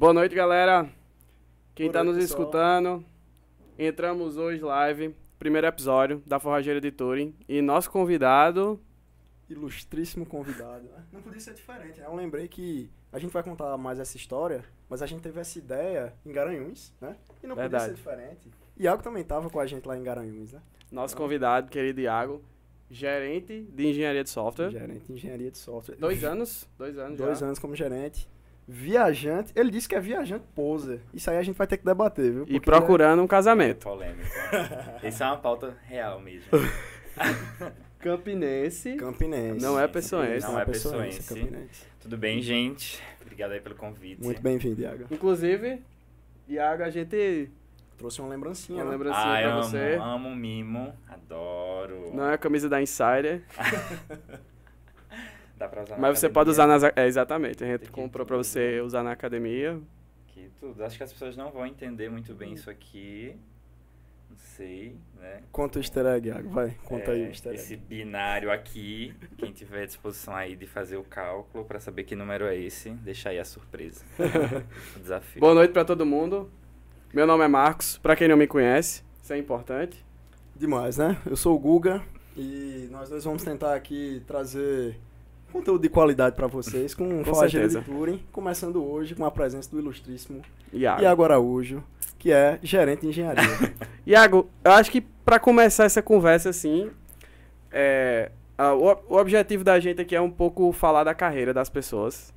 Boa noite, galera. Quem está nos pessoal. escutando, entramos hoje live, primeiro episódio da Forrageira de Turing. E nosso convidado, Ilustríssimo convidado. né? Não podia ser diferente, né? Eu lembrei que a gente vai contar mais essa história, mas a gente teve essa ideia em Garanhuns, né? E não Verdade. podia ser diferente. Iago também tava com a gente lá em Garanhuns, né? nosso convidado, querido Iago, gerente de engenharia de software. Gerente de engenharia de software. Dois anos? Dois anos Dois já. anos como gerente. Viajante. Ele disse que é viajante poser. Isso aí a gente vai ter que debater, viu? E Porque procurando um casamento. Polêmico. Isso é uma pauta real mesmo. Campinense. é Campinense. Não é pessoense. Não é pessoense. Campinense. Tudo bem, gente? Obrigado aí pelo convite. Muito bem-vindo, Iago. Inclusive, Iago, a gente. Trouxe uma lembrancinha, Uma né? lembrancinha Ah, pra eu amo, você. amo mimo. Adoro. Não é a camisa da Insider, Dá pra usar na mas você academia, pode usar nas. É, exatamente. A gente Tem que comprou pra tudo. você usar na academia. Que tudo. Acho que as pessoas não vão entender muito bem isso aqui. Não sei, né? Conta o easter egg, Iago. Vai, conta aí É, o easter egg. Esse binário aqui, quem tiver disposição aí de fazer o cálculo pra saber que número é esse, deixa aí a surpresa. o desafio. Boa noite pra todo mundo. Meu nome é Marcos, pra quem não me conhece, isso é importante. Demais, né? Eu sou o Guga e nós dois vamos tentar aqui trazer conteúdo de qualidade pra vocês com, Com Forrageira de. Turing, começando hoje com a presença do ilustríssimo Iago. Iago Araújo, que é gerente de engenharia. Iago, eu acho que pra começar essa conversa assim, é, a- o, o objetivo da gente aqui é um pouco falar da carreira das pessoas.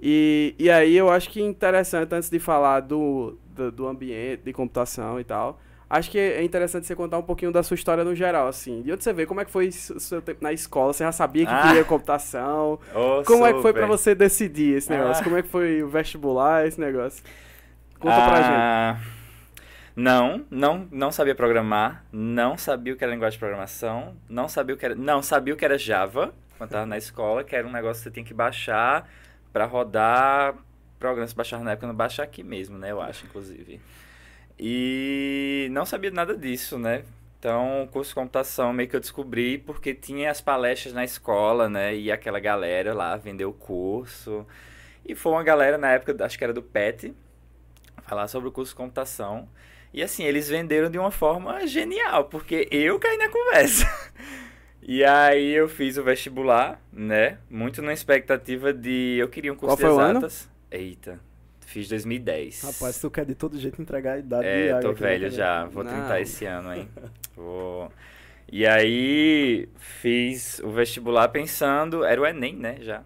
E, e aí eu acho que é interessante, antes de falar do, do, do ambiente, de computação e tal, acho que é interessante você contar um pouquinho da sua história no geral, assim. De onde você veio, como é que foi o seu tempo na escola? Você já sabia que Ah. queria computação? Ô, Como é que foi pra super. você decidir esse negócio? Ah. Como é que foi o vestibular, esse negócio? Conta pra gente. Ah, Não, não, não sabia programar, não sabia o que era linguagem de programação, não sabia o que era, não sabia o que era Java quando estava na escola, que era um negócio que você tinha que baixar para rodar programas baixar na época, não baixa aqui mesmo, né, eu acho, inclusive. E não sabia nada disso, né? Então, o curso de computação meio que eu descobri porque tinha as palestras na escola, né? E aquela galera lá vendeu o curso. E foi uma galera na época, acho que era do PET, falar sobre o curso de computação. E assim, eles venderam de uma forma genial, porque eu caí na conversa. E aí eu fiz o vestibular, né? Muito na expectativa de. Eu queria um curso Qual foi de o ano? exatas. Eita, fiz 2010. Rapaz, tu quer de todo jeito entregar a idade É, tô né, velho cara? já. Vou Não. tentar esse ano, hein? Vou. E aí fiz o vestibular pensando, era o Enem, né, já.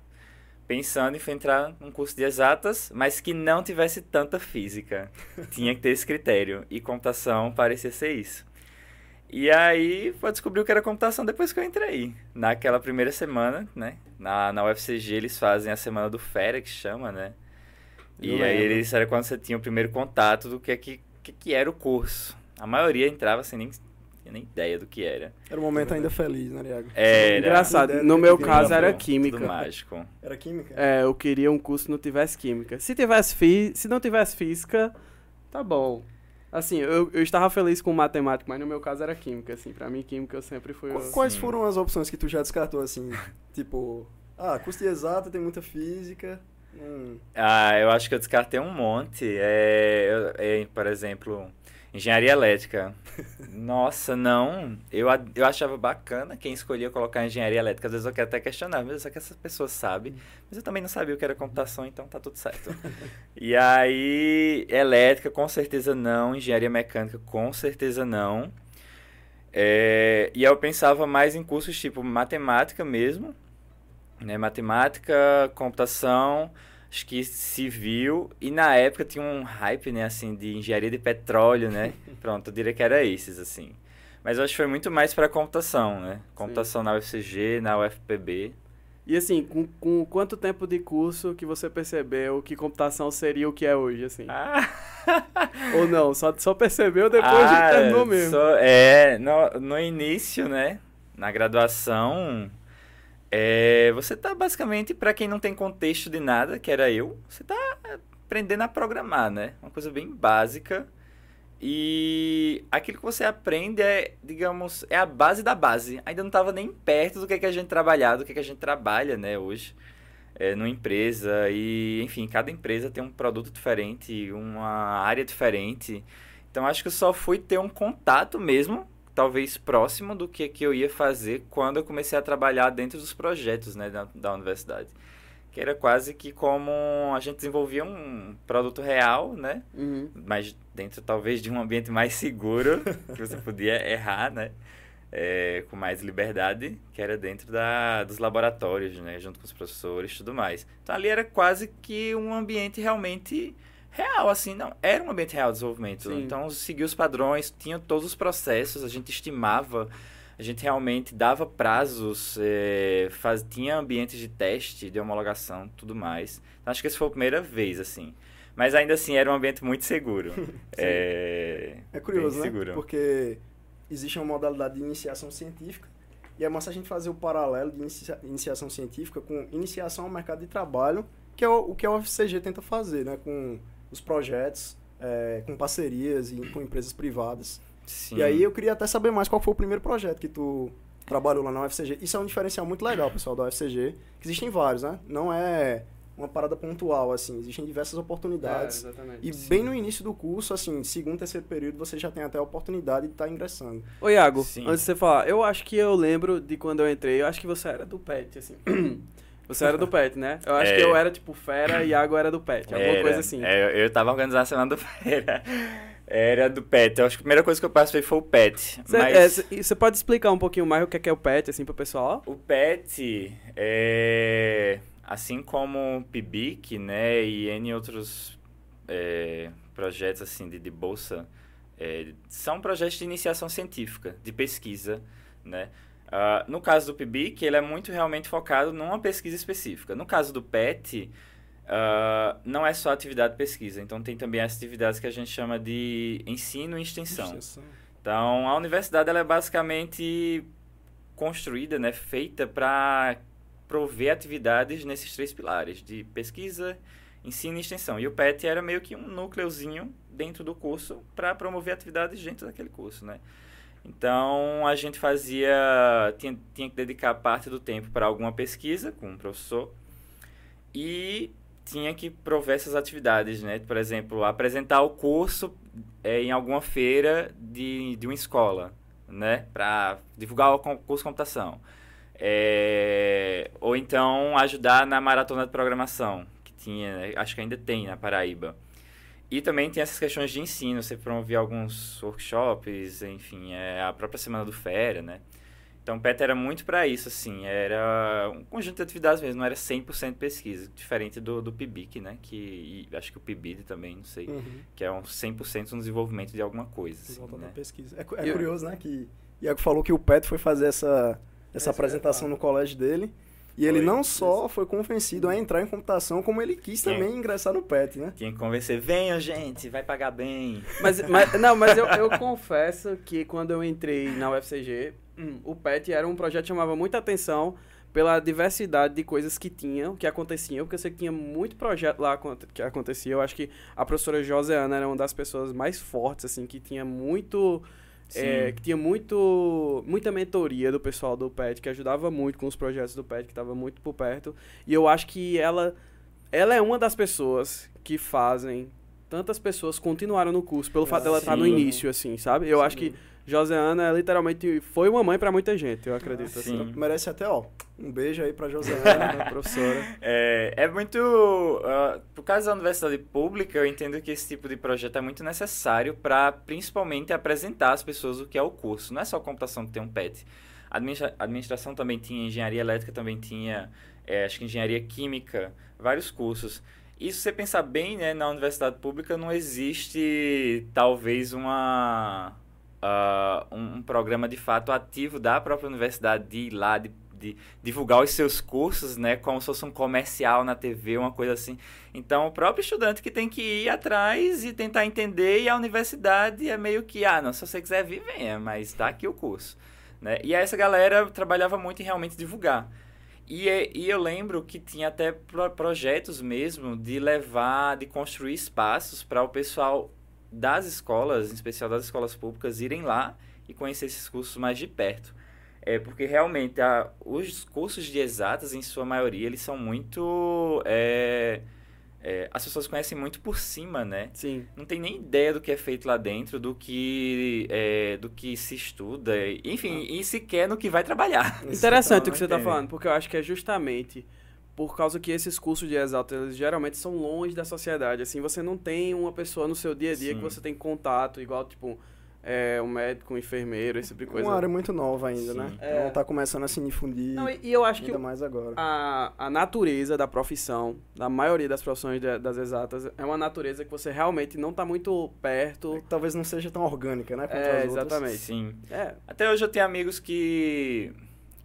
Pensando em entrar num curso de exatas, mas que não tivesse tanta física. Tinha que ter esse critério. E computação parecia ser isso. E aí foi descobrir o que era computação depois que eu entrei. Naquela primeira semana, né? Na, na UFCG eles fazem a semana do Fera, que chama, né? Eu E aí eles era quando você tinha o primeiro contato do que, é que, que, que era o curso. A maioria entrava sem nem, tinha nem ideia do que era. Era um momento ainda feliz, né, Iago? Era. Engraçado, no meu que caso era pra- Tudo química. mágico. Era química? É, eu queria um curso que não tivesse química. Se tivesse fi... se não tivesse física, tá bom. Assim, eu, eu estava feliz com matemática, mas no meu caso era química, assim. Pra mim, química eu sempre fui... Quais foram as opções que tu já descartou, assim? tipo, ah, custo de exata, tem muita física. Hum, Ah, eu acho que eu descartei um monte. É, é, por exemplo, engenharia elétrica. Nossa, não. Eu, eu achava bacana quem escolhia colocar engenharia elétrica. Às vezes eu quero até questionar, mas só que essas pessoas sabem. Mas eu também não sabia o que era computação, então tá tudo certo. e aí, elétrica, com certeza não. Engenharia mecânica, com certeza não. É, e eu pensava mais em cursos tipo matemática mesmo, né? Matemática, computação, acho que civil, e na época tinha um hype, né, assim, de engenharia de petróleo, né? Pronto, eu diria que era esses, assim. Mas eu acho que foi muito mais para computação, né? Computação na UFCG, na UFPB. E assim, com, com quanto tempo de curso que você percebeu que computação seria o que é hoje, assim? Ah, Ou não, só, só percebeu depois de Ah, que terminou mesmo. só- é, no, no início, né? Na graduação, é, você tá basicamente, para quem não tem contexto de nada, que era eu, você tá aprendendo a programar, né? Uma coisa bem básica. E aquilo que você aprende é, digamos, é a base da base. Ainda não estava nem perto do que, é que a gente trabalhava, do que, é que a gente trabalha, né, hoje. é, numa empresa e, enfim, cada empresa tem um produto diferente, uma área diferente. Então, acho que eu só fui ter um contato mesmo, talvez próximo do que, que eu ia fazer quando eu comecei a trabalhar dentro dos projetos né, da, da universidade que era quase que como a gente desenvolvia um produto real, né? Uhum. Mas dentro talvez de um ambiente mais seguro, que você podia errar, né? É, com mais liberdade, que era dentro da, dos laboratórios, né? Junto com os professores e tudo mais. Então ali era quase que um ambiente realmente real, assim, não, era um ambiente real de desenvolvimento. Sim. Então seguia os padrões, tinha todos os processos, a gente estimava a gente realmente dava prazos, é, faz, tinha ambientes de teste, de homologação, tudo mais. Então, acho que essa foi a primeira vez, assim. Mas ainda assim era um ambiente muito seguro. é, É curioso, né? seguro. Porque existe uma modalidade de iniciação científica e é massa a gente fazer o paralelo de inicia- iniciação científica com iniciação ao mercado de trabalho, que é o, o que a UFCG tenta fazer, né? Com os projetos, é, com parcerias e com empresas privadas. Sim. E aí eu queria até saber mais qual foi o primeiro projeto que tu trabalhou lá na UFCG. Isso é um diferencial muito legal, pessoal, da UFCG, que existem vários, né? Não é uma parada pontual, assim, existem diversas oportunidades. É, exatamente. E bem no início do curso, assim, segundo, terceiro período, você já tem até a oportunidade de estar ingressando. Ô, Iago, Sim. antes de você falar, eu acho que eu lembro de quando eu entrei, eu acho que você era do PET, assim. Você era do PET, né? Eu acho É. que eu era, tipo, fera e Iago era do PET, alguma Era, coisa assim. é, eu, tava organizando a semana do Feira. Era do PET. Eu acho que a primeira coisa que eu participei foi o PET. Você mas... é, pode explicar um pouquinho mais o que é, que é o PET, assim, pro pessoal? O PET é assim como PIBIC, né, e N outros é, projetos assim de, de bolsa, é, são projetos de iniciação científica, de pesquisa, né. Ah, no caso do PIBIC, ele é muito realmente focado numa pesquisa específica. No caso do PET, ah, não é só atividade de pesquisa, então tem também as atividades que a gente chama de ensino e extensão. Então, a universidade ela é basicamente construída, né, feita para prover atividades nesses três pilares, de pesquisa, ensino e extensão. E o PET era meio que um núcleozinho dentro do curso para promover atividades dentro daquele curso, né? Então, a gente fazia, tinha, tinha que dedicar parte do tempo para alguma pesquisa com um professor e tinha que prover essas atividades, né? Por exemplo, apresentar o curso é, em alguma feira de, de uma escola, né? Para divulgar o curso de computação. É, ou então ajudar na maratona de programação, que tinha, né? acho que ainda tem na Paraíba. E também tem essas questões de ensino, você promovia alguns workshops, enfim, é, a própria Semana do Fera, né? Então, o PET era muito para isso, assim, era um conjunto de atividades mesmo, não era 100% pesquisa, diferente do, do PIBIC, né, que e acho que o PIBID também, não sei, Uhum. que é um 100% no desenvolvimento de alguma coisa, assim, volta né. pesquisa. É, é curioso, né, que Iago falou que o Pet foi fazer essa, essa Essa apresentação é, no colégio dele. E ele Foi, não só foi convencido a entrar em computação, como ele quis também ingressar no PET, né? Tinha que convencer, venham gente, vai pagar bem. Mas, mas- não, mas eu, eu confesso que quando eu entrei na UFCG, hum, o PET era um projeto que chamava muita atenção pela diversidade de coisas que tinham, que aconteciam, porque eu sei que tinha muito projeto lá que acontecia. Eu acho que a professora Joseana era uma das pessoas mais fortes, assim, que tinha muito... é, Sim. que tinha muito muita mentoria do pessoal do PET, que ajudava muito com os projetos do PET, que estava muito por perto. E eu acho que ela, ela é uma das pessoas que fazem tantas pessoas continuaram no curso, pelo fato dela estar no Sim. início, assim, sabe? Eu acho que Joseana literalmente foi uma mãe pra muita gente, eu acredito. Sim. Assim, Merece até, ó, um beijo aí pra Joseana. professora. É, é muito. ah, por causa da universidade pública, eu entendo que esse tipo de projeto é muito necessário para, principalmente, apresentar às pessoas o que é o curso. Não é só computação que tem um PET. A administra- administração também tinha, engenharia elétrica também tinha, é, acho que engenharia química, vários cursos. E se você pensar bem, né, na universidade pública não existe, talvez, uma. Ah, um, um programa de fato ativo da própria universidade de ir lá, de de divulgar os seus cursos, né, como se fosse um comercial na TV, uma coisa assim. Então, o próprio estudante que tem que ir atrás e tentar entender, e a universidade é meio que, ah, não, se você quiser vir, venha, mas tá aqui o curso. Né? E essa galera trabalhava muito em realmente divulgar. E, e eu lembro que tinha até pro- projetos mesmo de levar, de construir espaços para o pessoal das escolas, em especial das escolas públicas, irem lá e conhecer esses cursos mais de perto. É porque realmente a, os cursos de exatas, em sua maioria, eles são muito. É, é, as pessoas conhecem muito por cima, né? Sim. Não tem nem ideia do que é feito lá dentro, do que, é, do que se estuda, enfim, e sequer no que vai trabalhar. Interessante o que você está falando, porque eu acho que é justamente por causa que esses cursos de exatas eles geralmente são longe da sociedade. Assim, você não tem uma pessoa no seu dia a dia Sim. que você tem contato, igual, tipo, é, um médico, um enfermeiro, esse tipo de coisa. Uma área muito nova ainda, Sim. né? É. Não tá começando a se difundir Não, e, e eu acho que ainda mais agora. a, a natureza da profissão, da maioria das profissões de- das exatas, é uma natureza que você realmente não está muito perto. Talvez não seja tão orgânica, né? É, as outras. exatamente. Sim. É, Até hoje eu tenho amigos que,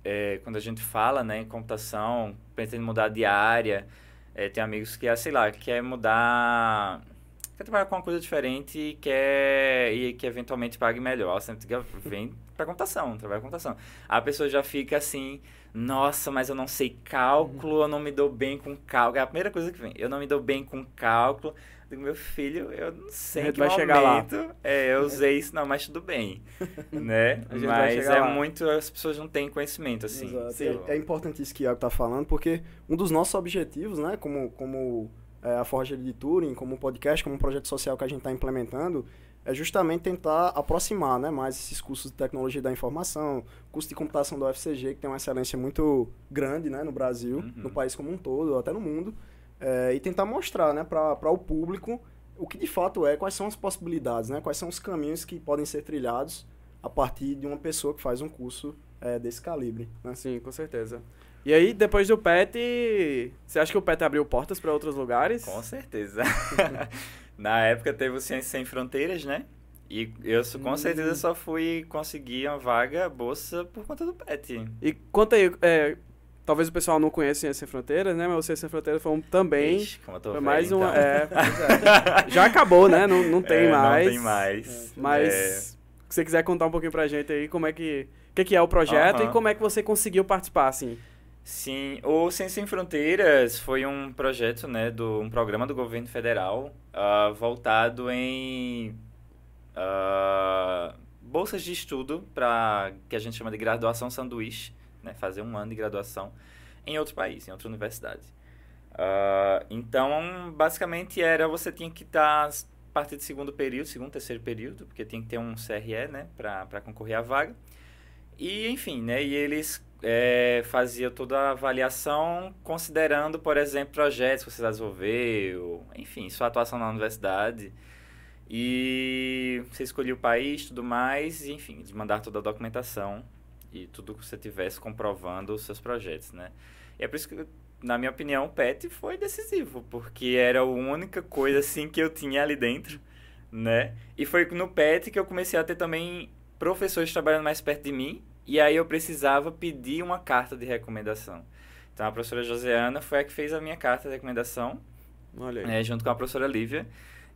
é, quando a gente fala né, em computação, pretende mudar de área, é, tem amigos que, ah, sei lá, quer mudar, quer trabalhar com uma coisa diferente e quer e que eventualmente pague melhor. Você diga, vem para computação, trabalha com computação. A pessoa já fica assim, nossa, mas eu não sei cálculo, eu não me dou bem com cálculo. É a primeira coisa que vem, eu não me dou bem com cálculo. Digo, meu filho, eu não sei A em gente que vai chegar lá. momento é, eu usei isso, não, mas tudo bem, né? A gente vai Mas chegar é lá. muito, as pessoas não têm conhecimento, assim. Exato. Sim. É, é importante isso que o Iago tá falando, porque um dos nossos objetivos, né, como, como é, a Forja de Turing, como podcast, como um projeto social que a gente está implementando, é justamente tentar aproximar né, mais esses cursos de tecnologia da informação, curso de computação da UFCG, que tem uma excelência muito grande né, no Brasil, Uhum. no país como um todo, até no mundo, é, e tentar mostrar né, para o público o que de fato é, quais são as possibilidades, né, quais são os caminhos que podem ser trilhados a partir de uma pessoa que faz um curso é, desse calibre. Né? sim, com certeza. E aí, depois do PET, você acha que o PET abriu portas para outros lugares? Com certeza. Na época teve o Ciência Sem Fronteiras, né? E eu com Hum. certeza só fui conseguir uma vaga, bolsa, por conta do PET. E conta aí, é, talvez o pessoal não conheça Ciência Sem Fronteiras, né? Mas o Ciência Sem Fronteiras foi um, também. Ixi, como eu tô foi velho, mais uma. então. É, é. Já acabou, né? Não, não tem É, mais. Não tem mais. Mas É, se você quiser contar um pouquinho pra gente aí como é que. O que, que é o projeto Aham. e como é que você conseguiu participar, assim. Sim, o Ciência Sem Fronteiras foi um projeto, né, do, um programa do governo federal ah, voltado em ah, bolsas de estudo para que a gente chama de graduação sanduíche, né, fazer um ano de graduação em outro país, em outra universidade. Ah, então, basicamente era você tinha que estar a partir do segundo período, segundo, terceiro período, porque tinha que ter um CRE, né, para concorrer à vaga. E, enfim, né, e eles é, faziam toda a avaliação considerando, por exemplo, projetos que você desenvolveu, enfim, sua atuação na universidade. E você escolhia o país, tudo mais, e, enfim, eles mandaram toda a documentação e tudo que você tivesse comprovando os seus projetos, né? E é por isso que, na minha opinião, o PET foi decisivo, porque era a única coisa, assim, que eu tinha ali dentro, né? E foi no PET que eu comecei a ter também professores trabalhando mais perto de mim, e aí eu precisava pedir uma carta de recomendação. Então a professora Joseana foi a que fez a minha carta de recomendação, né, junto com a professora Lívia,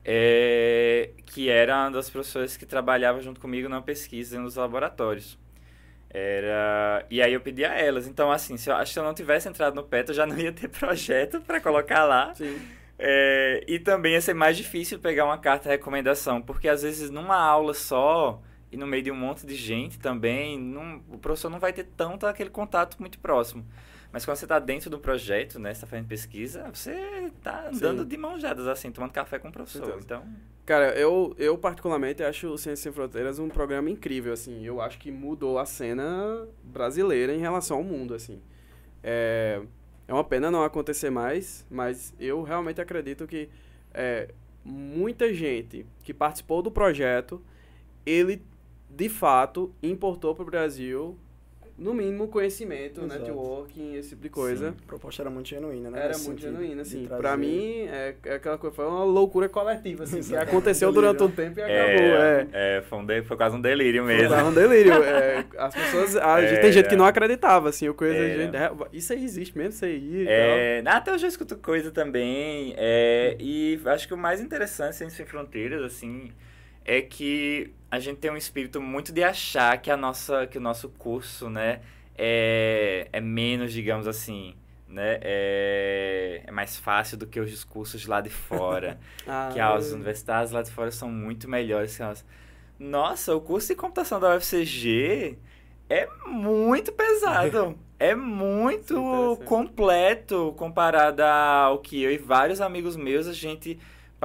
é, que era uma das professoras que trabalhava junto comigo na pesquisa nos laboratórios. Era... E aí eu pedi a elas. Então, assim, se eu, acho que eu não tivesse entrado no PET, eu já não ia ter projeto para colocar lá. Sim. É, e também ia ser mais difícil pegar uma carta de recomendação, porque às vezes numa aula só e no meio de um monte de gente também, não- o professor não vai ter tanto aquele contato muito próximo. Mas quando você está dentro do projeto, né, você está fazendo pesquisa, você está andando Sim. de mãos dadas, assim, tomando café com o professor. Certeza. Então, Cara, eu, eu particularmente acho o Ciência Sem Fronteiras um programa incrível, assim. Eu acho que mudou a cena brasileira em relação ao mundo, assim. É, é uma pena não acontecer mais, mas eu realmente acredito que é, muita gente que participou do projeto, ele, de fato, importou para o Brasil, no mínimo, conhecimento, Exato. networking, esse tipo de coisa. Sim. A proposta era muito genuína, né? Era nesse muito sentido, genuína, assim. trazer- Pra mim, é, é aquela coisa, foi uma loucura coletiva, assim, que Exato. aconteceu Delírio. durante um tempo e acabou. É, é, foi, um de- foi quase um delírio mesmo. Foi um delírio. é, as pessoas. a gente- É. tem gente que não acreditava, assim. Eu conheço É. gente. é, Isso aí existe mesmo, isso aí. e É, até hoje eu escuto coisa também. é, e acho que o mais interessante, Sem Fronteiras, assim, é que a gente tem um espírito muito de achar que, a nossa, que o nosso curso, né, é, é menos, digamos assim, né, é, é mais fácil do que os discursos lá de fora. Ah, que as universidades lá de fora são muito melhores que as... Nossa, o curso de computação da UFCG é muito pesado. é muito completo comparado ao que eu e vários amigos meus a gente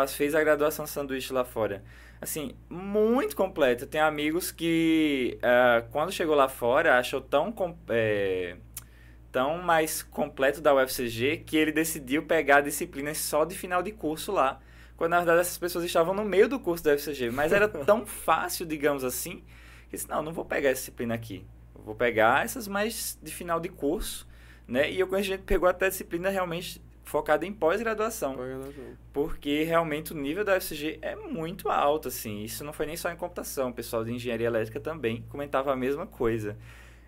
fez a graduação sanduíche lá fora. Assim, muito completo. Tem amigos que, uh, quando chegou lá fora, achou tão, é, tão mais completo da UFCG que ele decidiu pegar disciplinas só de final de curso lá. Quando, na verdade, essas pessoas estavam no meio do curso da UFCG. Mas era tão fácil, digamos assim, que disse, não, não vou pegar essa disciplina aqui. vou pegar essas mais de final de curso, né? E eu conheço gente que pegou até disciplina realmente focada em pós-graduação. porque realmente o nível da UFCG é muito alto, assim. Isso não foi nem só em computação. O pessoal de engenharia elétrica também comentava a mesma coisa.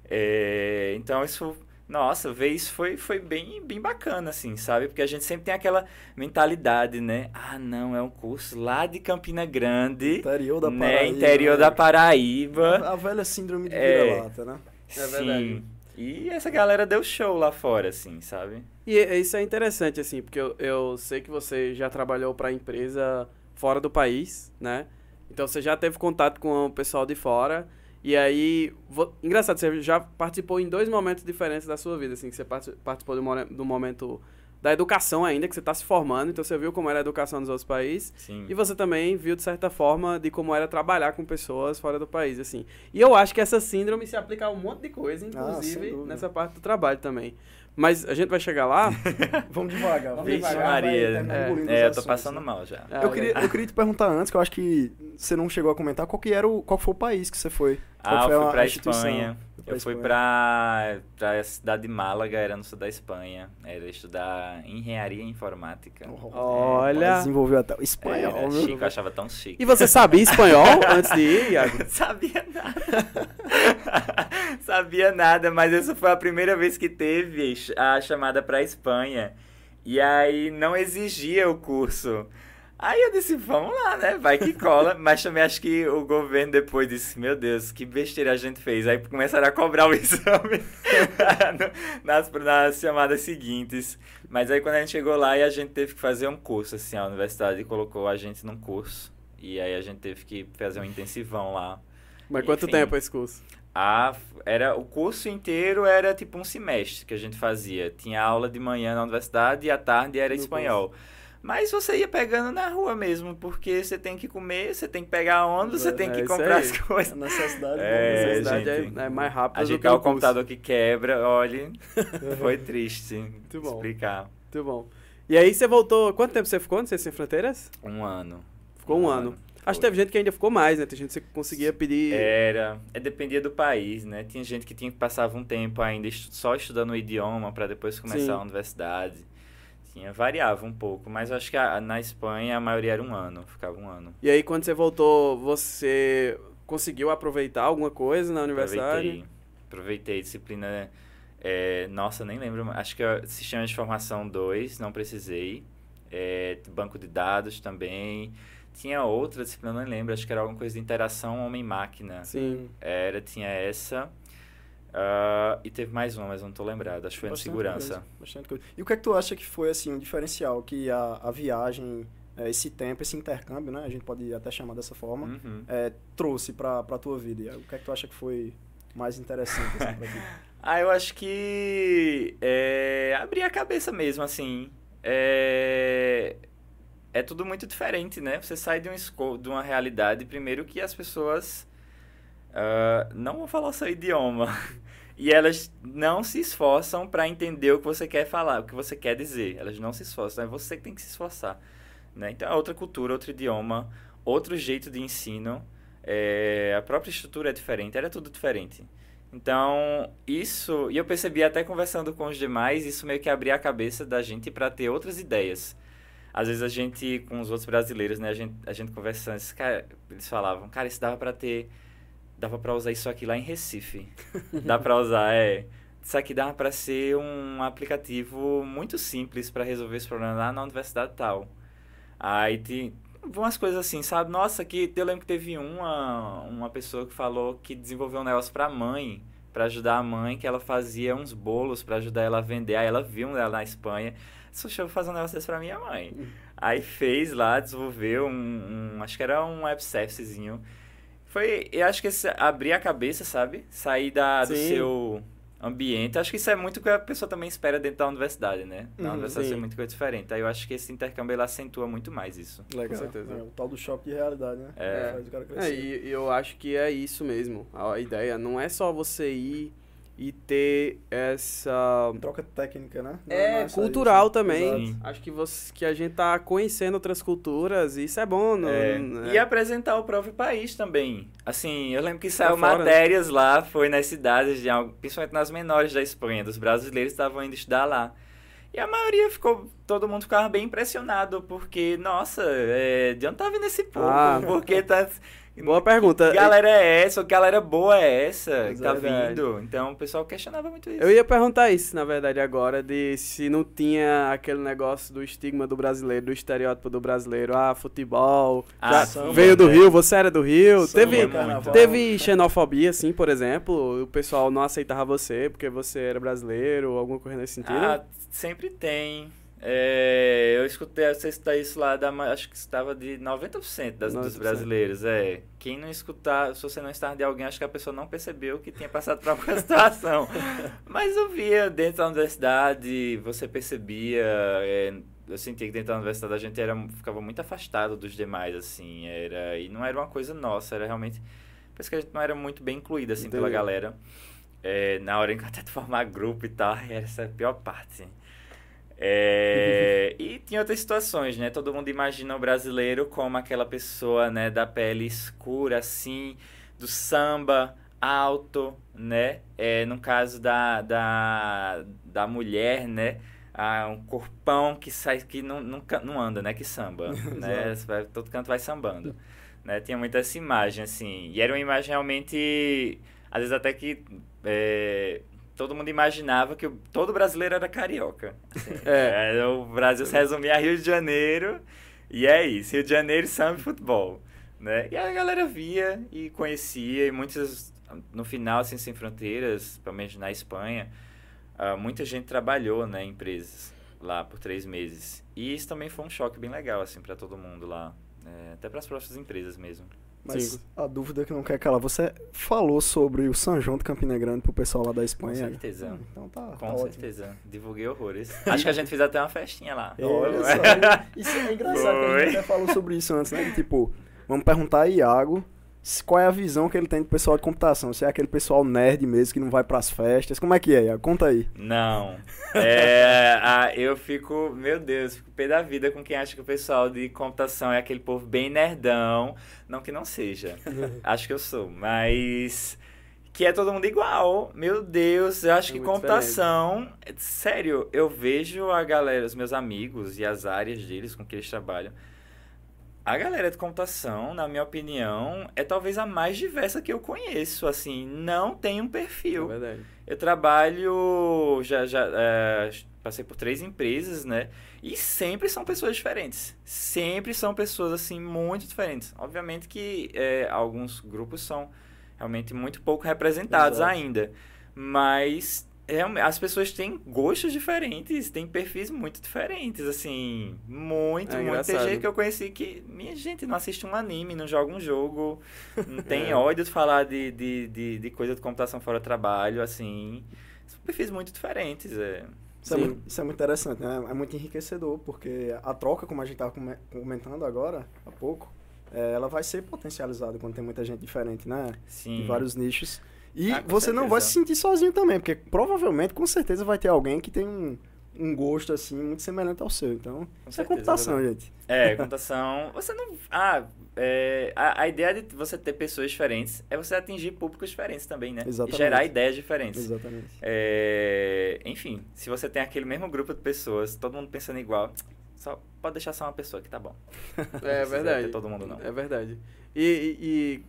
É, então, isso... Nossa, ver isso foi, foi bem, bem bacana, assim, sabe? Porque a gente sempre tem aquela mentalidade, né? Ah, não, é um curso lá de Campina Grande. Interior da né? Paraíba. Interior da Paraíba. A, velha síndrome de vira-lata, né? É verdade. Sim. E essa galera deu show lá fora, assim, sabe? E isso é interessante, assim, porque eu, eu sei que você já trabalhou para empresa fora do país, né? Então você já teve contato com o pessoal de fora. E aí, vou... engraçado, você já participou em dois momentos diferentes da sua vida, assim, que você participou do, do momento da educação ainda, que você está se formando, então você viu como era a educação nos outros países. Sim. E você também viu, de certa forma, de como era trabalhar com pessoas fora do país, assim. E eu acho que essa síndrome se aplica a um monte de coisa, ah, inclusive ah, nessa parte do trabalho também. Mas a gente vai chegar lá. vamos devagar. Vamos Vixe devagar. Maria. É, é eu tô passando né? mal já. Ah, eu, queria, eu queria te perguntar antes, que eu acho que você não chegou a comentar, qual que era o, qual foi o país que você foi? Qual ah, foi eu fui pra Espanha. Eu fui pra, pra cidade de Málaga, era no sul da Espanha. Era estudar engenharia informática. Olha! É, desenvolveu até o espanhol. Era chique, eu achava tão chique. E você sabia espanhol antes de ir, Iago? sabia nada. sabia nada, mas essa foi a primeira vez que teve a chamada pra Espanha. E aí não exigia o curso. Aí eu disse, vamos lá, né? Vai que cola. Mas também acho que o governo depois disse, meu Deus, que besteira a gente fez. Aí começaram a cobrar o exame nas, nas chamadas seguintes. Mas aí quando a gente chegou lá e a gente teve que fazer um curso, assim, a universidade colocou a gente num curso. E aí a gente teve que fazer um intensivão lá. Mas quanto Enfim, tempo esse curso? Ah, era, o curso inteiro era tipo um semestre que a gente fazia. Tinha aula de manhã na universidade e à tarde era no espanhol. Curso. Mas você ia pegando na rua mesmo, porque você tem que comer, você tem que pegar onda, você tem que é comprar as coisas. A necessidade, é, a necessidade é, é, mais rápida. Ajeitar o, o computador que quebra, olha, foi triste Muito bom. explicar. Muito bom. E aí você voltou, quanto tempo você ficou no Sem Fronteiras? Um ano. Ficou um, um ano. ano. Acho que teve gente que ainda ficou mais, né? Tem gente que você conseguia pedir. Era. É, dependia do país, né? Tinha gente que tinha que passava um tempo ainda só estudando o idioma para depois começar Sim. a universidade. Tinha, variava um pouco, mas acho que a, na Espanha a maioria era um ano, ficava um ano. E aí quando você voltou, você conseguiu aproveitar alguma coisa na universidade? Aproveitei, aproveitei disciplina. É, nossa, nem lembro, acho que é sistema de formação 2, não precisei. É, banco de dados também. Tinha outra disciplina, não lembro, acho que era alguma coisa de interação homem-máquina. Sim. Era, tinha essa. Uh, e teve mais uma, mas não estou lembrado. Acho que foi bastante de segurança. Coisa, bastante coisa. E o que é que tu acha que foi assim um diferencial que a, a viagem, é, esse tempo, esse intercâmbio, né? A gente pode até chamar dessa forma, uhum. é, trouxe para a tua vida? E o que é que tu acha que foi mais interessante assim, para ti? ah, eu acho que é, abrir a cabeça mesmo, assim. É, é tudo muito diferente, né? Você sai de, um, de uma realidade, primeiro, que as pessoas uh, não vão falar o seu idioma. E elas não se esforçam para entender o que você quer falar, o que você quer dizer. Elas não se esforçam, é você que tem que se esforçar. Né? Então é outra cultura, outro idioma, outro jeito de ensino. É, a própria estrutura é diferente, era tudo diferente. Então, isso, e eu percebi até conversando com os demais, isso meio que abria a cabeça da gente para ter outras ideias. Às vezes a gente, com os outros brasileiros, né, a gente, a gente conversando, cara, eles falavam, cara, isso dava para ter dava para usar isso aqui lá em Recife. Dá para usar, é. Isso aqui dá para ser um aplicativo muito simples para resolver esse problema lá na universidade tal. Aí tem umas coisas assim, sabe? Nossa, que eu lembro que teve uma uma pessoa que falou que desenvolveu um negócio para mãe, para ajudar a mãe, que ela fazia uns bolos para ajudar ela a vender. Aí ela viu ela na Espanha, deixa eu fazer um negócio desse para minha mãe. Aí fez lá, desenvolveu um, um acho que era um web servicezinho foi, eu acho que esse, abrir a cabeça, sabe? Sair da, do Sim. seu ambiente. Acho que isso é muito o que a pessoa também espera dentro da universidade, né? Na Uhum, universidade sim. é muito coisa diferente. Aí eu acho que esse intercâmbio ele acentua muito mais isso. Legal. Com certeza. É, o tal do choque de realidade, né? É. Faz o cara É, crescer. e e eu acho que é isso mesmo. A ideia não é só você ir e ter essa Troca técnica, né? Não- É, só cultural isso. também. Sim. Acho que, você, que a gente tá conhecendo outras culturas e isso é bom. Não, É, não- E apresentar o próprio país também. Assim, eu lembro que saiu fora, né? matérias lá, foi nas cidades, de, algo- principalmente nas menores da Espanha, dos brasileiros estavam indo estudar lá. E a maioria ficou, todo mundo ficava bem impressionado, porque, nossa, é, de onde tá vindo esse povo? Ah. porque tá... Boa pergunta. Que galera é essa? Que galera boa é essa que tá Verdade. vindo? Então o pessoal questionava muito isso. Eu ia perguntar isso, na verdade, agora, de se não tinha aquele negócio do estigma do brasileiro, do estereótipo do brasileiro. Ah, futebol. Ah, sim, veio do é. Rio, você era do Rio. Samba, teve, teve xenofobia, assim, por exemplo. O pessoal não aceitava você porque você era brasileiro, alguma coisa nesse sentido. Ah, sempre tem. É, eu escutei você citar isso lá, da, acho que estava de 90% das, dos 90%. brasileiros. É. Quem não escutar, se você não estar de alguém, acho que a pessoa não percebeu que tinha passado por alguma situação. Mas eu via dentro da universidade, você percebia. é, eu sentia que dentro da universidade a gente era, ficava muito afastado dos demais, assim. Era, e não era uma coisa nossa, era realmente. Parece que a gente não era muito bem incluído, assim, pela Entendi. galera. É, na hora em que até de formar grupo e tal, era essa a pior parte. É, e tinha outras situações, né? Todo mundo imagina o brasileiro como aquela pessoa, né, da pele escura, assim, do samba alto, né? É, no caso da, da, da mulher, né? Ah, um corpão que sai, que não, nunca, não anda, né? Que samba, né? Vai- todo canto vai sambando. Né? Tinha muito essa imagem, assim. E era uma imagem realmente... Às vezes até que... é, todo mundo imaginava que o- todo brasileiro era carioca. assim. É. É, o Brasil se resumia a Rio de Janeiro e é isso, Rio de Janeiro, samba e futebol, né? E a galera via e conhecia e muitas, no final, assim, Sem Fronteiras, pelo menos na Espanha, ah, muita gente trabalhou, né, em empresas lá por três meses. E isso também foi um choque bem legal, assim, para todo mundo lá, é, até para as próprias empresas mesmo. Mas Sim. a dúvida que não quer calar, você falou sobre o São João de Campina Grande pro pessoal lá da Com Espanha? certeza. Hum, Então tá, tá Com ótimo. certeza. Divulguei horrores. Acho que a gente fez até uma festinha lá. Olha só, isso é engraçado que a Foi. gente até falou sobre isso antes, né? Que, Tipo, vamos perguntar a Iago qual é a visão que ele tem do pessoal de computação. Se é aquele pessoal nerd mesmo que não vai pras festas. Como é que é, Iago? Conta aí. Não. É, ah, eu fico, meu Deus, fico pé da vida com quem acha que o pessoal de computação é aquele povo bem nerdão. Não que não seja. Acho que eu sou, mas que é todo mundo igual. Meu Deus, eu acho É que computação, sério, eu vejo a galera, os meus amigos e as áreas deles com que eles trabalham. A galera de computação, na minha opinião, é talvez a mais diversa que eu conheço, assim, não tem um É perfil. verdade. Eu trabalho, já, já é, passei por três empresas, né? E sempre são pessoas diferentes. Sempre são pessoas, assim, muito diferentes. Obviamente que é, alguns grupos são realmente muito pouco representados Exato. ainda. Mas realme- as pessoas têm gostos diferentes, têm perfis muito diferentes, assim. Muito, É muito. Tem gente que eu conheci que, minha gente, não assiste um anime, não joga um jogo, não tem É. ódio de falar de, de, de, de coisa de computação fora do trabalho, assim. São perfis muito diferentes, é. Isso é, muito, isso é muito interessante, né? É muito enriquecedor, porque a troca, como a gente estava comentando agora, há pouco, é, ela vai ser potencializada quando tem muita gente diferente, né? Sim. Em vários nichos. E Ah, você não vai certeza. se sentir sozinho também, porque provavelmente, com certeza, vai ter alguém que tem um, um gosto, assim, muito semelhante ao seu. Então, Com isso é certeza, computação, gente. É, computação. Você não. Ah, é, a, a ideia de você ter pessoas diferentes é você atingir públicos diferentes também, né? Exatamente. E gerar ideias diferentes. Exatamente. É, enfim, se você tem aquele mesmo grupo de pessoas, todo mundo pensando igual, só pode deixar só uma pessoa que tá bom. É verdade. ter todo mundo, não. É verdade. E, e- e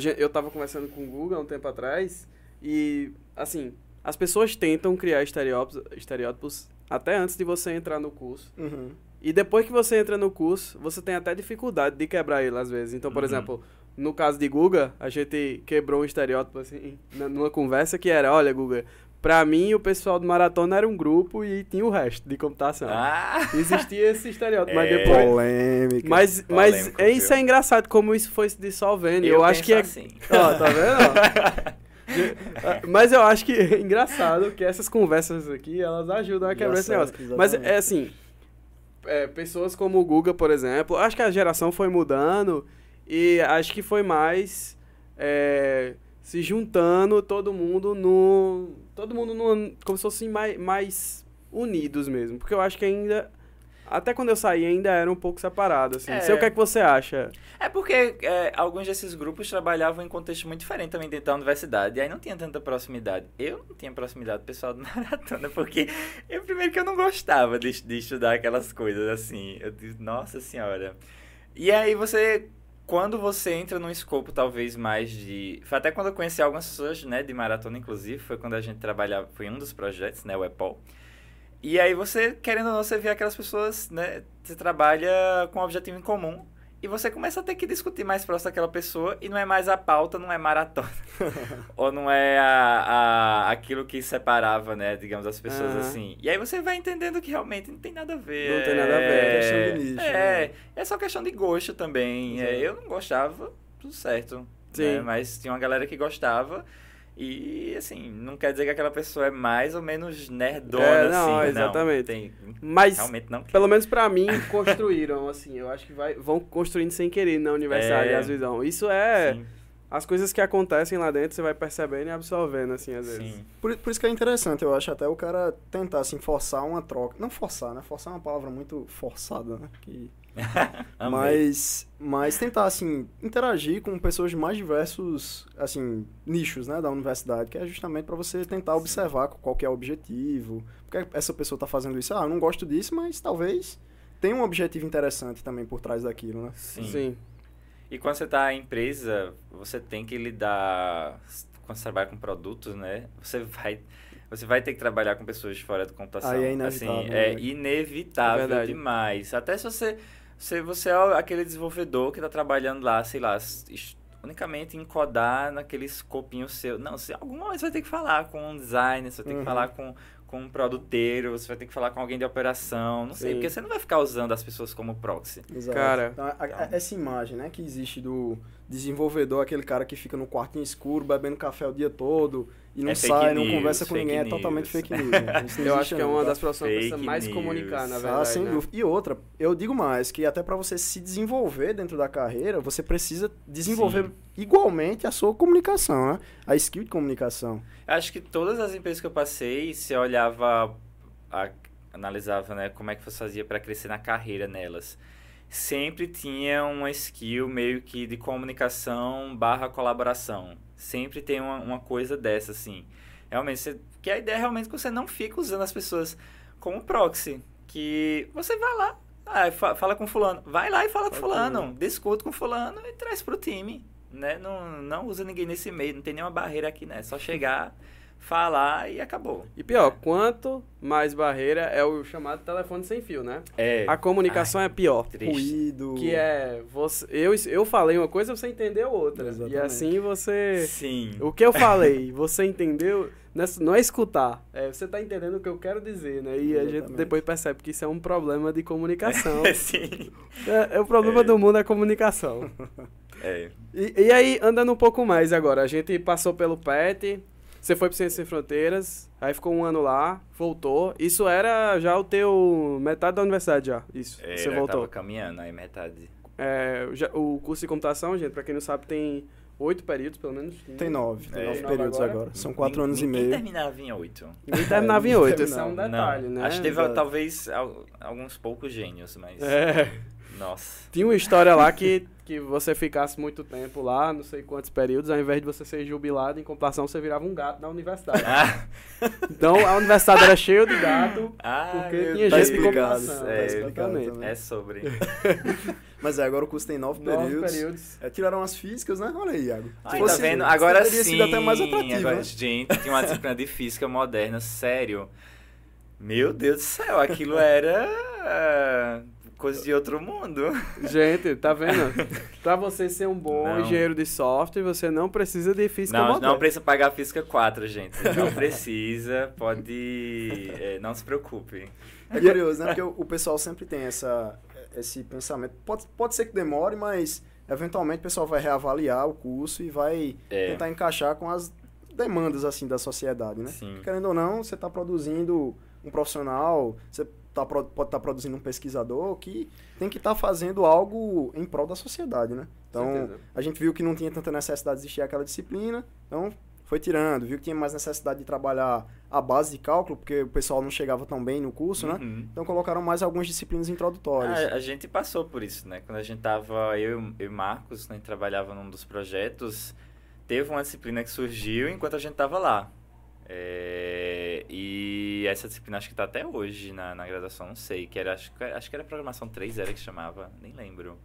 gente- eu tava conversando com o Google há um tempo atrás e, assim, as pessoas tentam criar estereótipos, estereótipos até antes de você entrar no curso. Uhum. E depois que você entra no curso, você tem até dificuldade de quebrar ele às vezes. Então, por Uhum. exemplo, no caso de Guga, a gente quebrou um estereótipo assim, numa conversa que era, olha, Guga, Pra mim, o pessoal do maratona era um grupo e tinha o resto de computação. Ah! Existia esse estereótipo, mas É. depois. Polêmica. Mas, mas Polêmico, é, isso viu? é engraçado como isso foi se dissolvendo. Eu, Eu acho que é. assim. Ó, tá vendo? ah, Mas eu acho que é engraçado que essas conversas aqui, elas ajudam a quebrar esse negócio. Mas é assim, é, pessoas como o Guga, por exemplo, acho que a geração foi mudando e acho que foi mais é, se juntando todo mundo no. Todo mundo no, como se fossem mais, mais unidos mesmo. Porque eu acho que ainda. Até quando eu saí ainda era um pouco separado, assim. É. Sei o que é que você acha. É porque é, alguns desses grupos trabalhavam em contexto muito diferente também dentro da universidade, e aí não tinha tanta proximidade. Eu não tinha proximidade do pessoal do maratona, porque eu primeiro que eu não gostava de, de estudar aquelas coisas assim. Eu disse, nossa senhora. E aí você, quando você entra num escopo talvez mais de. Foi até quando eu conheci algumas pessoas, né, de maratona, inclusive, foi quando a gente trabalhava, foi um dos projetos, né, o EPOL. E aí você, querendo ou não, você vê aquelas pessoas, né? Você trabalha com um objetivo em comum. E você começa a ter que discutir mais próximo daquela pessoa e não é mais a pauta, não é maratona. Ou não é a, a, aquilo que separava, né, digamos, as pessoas Aham. assim. E aí você vai entendendo que realmente não tem nada a ver. Não tem nada a ver. É Questão de nicho, É, né? é só questão de gosto também. É, eu não gostava, tudo certo. Sim. né, Mas tinha uma galera que gostava. E, assim, não quer dizer que aquela pessoa é mais ou menos nerdona, É, não, assim. exatamente. tem, Mas, realmente não. pelo menos pra mim, construíram, assim. Eu acho que vai, vão construindo sem querer na universidade É. as visões. Isso é. Sim, As coisas que acontecem lá dentro, você vai percebendo e absorvendo, assim, às vezes. sim. Por, por isso que é interessante, eu acho, até o cara tentar, assim, forçar uma troca. Não forçar, né? Forçar é uma palavra muito forçada, né? Que... Mas, mas tentar, assim, interagir com pessoas de mais diversos, assim, nichos, né? Da universidade, que é justamente para você tentar observar qual que é o objetivo. Porque essa pessoa tá fazendo isso, ah, eu não gosto disso, mas talvez tenha um objetivo interessante também por trás daquilo, né? Sim. Sim. E quando você está em empresa, você tem que lidar. Quando você trabalha com produtos, né? Você vai. Você vai ter que trabalhar com pessoas de fora da computação. Aí é inevitável, Assim, é né? inevitável É demais. Até se você. Se você é aquele desenvolvedor que está trabalhando lá, sei lá, unicamente em codar naquele escopinho seu. Não, você, alguma vez você vai ter que falar com um designer, você vai ter Uhum. que falar com, com um produteiro, você vai ter que falar com alguém de operação, não sei, Sim. porque você não vai ficar usando as pessoas como proxy. Exato. Cara. Então, a- a- essa imagem, né, que existe do desenvolvedor, aquele cara que fica no quartinho escuro, bebendo café o dia todo e não É sai, não news, conversa com ninguém, é news. totalmente fake news. né? Não Eu acho que é não, uma tá? das profissões que mais news. comunicar, na Ah, verdade. sem né? dúvida. E outra, eu digo mais, que até para você se desenvolver dentro da carreira, você precisa desenvolver Sim. igualmente a sua comunicação, né? A skill de comunicação. Acho que todas as empresas que eu passei, você olhava, a- analisava, né, como é que você fazia para crescer na carreira nelas. Sempre tinha uma skill meio que de comunicação barra colaboração. Sempre tem uma, uma coisa dessa, assim. Realmente, você, que a ideia é realmente que você não fica usando as pessoas como proxy. Que você vai lá, ah, fa- fala com fulano. Vai lá e fala com Fala com fulano. Discute com fulano e traz pro time. Né? Não, não usa ninguém nesse meio, não tem nenhuma barreira aqui, né? É só chegar, falar e acabou. E pior, quanto mais barreira é o chamado telefone sem fio, né? É. A comunicação é pior. Triste. Ruído. Que é, você, eu, eu falei uma coisa, você entendeu outra. E Exatamente. assim você... Sim. O que eu falei, você entendeu? Não é, não é escutar, é você tá entendendo o que eu quero dizer, né? E a gente Exatamente. depois percebe que isso é um problema de comunicação. Sim. é, é o problema do mundo é a comunicação. É. E, e aí, andando um pouco mais agora, a gente passou pelo PET, você foi pro Ciências Sem Fronteiras, aí ficou um ano lá, voltou. Isso era já o teu. metade da universidade já. Isso. É, você eu voltou. tava caminhando aí metade. É, já- o curso de computação, gente, pra quem não sabe, tem oito períodos, pelo menos. Tem nove, tem É. nove períodos agora. agora. São quatro anos e ninguém meio. terminava em oito. Ninguém terminava em oito, esse é um não. detalhe, né? Acho que teve Exato. talvez al- alguns poucos gênios, mas. É. Nossa. Tinha uma história lá que, que você ficasse muito tempo lá, não sei quantos períodos, ao invés de você ser jubilado, em computação você virava um gato na universidade. Ah, Então a universidade era cheia de gato, ah, porque meu tinha Tá gente de é, tá explicado também. É sobre. Mas é, agora o curso tem nove, Nove períodos. períodos. É, tiraram as físicas, né? Olha aí, Iago. Aí, fosse- tá vendo? Agora teria sim. sido até mais atrativo, agora, né? Gente, tinha uma disciplina de física moderna, sério. Meu Deus do céu, aquilo era. Ah, coisa de outro mundo. Gente, tá vendo? pra você ser um bom Não. engenheiro de software, você não precisa de física Não, moderna. não precisa pagar física 4, gente. Não precisa, pode. é, não se preocupe. É curioso, né? Porque o, o pessoal sempre tem essa, esse pensamento. Pode, pode ser que demore, mas eventualmente o pessoal vai reavaliar o curso e vai É. tentar encaixar com as demandas assim da sociedade, né? Sim. Querendo ou não, você está produzindo um profissional, você tá, pode estar produzindo um pesquisador que tem que estar fazendo algo em prol da sociedade, né? Então, Certeza. a gente viu que não tinha tanta necessidade de existir aquela disciplina, então foi tirando. Viu que tinha mais necessidade de trabalhar a base de cálculo, porque o pessoal não chegava tão bem no curso, né? Uhum. Então colocaram mais algumas disciplinas introdutórias. A, a gente passou por isso, né? Quando a gente tava, eu, eu e Marcos, né, trabalhava num dos projetos, teve uma disciplina que surgiu enquanto a gente tava lá. É, e essa disciplina acho que tá até hoje na, na graduação, não sei, que era, acho, que- acho que era programação 3 era que chamava, nem lembro.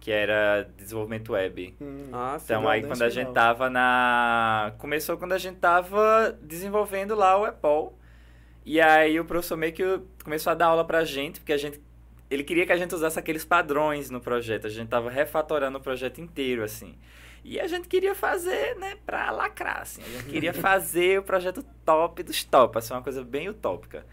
Que era desenvolvimento web. Hum, Ah. Então aí quando a gente tava na. Começou quando a gente tava desenvolvendo lá o Apple. E aí o professor meio que começou a dar aula pra gente, porque a gente. Ele queria que a gente usasse aqueles padrões no projeto. A gente tava refatorando o projeto inteiro, assim. E a gente queria fazer, né, pra lacrar, assim. A gente queria fazer o projeto top dos top, assim, uma coisa bem utópica.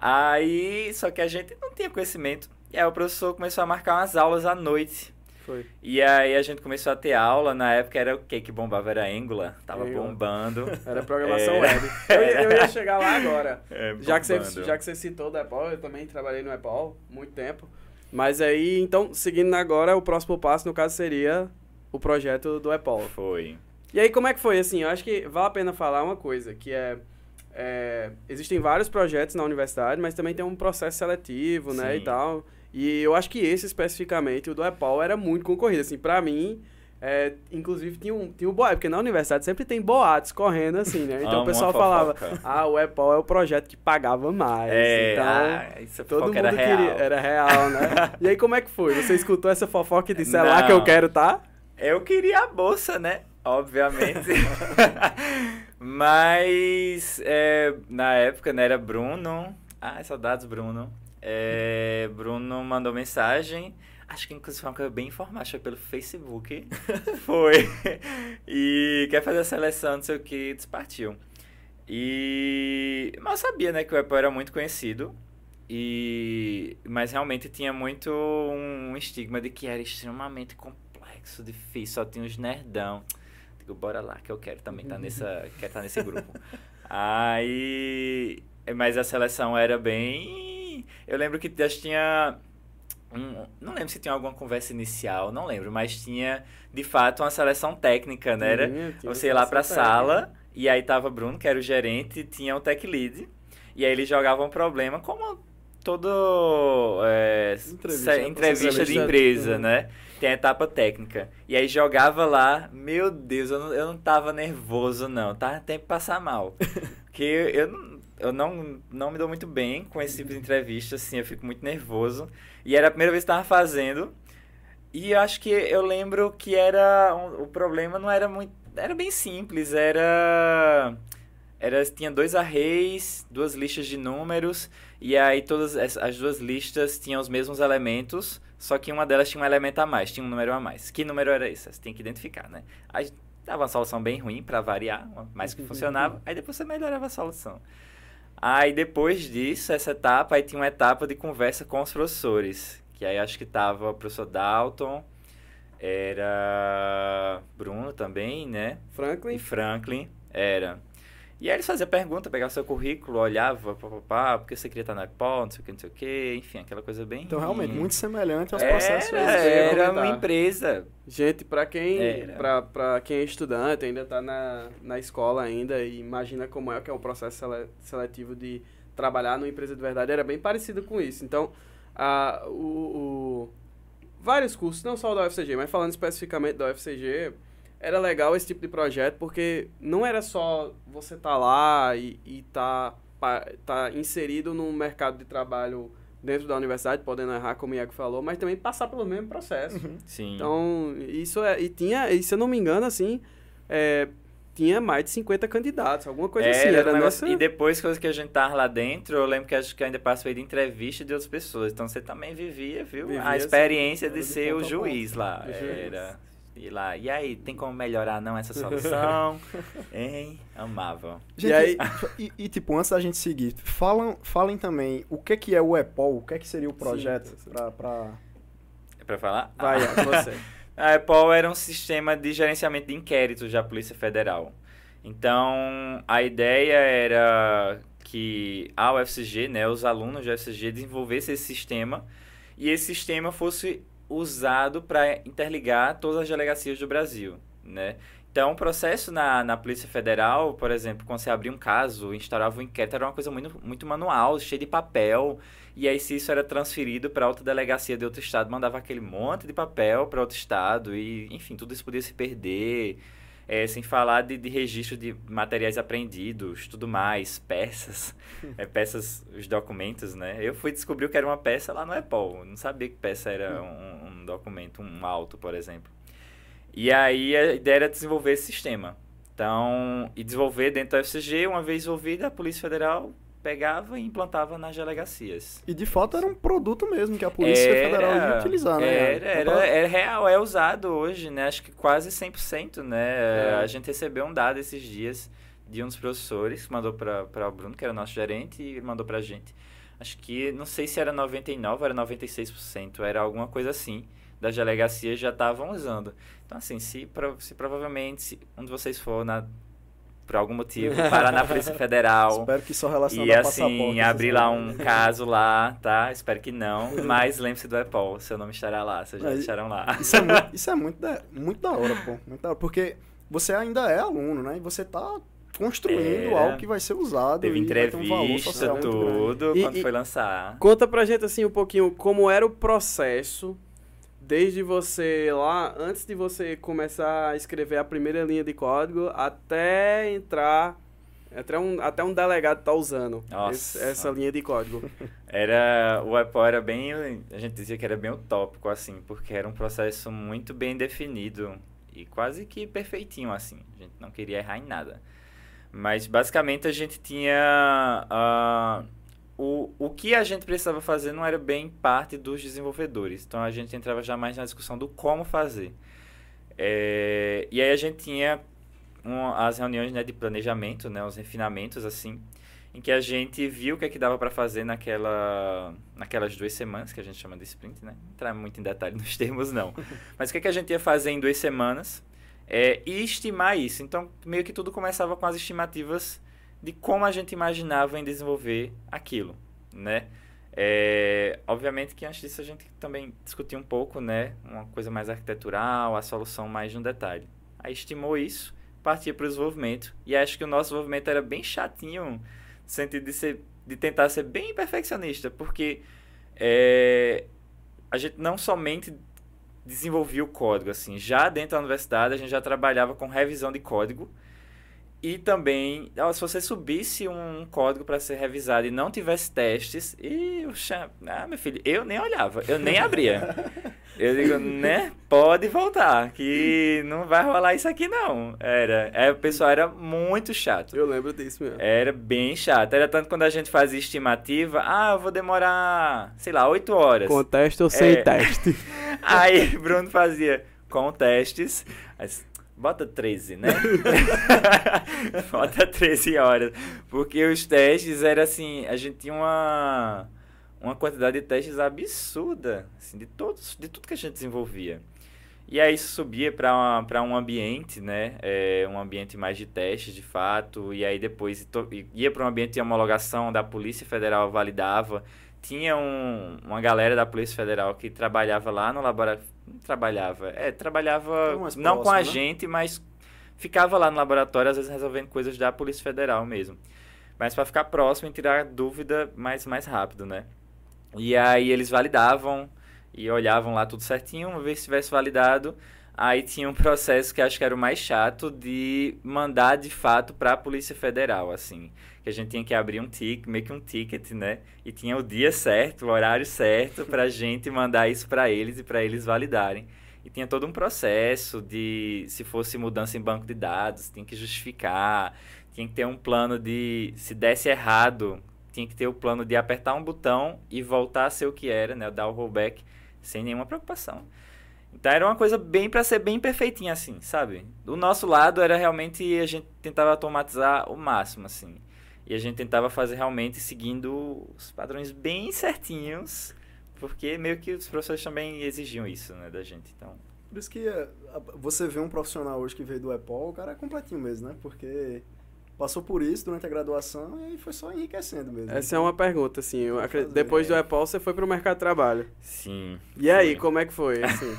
Aí, só que a gente não tinha conhecimento. E aí o professor começou a marcar umas aulas à noite. Foi. E aí a gente começou a ter aula, na época era o que que bombava? Era Angular, tava Angular. bombando. Era programação É. web. Eu, ia- eu ia chegar lá agora. É, Já que, você, já que você citou o Apple, eu também trabalhei no Apple muito tempo. Mas aí, então, seguindo agora, o próximo passo, no caso, seria o projeto do Apple. Foi. E aí, como é que foi? Assim, eu acho que vale a pena falar uma coisa, que é... é, existem vários projetos na universidade, mas também tem um processo seletivo, né, Sim. e tal. E eu acho que esse, especificamente, o do Apple, era muito concorrido. Assim, pra mim... é, inclusive tinha um, tinha um boato, porque na universidade sempre tem boatos correndo assim, né? Então Amo o pessoal falava, ah, o Apple é o projeto que pagava mais. É, então, ah, isso todo mundo era queria. real. Era real, né? e aí, como é que foi? Você escutou essa fofoca e disse, é lá que eu quero, tá? Eu queria a bolsa, né? Obviamente. Mas é, na época, né, era Bruno. Ai, saudades, Bruno. É, Bruno mandou mensagem. Acho que inclusive foi uma coisa bem informática pelo Facebook. foi. E quer fazer a seleção, não sei o que, despartiu. E. Mas sabia, né, que o Apple era muito conhecido. E. Mas realmente tinha muito um estigma de que era extremamente complexo, difícil, só tinha uns nerdão. Digo, bora lá, que eu quero também estar nessa. quero estar nesse grupo. Aí. Mas a seleção era bem. Eu lembro que já tinha. um- não lembro se tinha alguma conversa inicial, não lembro, mas tinha de fato uma seleção técnica, né? Era você ia lá pra seleção sala, e aí tava Bruno, que era o gerente, tinha o tech lead, e aí ele jogava um problema, como todo é, Entrevista, se- entrevista de entrevista, empresa, uhum. né? Tem a etapa técnica. E aí jogava lá, meu Deus, eu não, eu não tava nervoso, não. Tava até passar mal. Porque eu, eu, não, eu não, não me dou muito bem com esse tipo de entrevista, assim, eu fico muito nervoso. E era a primeira vez que tava fazendo. E eu acho que eu lembro que era. um- o problema não era muito. Era bem simples, era. Era, tinha dois arrays, duas listas de números, e aí todas as, as duas listas tinham os mesmos elementos, só que uma delas tinha um elemento a mais, tinha um número a mais. Que número era esse? Você tem que identificar, né? Aí dava uma solução bem ruim para variar, mas que funcionava, aí depois você melhorava a solução. Aí depois disso, essa etapa, aí tinha uma etapa de conversa com os professores, que aí acho que tava o professor Dalton, era Bruno também, né? E Franklin. Franklin, era. E aí eles faziam pergunta, pegavam seu currículo, olhava, papapá, porque você queria estar na Apple, não sei o que, não sei o que, enfim, aquela coisa bem... Então, realmente, muito semelhante aos era, processos. eu ia era comentar. uma empresa. Gente, pra quem, Era. pra, pra quem é estudante, ainda tá na, na escola ainda e imagina como é que é o processo sele- seletivo de trabalhar numa empresa de verdade, era bem parecido com isso. Então, a, o, o- vários cursos, não só da UFCG, mas falando especificamente da UFCG, era legal esse tipo de projeto porque não era só você tá lá e, e tá, tá inserido num mercado de trabalho dentro da universidade, podendo errar, como o Iago falou, mas também passar pelo mesmo processo. Sim. Então, isso é. E tinha, e se eu não me engano, assim, é, tinha mais de 50 candidatos, alguma coisa Era assim. Era negócio- nessa... E depois coisa que a gente tava lá dentro, eu lembro que acho que eu ainda participei de entrevista de outras pessoas. Então você também vivia, viu? Vivia, a experiência era de de ser o ponta a juiz lá. O juiz. Era. E lá, e aí, tem como melhorar não essa solução? hein? Amava. Gente, E aí- e, e, tipo, antes da gente seguir, falam, falem também o que, que é o EPOL, o que, que seria o projeto sim. pra, pra... É pra falar? Vai, Ah. é, você. A EPOL era um sistema de gerenciamento de inquéritos da Polícia Federal. Então, a ideia era que a UFCG, né, os alunos da UFCG desenvolvessem esse sistema e esse sistema fosse usado para interligar todas as delegacias do Brasil, né? Então, o processo na, na Polícia Federal, por exemplo, quando você abria um caso, instaurava um inquérito, era uma coisa muito, muito manual, cheia de papel. E aí, se isso era transferido para outra delegacia de outro estado, mandava aquele monte de papel para outro estado. E, enfim, tudo isso podia se perder. É, sem falar de, de registro de materiais apreendidos, tudo mais, peças, é, peças, os documentos, né? Eu fui descobrir o que era uma peça lá no EPOL. Não sabia que peça era um, um documento, um auto, por exemplo. E aí a ideia era desenvolver esse sistema. Então, e desenvolver dentro da UFCG, uma vez desenvolvida, a Polícia Federal pegava e implantava nas delegacias. E de fato era um produto mesmo que a Polícia Federal ia utilizar, né? Era, era, é real, é usado hoje, né? Acho que quase 100%, né? É. A gente recebeu um dado esses dias de um dos professores que mandou para o Bruno, que era nosso gerente, e mandou para a gente. Acho que, não sei se era 99% ou era 96%, era alguma coisa assim, das delegacias já estavam usando. Então, assim, se, se provavelmente se um de vocês for na, por algum motivo parar na Polícia Federal Espero que só relacionado e a assim, abrir lá um caso lá, tá? Espero que não. Mas lembre-se do EPOL, seu nome estará lá, vocês já deixaram lá. Isso é, muito, isso é muito, da, muito da hora, pô. Muito da hora, porque você ainda é aluno, né? E você tá construindo É. algo que vai ser usado Teve e vai ter um valor entrevista, grande. tudo, E- quando e- foi lançar. Conta pra gente assim um pouquinho como era o processo desde você lá, antes de você começar a escrever a primeira linha de código, até entrar, até um, até um delegado tá usando esse- essa linha de código. Era, o EPOL era bem, a gente dizia que era bem utópico, assim, porque era um processo muito bem definido e quase que perfeitinho, assim. A gente não queria errar em nada. Mas, basicamente, a gente tinha... ah, o, o que a gente precisava fazer não era bem parte dos desenvolvedores. Então, a gente entrava já mais na discussão do como fazer. É, e aí, a gente tinha um- as reuniões né, de planejamento, né, os refinamentos, assim, em que a gente viu o que é que dava para fazer naquela, naquelas duas semanas, que a gente chama de sprint, né? Entrar muito em detalhe nos termos, não. Mas o que, é que a gente ia fazer em duas semanas é, e estimar isso. Então, meio que tudo começava com as estimativas de como a gente imaginava em desenvolver aquilo, né? É, obviamente que antes disso a gente também discutiu um pouco, né? Uma coisa mais arquitetural, a solução mais no detalhe. Aí estimou isso, partia para o desenvolvimento. E acho que o nosso desenvolvimento era bem chatinho, no sentido de, ser, de tentar ser bem perfeccionista, porque é, a gente não somente desenvolvia o código, assim, já dentro da universidade a gente já trabalhava com revisão de código e também, se você subisse um código para ser revisado e não tivesse testes, e cham... ah, meu filho, eu nem olhava, eu nem abria. Eu digo, né? Pode voltar, que não vai rolar isso aqui não. Era, é, o pessoal era muito chato. Eu lembro disso mesmo. Era bem chato. Era tanto quando a gente fazia estimativa, ah, eu vou demorar, sei lá, 8 horas. Com teste ou sem É. teste? Aí Bruno fazia com testes. Bota 13, né? bota 13 horas. Porque os testes era assim, a gente tinha uma, uma quantidade de testes absurda, assim, de todos, de tudo que a gente desenvolvia. E aí isso subia para um ambiente, né? É, um ambiente mais de testes, de fato. E aí depois ia para um ambiente de homologação da Polícia Federal, validava. Tinha um, uma galera da Polícia Federal que trabalhava lá no laboratório. Trabalhava. É, trabalhava não com a né? gente, mas ficava lá no laboratório, às vezes resolvendo coisas da Polícia Federal mesmo. Mas para ficar próximo e tirar dúvida mais, mais rápido, né? E aí eles validavam e olhavam lá tudo certinho, uma vez que tivesse validado, aí tinha um processo que acho que era o mais chato de mandar de fato para a Polícia Federal, assim, que a gente tinha que abrir um ticket, meio que um ticket, né? E tinha o dia certo, o horário certo pra gente mandar isso para eles e para eles validarem. E tinha todo um processo de, se fosse mudança em banco de dados, tinha que justificar, tinha que ter um plano de, se desse errado, tinha que ter o plano de apertar um botão e voltar a ser o que era, né? Dar o rollback sem nenhuma preocupação. Então era uma coisa bem para ser bem perfeitinha assim, sabe? Do nosso lado era realmente a gente tentava automatizar o máximo assim. E a gente tentava fazer realmente seguindo os padrões bem certinhos, porque meio que os professores também exigiam isso, né, da gente. Então, por isso que eh, você vê um profissional hoje que veio do EPOL, o cara é completinho mesmo, né? Porque passou por isso durante a graduação e foi só enriquecendo mesmo. Essa é uma pergunta, assim. Acredito, depois do EPOL você foi para o mercado de trabalho. Sim. E foi. aí, como é que foi? Assim?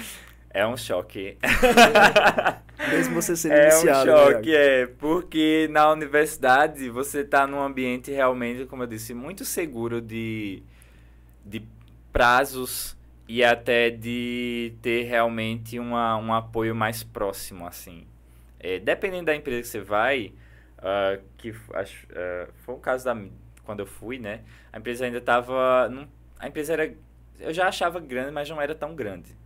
é um choque. Mesmo você sendo é iniciado. É um choque, né? é. Porque na universidade você está num ambiente realmente, como eu disse, muito seguro de, de prazos e até de ter realmente uma, um apoio mais próximo, assim. É, dependendo da empresa que você vai, Uh, que acho, uh, foi o caso da quando eu fui, né? A empresa ainda estava, a empresa era, eu já achava grande, mas não era tão grande,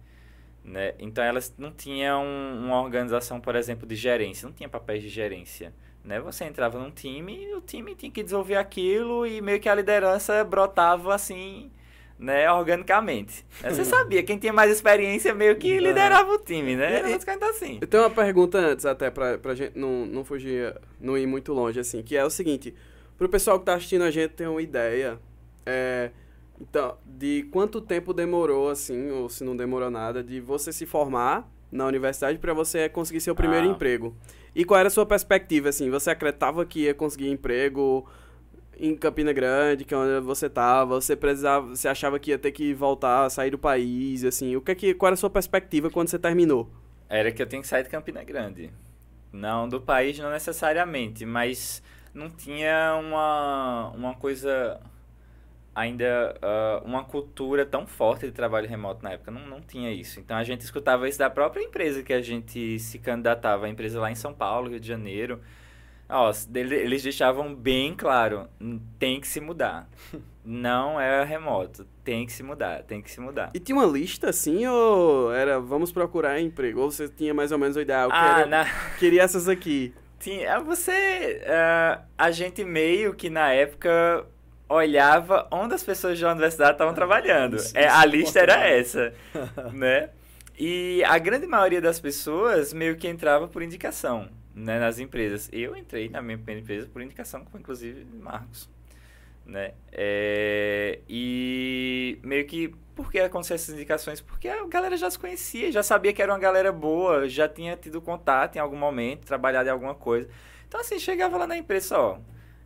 né? Então elas não tinham uma organização, por exemplo, de gerência, não tinha papéis de gerência, né? Você entrava num time, e o time tinha que desenvolver aquilo e meio que a liderança brotava assim né, organicamente. Você sabia, quem tinha mais experiência meio que liderava o time, né? Era basicamente assim. Eu tenho uma pergunta antes, até pra, pra gente não, não fugir, não ir muito longe, assim, que é o seguinte, pro pessoal que tá assistindo a gente ter uma ideia, é, então, de quanto tempo demorou, assim, ou se não demorou nada, de você se formar na universidade para você conseguir seu primeiro ah. emprego. E qual era a sua perspectiva, assim? Você acreditava que ia conseguir emprego em Campina Grande, que é onde você estava, você precisava, você achava que ia ter que voltar, sair do país, assim, o que é que, qual era a sua perspectiva quando você terminou? Era que eu tinha que sair de Campina Grande. Não do país, não necessariamente, mas não tinha uma, uma coisa ainda uh, uma cultura tão forte de trabalho remoto na época. Não, não tinha isso. Então a gente escutava isso da própria empresa que a gente se candidatava, a empresa lá em São Paulo, Rio de Janeiro. Ó, eles deixavam bem claro, tem que se mudar. Não é remoto, tem que se mudar, tem que se mudar. E tinha uma lista assim, ou era vamos procurar emprego? Ou você tinha mais ou menos o ideal? Ah, na... Queria essas aqui. Tinha, é, você, uh, a gente meio que na época olhava onde as pessoas da universidade estavam trabalhando. Isso, é, a lista era essa, né? E a grande maioria das pessoas meio que entrava por indicação né, nas empresas. Eu entrei na minha primeira empresa por indicação, inclusive Marcos. Né? É, e meio que por que aconteceu essas indicações? Porque a galera já se conhecia, já sabia que era uma galera boa, já tinha tido contato em algum momento, trabalhado em alguma coisa. Então, assim, chegava lá na empresa, ó.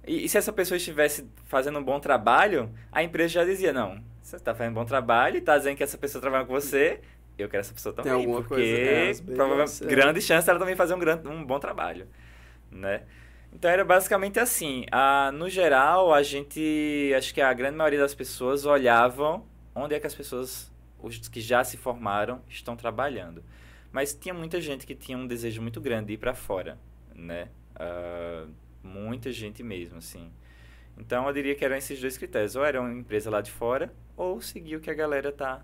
E, e se essa pessoa estivesse fazendo um bom trabalho, a empresa já dizia: não, você está fazendo um bom trabalho está dizendo que essa pessoa trabalha com você, eu quero essa pessoa também. Porque coisa. É, é. grande chance ela também fazer um, grande, um bom trabalho, né? Então era basicamente assim. A, no geral, a gente, acho que a grande maioria das pessoas olhavam onde é que as pessoas, os que já se formaram, estão trabalhando. Mas tinha muita gente que tinha um desejo muito grande de ir para fora, né? Uh, muita gente mesmo, assim. Então eu diria que eram esses dois critérios. Ou era uma empresa lá de fora, ou seguir o que a galera tá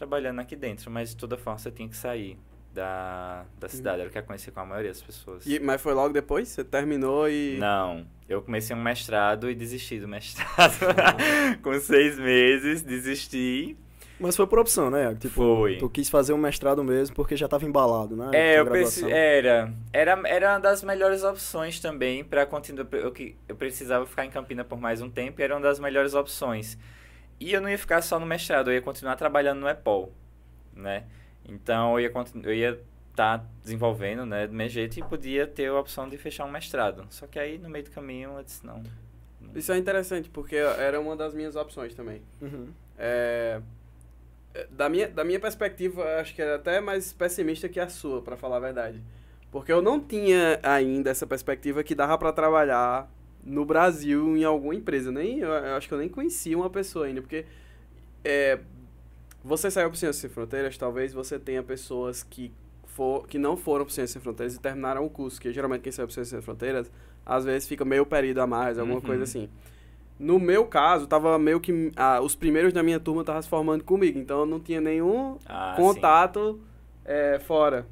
trabalhando aqui dentro, mas de toda forma você tinha que sair da, da cidade, era o que eu conheci com a maioria das pessoas. E, mas foi logo depois? Você terminou e. Não, eu comecei um mestrado e desisti do mestrado. com seis meses, desisti. Mas foi por opção, né? Tipo, foi. Tu quis fazer um mestrado mesmo porque já estava embalado, né? É, eu preci... era, era. Era uma das melhores opções também para continuar. Eu, eu precisava ficar em Campina por mais um tempo e era uma das melhores opções. E eu não ia ficar só no mestrado, eu ia continuar trabalhando no EPOL, né? Então eu ia eu ia estar tá desenvolvendo, né, do meu jeito e podia ter a opção de fechar um mestrado. Só que aí no meio do caminho eu disse não. não. Isso é interessante porque era uma das minhas opções também. Uhum. É, da minha da minha perspectiva, acho que era até mais pessimista que a sua, para falar a verdade. Porque eu não tinha ainda essa perspectiva que dava para trabalhar no Brasil em alguma empresa. Nem, eu, eu acho que eu nem conhecia uma pessoa ainda, porque é, você saiu para Ciência Sem Fronteiras, talvez você tenha pessoas que, for, que não foram para Ciência Sem Fronteiras e terminaram o curso, que geralmente quem saiu para Ciência Sem Fronteiras, às vezes fica meio período a mais, alguma uhum. coisa assim. No meu caso, tava meio que. Ah, os primeiros da minha turma estavam se formando comigo, então eu não tinha nenhum ah, contato. É, fora.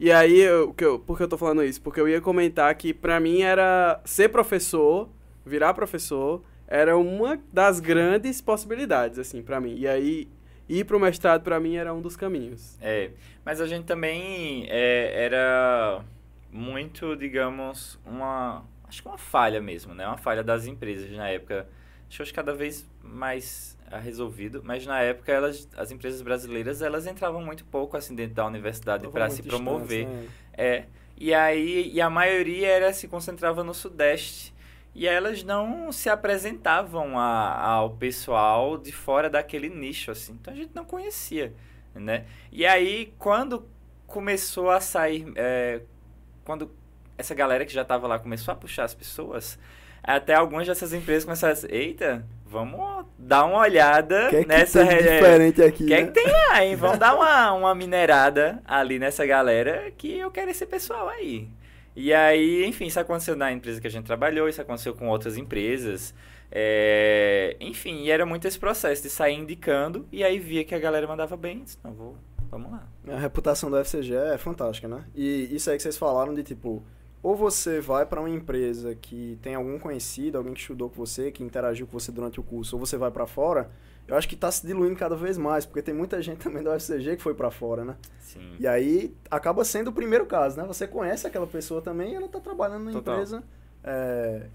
E aí, eu, que eu, por que eu tô falando isso? Porque eu ia comentar que pra mim era ser professor, virar professor, era uma das grandes possibilidades, assim, pra mim. E aí, ir pro mestrado pra mim era um dos caminhos. É, mas a gente também é, era muito, digamos, uma. Acho que uma falha mesmo, né? Uma falha das empresas na época. Acho que cada vez mais resolvido, mas na época elas, as empresas brasileiras elas entravam muito pouco assim dentro da universidade para se promover. Né? É. E aí e a maioria era se concentrava no sudeste. E elas não se apresentavam a, ao pessoal de fora daquele nicho assim. Então a gente não conhecia, né? E aí quando começou a sair é, quando essa galera que já estava lá começou a puxar as pessoas, até algumas dessas empresas começaram a dizer, eita, vamos dar uma olhada que é que nessa tem diferente aqui. O que né? é que tem lá, hein? Vamos dar uma, uma minerada ali nessa galera que eu quero esse pessoal aí. E aí, enfim, isso aconteceu na empresa que a gente trabalhou, isso aconteceu com outras empresas. É... Enfim, e era muito esse processo de sair indicando e aí via que a galera mandava bem. Disse, não, vou, vamos lá. A reputação do FCG é fantástica, né? E isso aí que vocês falaram de tipo ou você vai para uma empresa que tem algum conhecido, alguém que estudou com você, que interagiu com você durante o curso, ou você vai para fora, eu acho que está se diluindo cada vez mais, porque tem muita gente também da UFCG que foi para fora, né? Sim. E aí acaba sendo o primeiro caso, né? Você conhece aquela pessoa também e ela está trabalhando na Total. empresa é,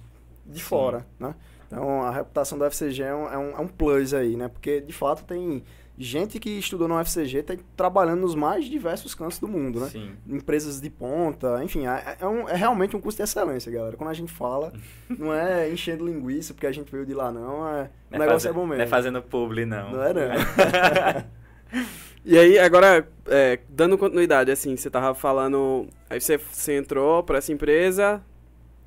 de Sim. fora, né? Então a reputação da UFCG é um, é, um, é um plus aí, né? Porque de fato tem gente que estudou no UFCG está trabalhando nos mais diversos cantos do mundo, né? Sim. Empresas de ponta, enfim, é, é, um, é, realmente um curso de excelência, galera. Quando a gente fala, não é enchendo linguiça porque a gente veio de lá, não. É, não o é negócio fazer, é bom mesmo. Não é fazendo publi, não. Não é, não. e aí, agora, é, dando continuidade, assim, você tava falando. Aí você, você entrou para essa empresa,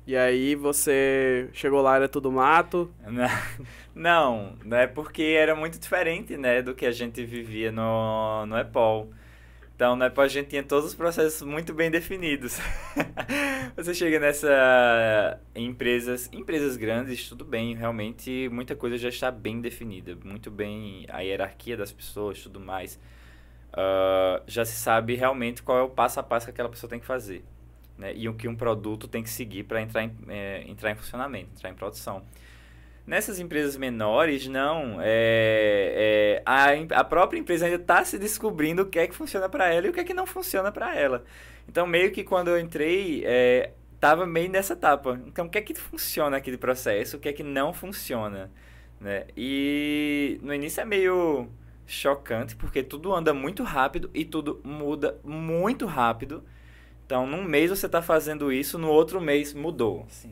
e aí você chegou lá, era tudo mato? Não, não é porque era muito diferente, né, do que a gente vivia no, no EPOL. Então, no EPOL a gente tinha todos os processos muito bem definidos. você chega nessa empresas, empresas grandes, tudo bem, realmente muita coisa já está bem definida, muito bem a hierarquia das pessoas, tudo mais. Uh, já se sabe realmente qual é o passo a passo que aquela pessoa tem que fazer né, e o que um produto tem que seguir para entrar, em, é, entrar em funcionamento, entrar em produção. Nessas empresas menores, não. É, é, a, a própria empresa ainda está se descobrindo o que é que funciona para ela e o que é que não funciona para ela. Então, meio que quando eu entrei, é, meio nessa etapa. Então, o que é que funciona aqui de processo, o que é que não funciona, né? E no início é meio chocante, porque tudo anda muito rápido e tudo muda muito rápido. Então, num mês você está fazendo isso, no outro mês mudou. Assim.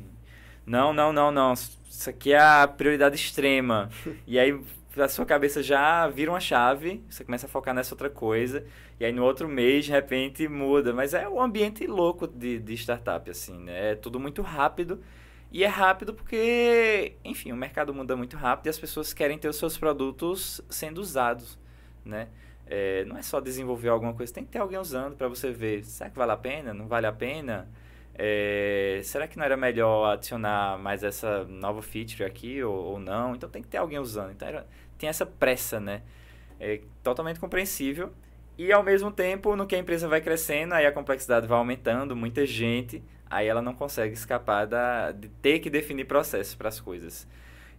Não, não, não, não. Isso aqui é a prioridade extrema. e aí a sua cabeça já vira uma chave, você começa a focar nessa outra coisa, e aí no outro mês, de repente, muda. Mas é um ambiente louco de, de startup, assim, né? É tudo muito rápido. E é rápido porque, enfim, o mercado muda muito rápido e as pessoas querem ter os seus produtos sendo usados, né? É, não é só desenvolver alguma coisa, tem que ter alguém usando para você ver, será que vale a pena? Não vale a pena? É, será que não era melhor adicionar mais essa nova feature aqui ou, ou não? Então tem que ter alguém usando. Então era, tem essa pressa, né? É totalmente compreensível. E ao mesmo tempo, no que a empresa vai crescendo, aí a complexidade vai aumentando, muita gente, aí ela não consegue escapar da, de ter que definir processos para as coisas.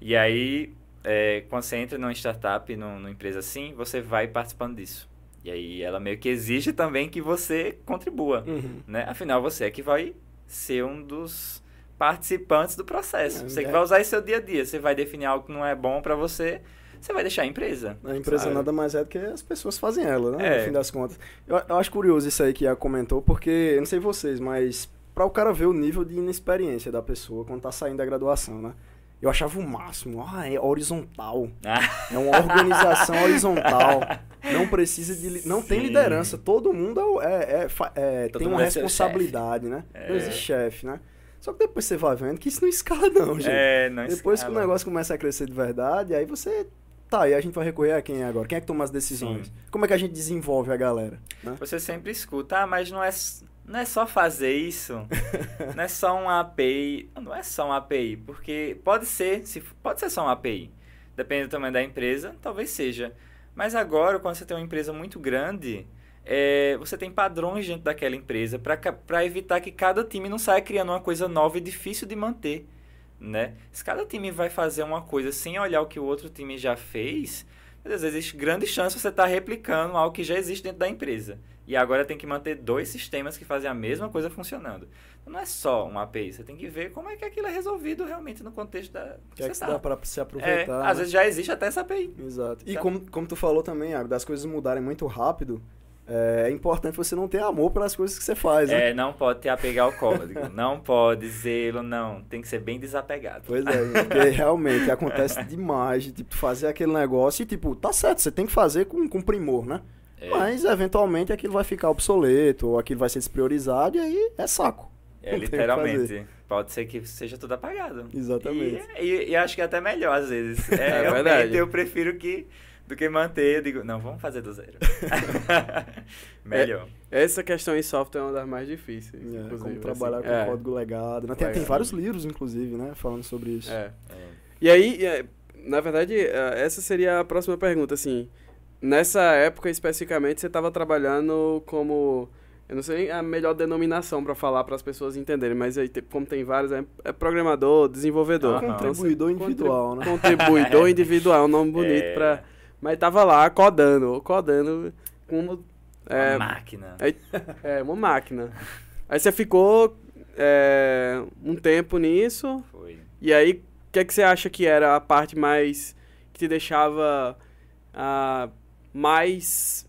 E aí é, quando você entra numa startup, numa, numa empresa assim, você vai participando disso. E aí ela meio que exige também que você contribua, Uhum. né? Afinal, você é que vai ser um dos participantes do processo. É, você que vai usar isso seu dia a dia. Você vai definir algo que não é bom para você, você vai deixar a empresa. A empresa sabe? nada mais é do que as pessoas fazem ela, né? É. No fim das contas. Eu, eu acho curioso isso aí que a comentou, porque, eu não sei vocês, mas para o cara ver o nível de inexperiência da pessoa quando tá saindo da graduação, né? Eu achava o máximo. Ah, é horizontal. É uma organização horizontal. Não precisa de. Não tem Sim. liderança. Todo mundo é, é- fa- é- Todo tem uma mundo é seu responsabilidade, né? Não É. existe chefe, né? Só que depois você vai vendo que isso não escala, não, gente. É, não depois que o escala. negócio começa a crescer de verdade, aí você. Tá, e a gente vai recorrer a quem agora? Quem é que toma as decisões? Sim. Como é que a gente desenvolve a galera? né? Você sempre escuta, ah, mas não é, não é só fazer isso. não é só um API. Não é só um API, porque pode ser, se, pode ser só um API. Depende do tamanho da empresa, talvez seja. Mas agora, quando você tem uma empresa muito grande, é, você tem padrões dentro daquela empresa para evitar que cada time não saia criando uma coisa nova e difícil de manter. Né? Se cada time vai fazer uma coisa sem olhar o que o outro time já fez, às vezes existe grande chance de você estar tá replicando algo que já existe dentro da empresa. E agora tem que manter dois sistemas que fazem a mesma coisa funcionando. Então não é só uma API, você tem que ver como é que aquilo é resolvido realmente no contexto da. Que, é que tá. dá para se aproveitar. É, né? Às vezes já existe até essa API. Exato. E como, como tu falou também, das coisas mudarem muito rápido, é, é importante você não ter amor pelas coisas que você faz. Né? É, não pode ter apegar ao código. não pode zelo, não. Tem que ser bem desapegado. Pois é, porque realmente acontece demais de tipo, fazer aquele negócio e, tipo, tá certo, você tem que fazer com, com primor, né? É. Mas, eventualmente, aquilo vai ficar obsoleto, ou aquilo vai ser despriorizado, e aí é saco. É, literalmente. Pode ser que seja tudo apagado. Exatamente. E, e, e, acho que é até melhor, às vezes. É, é verdade. Eu prefiro que do que manter. Eu digo, não, vamos fazer do zero. melhor. É, essa questão em software é uma das mais difíceis. É, como trabalhar assim. com é. código legado. Né? Tem, tem, vários livros, inclusive, né? Falando sobre isso. É. é. E aí, é, na verdade, essa seria a próxima pergunta, assim nessa época especificamente você estava trabalhando como eu não sei a melhor denominação para falar para as pessoas entenderem, mas aí como tem vários é, é programador, desenvolvedor, uhum. contribuidor individual, né? Contribuidor individual, um nome bonito é. para mas tava lá codando, codando como é, uma máquina. É, é, uma máquina. Aí você ficou é, um tempo nisso. Foi. E aí, o que, é que você acha que era a parte mais que te deixava ah, mais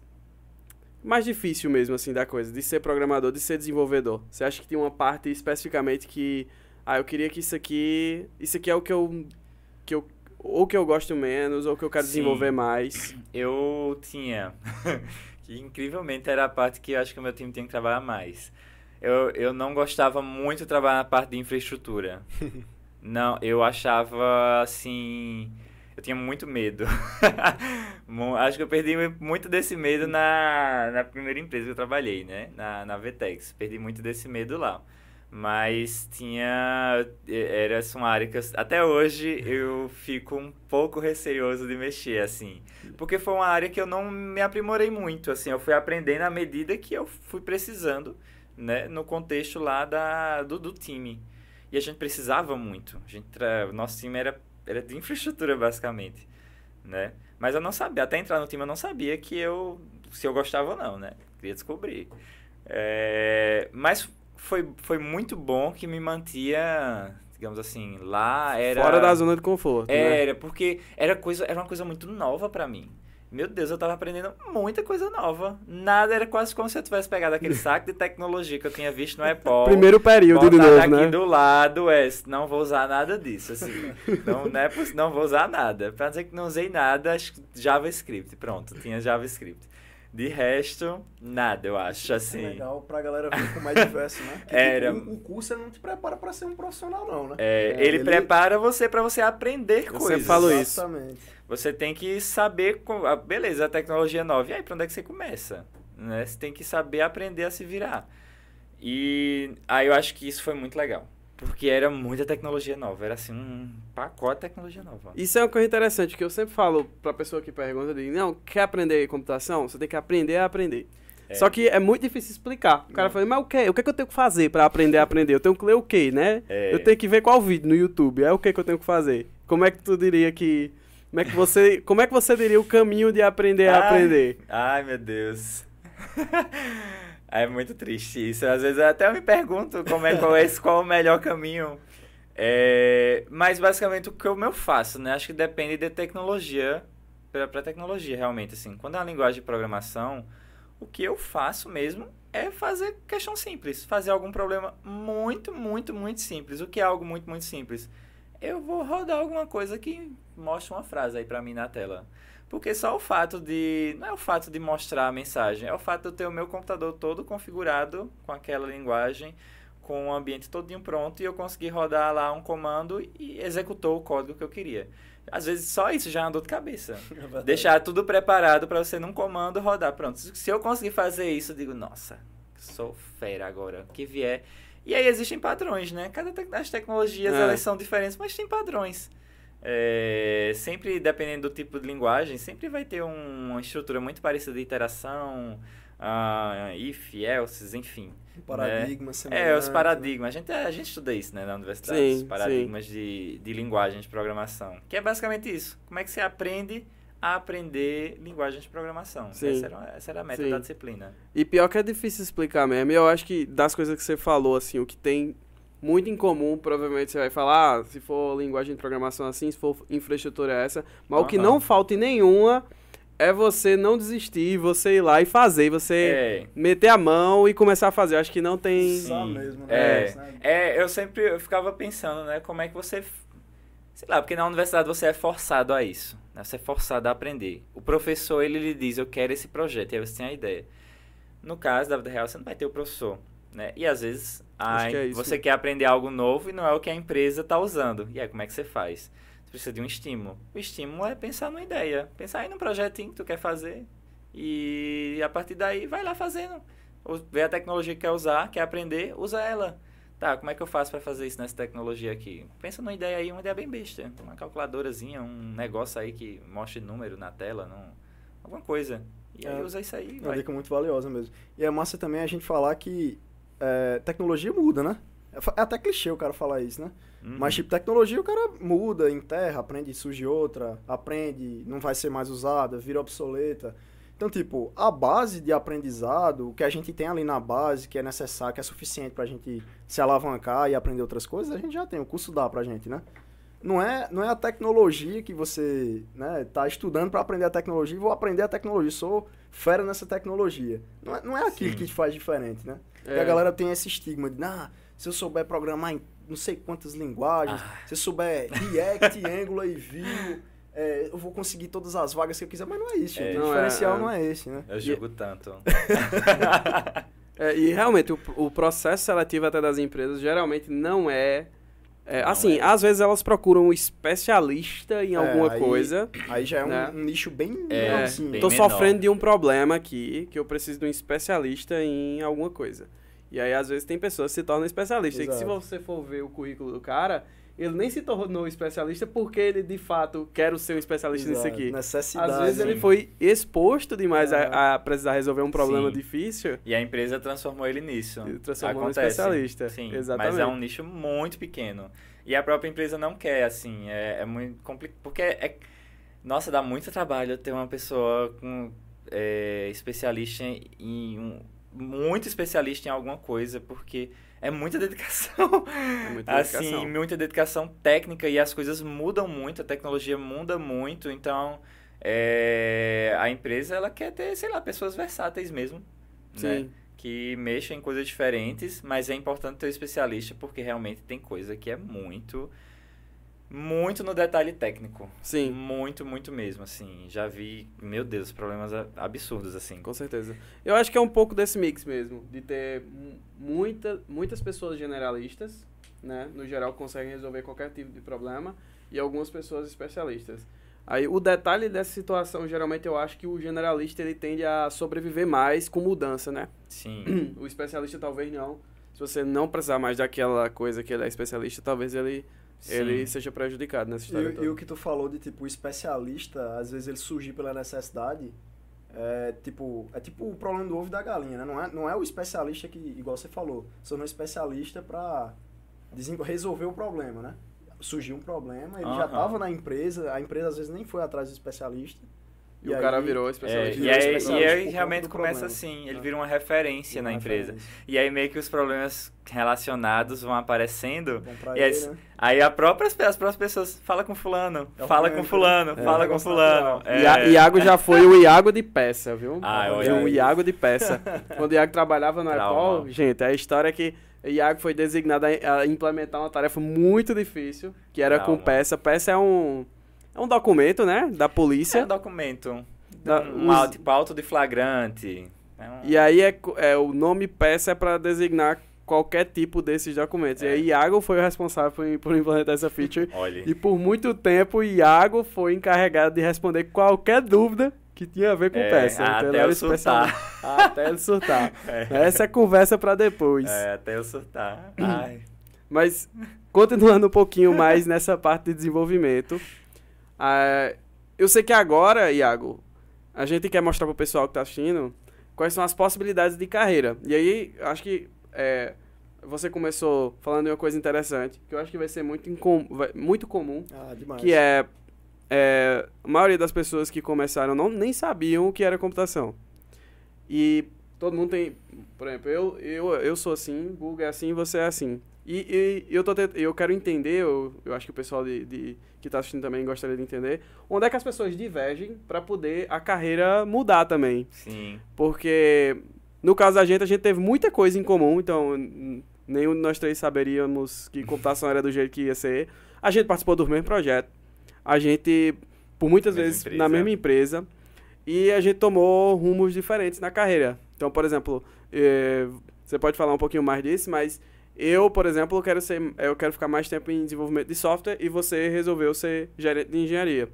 mais difícil mesmo assim da coisa, de ser programador, de ser desenvolvedor. Você acha que tem uma parte especificamente que ah, eu queria que isso aqui, isso aqui é o que eu que eu ou que eu gosto menos ou que eu quero Sim. desenvolver mais. Eu tinha que incrivelmente era a parte que eu acho que o meu time tinha que trabalhar mais. Eu, eu não gostava muito de trabalhar na parte de infraestrutura. não, eu achava assim eu tinha muito medo. Acho que eu perdi muito desse medo na, na primeira empresa que eu trabalhei, né? Na, na Vtex. Perdi muito desse medo lá. Mas tinha. Era uma área que eu, até hoje eu fico um pouco receioso de mexer, assim. Porque foi uma área que eu não me aprimorei muito, assim. Eu fui aprendendo à medida que eu fui precisando, né? No contexto lá da, do, do time. E a gente precisava muito. A gente, nosso time era era de infraestrutura, basicamente, né? Mas eu não sabia, até entrar no time eu não sabia que eu, se eu gostava ou não, né? Queria descobrir. É, mas foi, foi muito bom que me mantia, digamos assim, lá era... Fora da zona de conforto, né? Era, né? porque era, coisa, era uma coisa muito nova para mim. Meu Deus, eu tava aprendendo muita coisa nova. Nada era quase como se eu tivesse pegado aquele saco de tecnologia que eu tinha visto no Apple. Primeiro período de novo, aqui né? do lado, é, não vou usar nada disso, assim. não, não, é, não vou usar nada. Pra dizer que não usei nada, JavaScript. Pronto, tinha JavaScript. De resto, nada, eu acho, assim. É legal pra galera ver como é diverso, né? Porque Era... O, o curso não te prepara para ser um profissional, não, né? É, é ele, ele, prepara você para você aprender eu coisas. Você falou isso. Exatamente. Você tem que saber, ah, beleza, a tecnologia é nova, e aí, pra onde é que você começa? Né? Você tem que saber aprender a se virar. E aí eu acho que isso foi muito legal. Porque era muita tecnologia nova, era assim um pacote de tecnologia nova. Isso é uma coisa interessante, que eu sempre falo pra pessoa que pergunta, de, não, quer aprender computação? Você tem que aprender a aprender. É. Só que é muito difícil explicar. O cara não. fala, mas o que? O que, é que eu tenho que fazer para aprender a aprender? Eu tenho que ler o quê, né? É. Eu tenho que ver qual vídeo no YouTube. É o que, que eu tenho que fazer? Como é que tu diria que como é que você, como é que você diria o caminho de aprender a aprender? Ai, meu Deus. é muito triste isso. Às vezes eu até me pergunto como é qual é qual é o melhor caminho. É, mas basicamente o que eu faço, né? Acho que depende de tecnologia para tecnologia realmente assim. Quando é uma linguagem de programação, o que eu faço mesmo é fazer questão simples, fazer algum problema muito, muito, muito simples. O que é algo muito, muito simples? eu vou rodar alguma coisa que mostre uma frase aí para mim na tela. Porque só o fato de. Não é o fato de mostrar a mensagem, é o fato de eu ter o meu computador todo configurado com aquela linguagem, com o ambiente todinho pronto e eu conseguir rodar lá um comando e executou o código que eu queria. Às vezes só isso já é uma dor de cabeça. É Deixar tudo preparado para você num comando rodar. Pronto. Se eu conseguir fazer isso, eu digo, nossa, sou fera agora. Que vier. E aí existem padrões, né? Cada te as tecnologias é. elas são diferentes, mas tem padrões. É, sempre dependendo do tipo de linguagem, sempre vai ter um, uma estrutura muito parecida de interação, ah, if, else, enfim. Paradigmas né? É, os paradigmas. A gente, a gente estuda isso né, na universidade, Sim, os paradigmas de, de linguagem de programação. Que é basicamente isso. Como é que você aprende a aprender linguagem de programação. Sim. Essa, era, essa era a meta Sim. da disciplina. E pior que é difícil explicar mesmo. E eu acho que das coisas que você falou, assim, o que tem muito em comum, provavelmente você vai falar, ah, se for linguagem de programação assim, se for infraestrutura é essa. Mas o que não falta em nenhuma é você não desistir, você ir lá e fazer, você É, meter a mão e começar a fazer. Eu acho que não tem. Só mesmo, É. né? Né? é, eu sempre eu ficava pensando, né, como é que você... Sei lá, porque na universidade você é forçado a isso. Né? Você é forçado a aprender. O professor, ele lhe diz, eu quero esse projeto, e aí você tem a ideia. No caso da vida real, você não vai ter o professor, né? E às vezes a, que é você quer aprender algo novo e não é o que a empresa está usando. E aí, como é que você faz? Você precisa de um estímulo. O estímulo é pensar numa ideia. Pensar aí num projetinho que tu quer fazer. E a partir daí, vai lá fazendo. Vê a tecnologia que quer usar, quer aprender, usa ela. Tá, como é que eu faço para fazer isso nessa tecnologia aqui? Pensa numa ideia aí, uma ideia bem besta. Uma calculadorazinha, um negócio aí que mostre número na tela, não, alguma coisa. E aí É. usa isso aí, uma vai. dica muito valiosa mesmo. E é massa também a gente falar que é, tecnologia muda, né? É é até clichê o cara falar isso, né? Uhum. Mas, tipo, tecnologia o cara muda, enterra, aprende, surge outra, aprende, não vai ser mais usada, vira obsoleta. Então, tipo, a base de aprendizado, o que a gente tem ali na base, que é necessário, que é suficiente pra gente se alavancar e aprender outras coisas, a gente já tem, o curso dá pra gente, né? Não é, não é a tecnologia que você né, tá estudando para aprender a tecnologia vou aprender a tecnologia, sou fera nessa tecnologia. Não é, não é aquilo Sim. que te faz diferente, né? E É. a galera tem esse estigma de, ah, se eu souber programar em não sei quantas linguagens, Ah. se eu souber React, Angular e Vue, é, eu vou conseguir todas as vagas que eu quiser, mas não é isso, É. o é, diferencial é. não é esse, né? Eu julgo tanto. É, e realmente, o, o processo seletivo até das empresas geralmente não é. É, assim, é. às vezes elas procuram um especialista em É, alguma aí- coisa. Aí já é um, Né? um nicho bem É, menorzinho. bem Tô menor. sofrendo de um problema aqui, que eu preciso de um especialista em alguma coisa. E aí, às vezes, tem pessoas que se tornam especialistas. E que se você for ver o currículo do cara, ele nem se tornou especialista porque ele, de fato, quer ser um especialista nisso Exato, aqui. Necessidade. Às vezes ele foi exposto demais Aham. a, a precisar resolver um problema Sim. difícil. E a empresa transformou ele nisso. E transformou Acontece. especialista. Sim, Exatamente. mas é um nicho muito pequeno. E a própria empresa não quer, assim, é, é muito complicado. Porque é. Nossa, dá muito trabalho ter uma pessoa com é, especialista em. um- muito especialista em alguma coisa, porque é muita dedicação. É muita assim, dedicação. muita dedicação técnica e as coisas mudam muito, a tecnologia muda muito, então é, a empresa ela quer ter, sei lá, pessoas versáteis mesmo. Né? Sim. que mexam em coisas diferentes, mas é importante ter um especialista porque realmente tem coisa que é muito muito no detalhe técnico. Sim. Muito, muito mesmo, assim. Já vi, meu Deus, problemas absurdos assim. Com certeza. Eu acho que é um pouco desse mix mesmo, de ter mu- muita, muitas pessoas generalistas, né, no geral conseguem resolver qualquer tipo de problema, e algumas pessoas especialistas. Aí o detalhe dessa situação, geralmente eu acho que o generalista ele tende a sobreviver mais com mudança, né? Sim. O especialista talvez não. Se você não precisar mais daquela coisa que ele é especialista, talvez ele, ele seja prejudicado nessa história E, toda. e o que tu falou de, tipo, o especialista, às vezes ele surgir pela necessidade, é tipo, é tipo o problema do ovo e da galinha, né? Não é, não é o especialista que, igual você falou, sou um especialista pra resolver o problema, né? Surgiu um problema, ele já Aham. tava na empresa, a empresa às vezes nem foi atrás do especialista. E, o cara aí- virou É, especialista. e virou aí, e aí realmente começa problema. assim, ele Ah. vira uma referência na Uma empresa. referência. E aí meio que os problemas relacionados vão aparecendo. E ele, aí, né? aí a própria, as próprias pessoas fala com fulano, É fala momento, com fulano, né? É. fala com Negócio fulano. É. Ia- Iago já foi o Iago de peça, viu? Ah, olha um. Iago de peça. Quando o Iago trabalhava no. Apple, gente, a história é que o Iago foi designado a implementar uma tarefa muito difícil, que era com Trauma. peça. Peça é um, é um documento, né, da Isso é polícia. um documento. Da- um os- auto, tipo, auto de flagrante. É um- E aí é, é o nome peça é para designar qualquer tipo desses documentos. E É. aí Iago foi o responsável por, por implementar essa feature. Olha. E por muito tempo, Iago foi encarregado de responder qualquer dúvida que tinha a ver com É, peça. até ele era eu especialista. Até ele surtar. É. Essa é conversa pra depois. É, até eu surtar. Ai. Mas, continuando um pouquinho mais nessa parte de desenvolvimento, ah, eu sei que agora, Iago, a gente quer mostrar pro pessoal que tá assistindo quais são as possibilidades de carreira. E aí, acho que é, você começou falando de uma coisa interessante, que eu acho que vai ser muito, incom muito comum, Ah, que é, é, a maioria das pessoas que começaram não nem sabiam o que era computação. E todo mundo tem, por exemplo, eu, eu, eu sou assim, Google é assim, você é assim. E, e eu, tô eu quero entender, eu, eu acho que o pessoal de, de, que está assistindo também gostaria de entender, onde é que as pessoas divergem para poder a carreira mudar também. Sim. Porque no caso da gente, a gente teve muita coisa em comum, então nenhum de nós três saberíamos que computação era do jeito que ia ser. A gente participou do mesmo projeto. A gente, por muitas Mesma vezes, empresa. na mesma empresa. E a gente tomou rumos diferentes na carreira. Então, por exemplo, eh, você pode falar um pouquinho mais disso, mas eu, por exemplo, eu quero, ser, eu quero ficar mais tempo em desenvolvimento de software e você resolveu ser gerente de engenharia.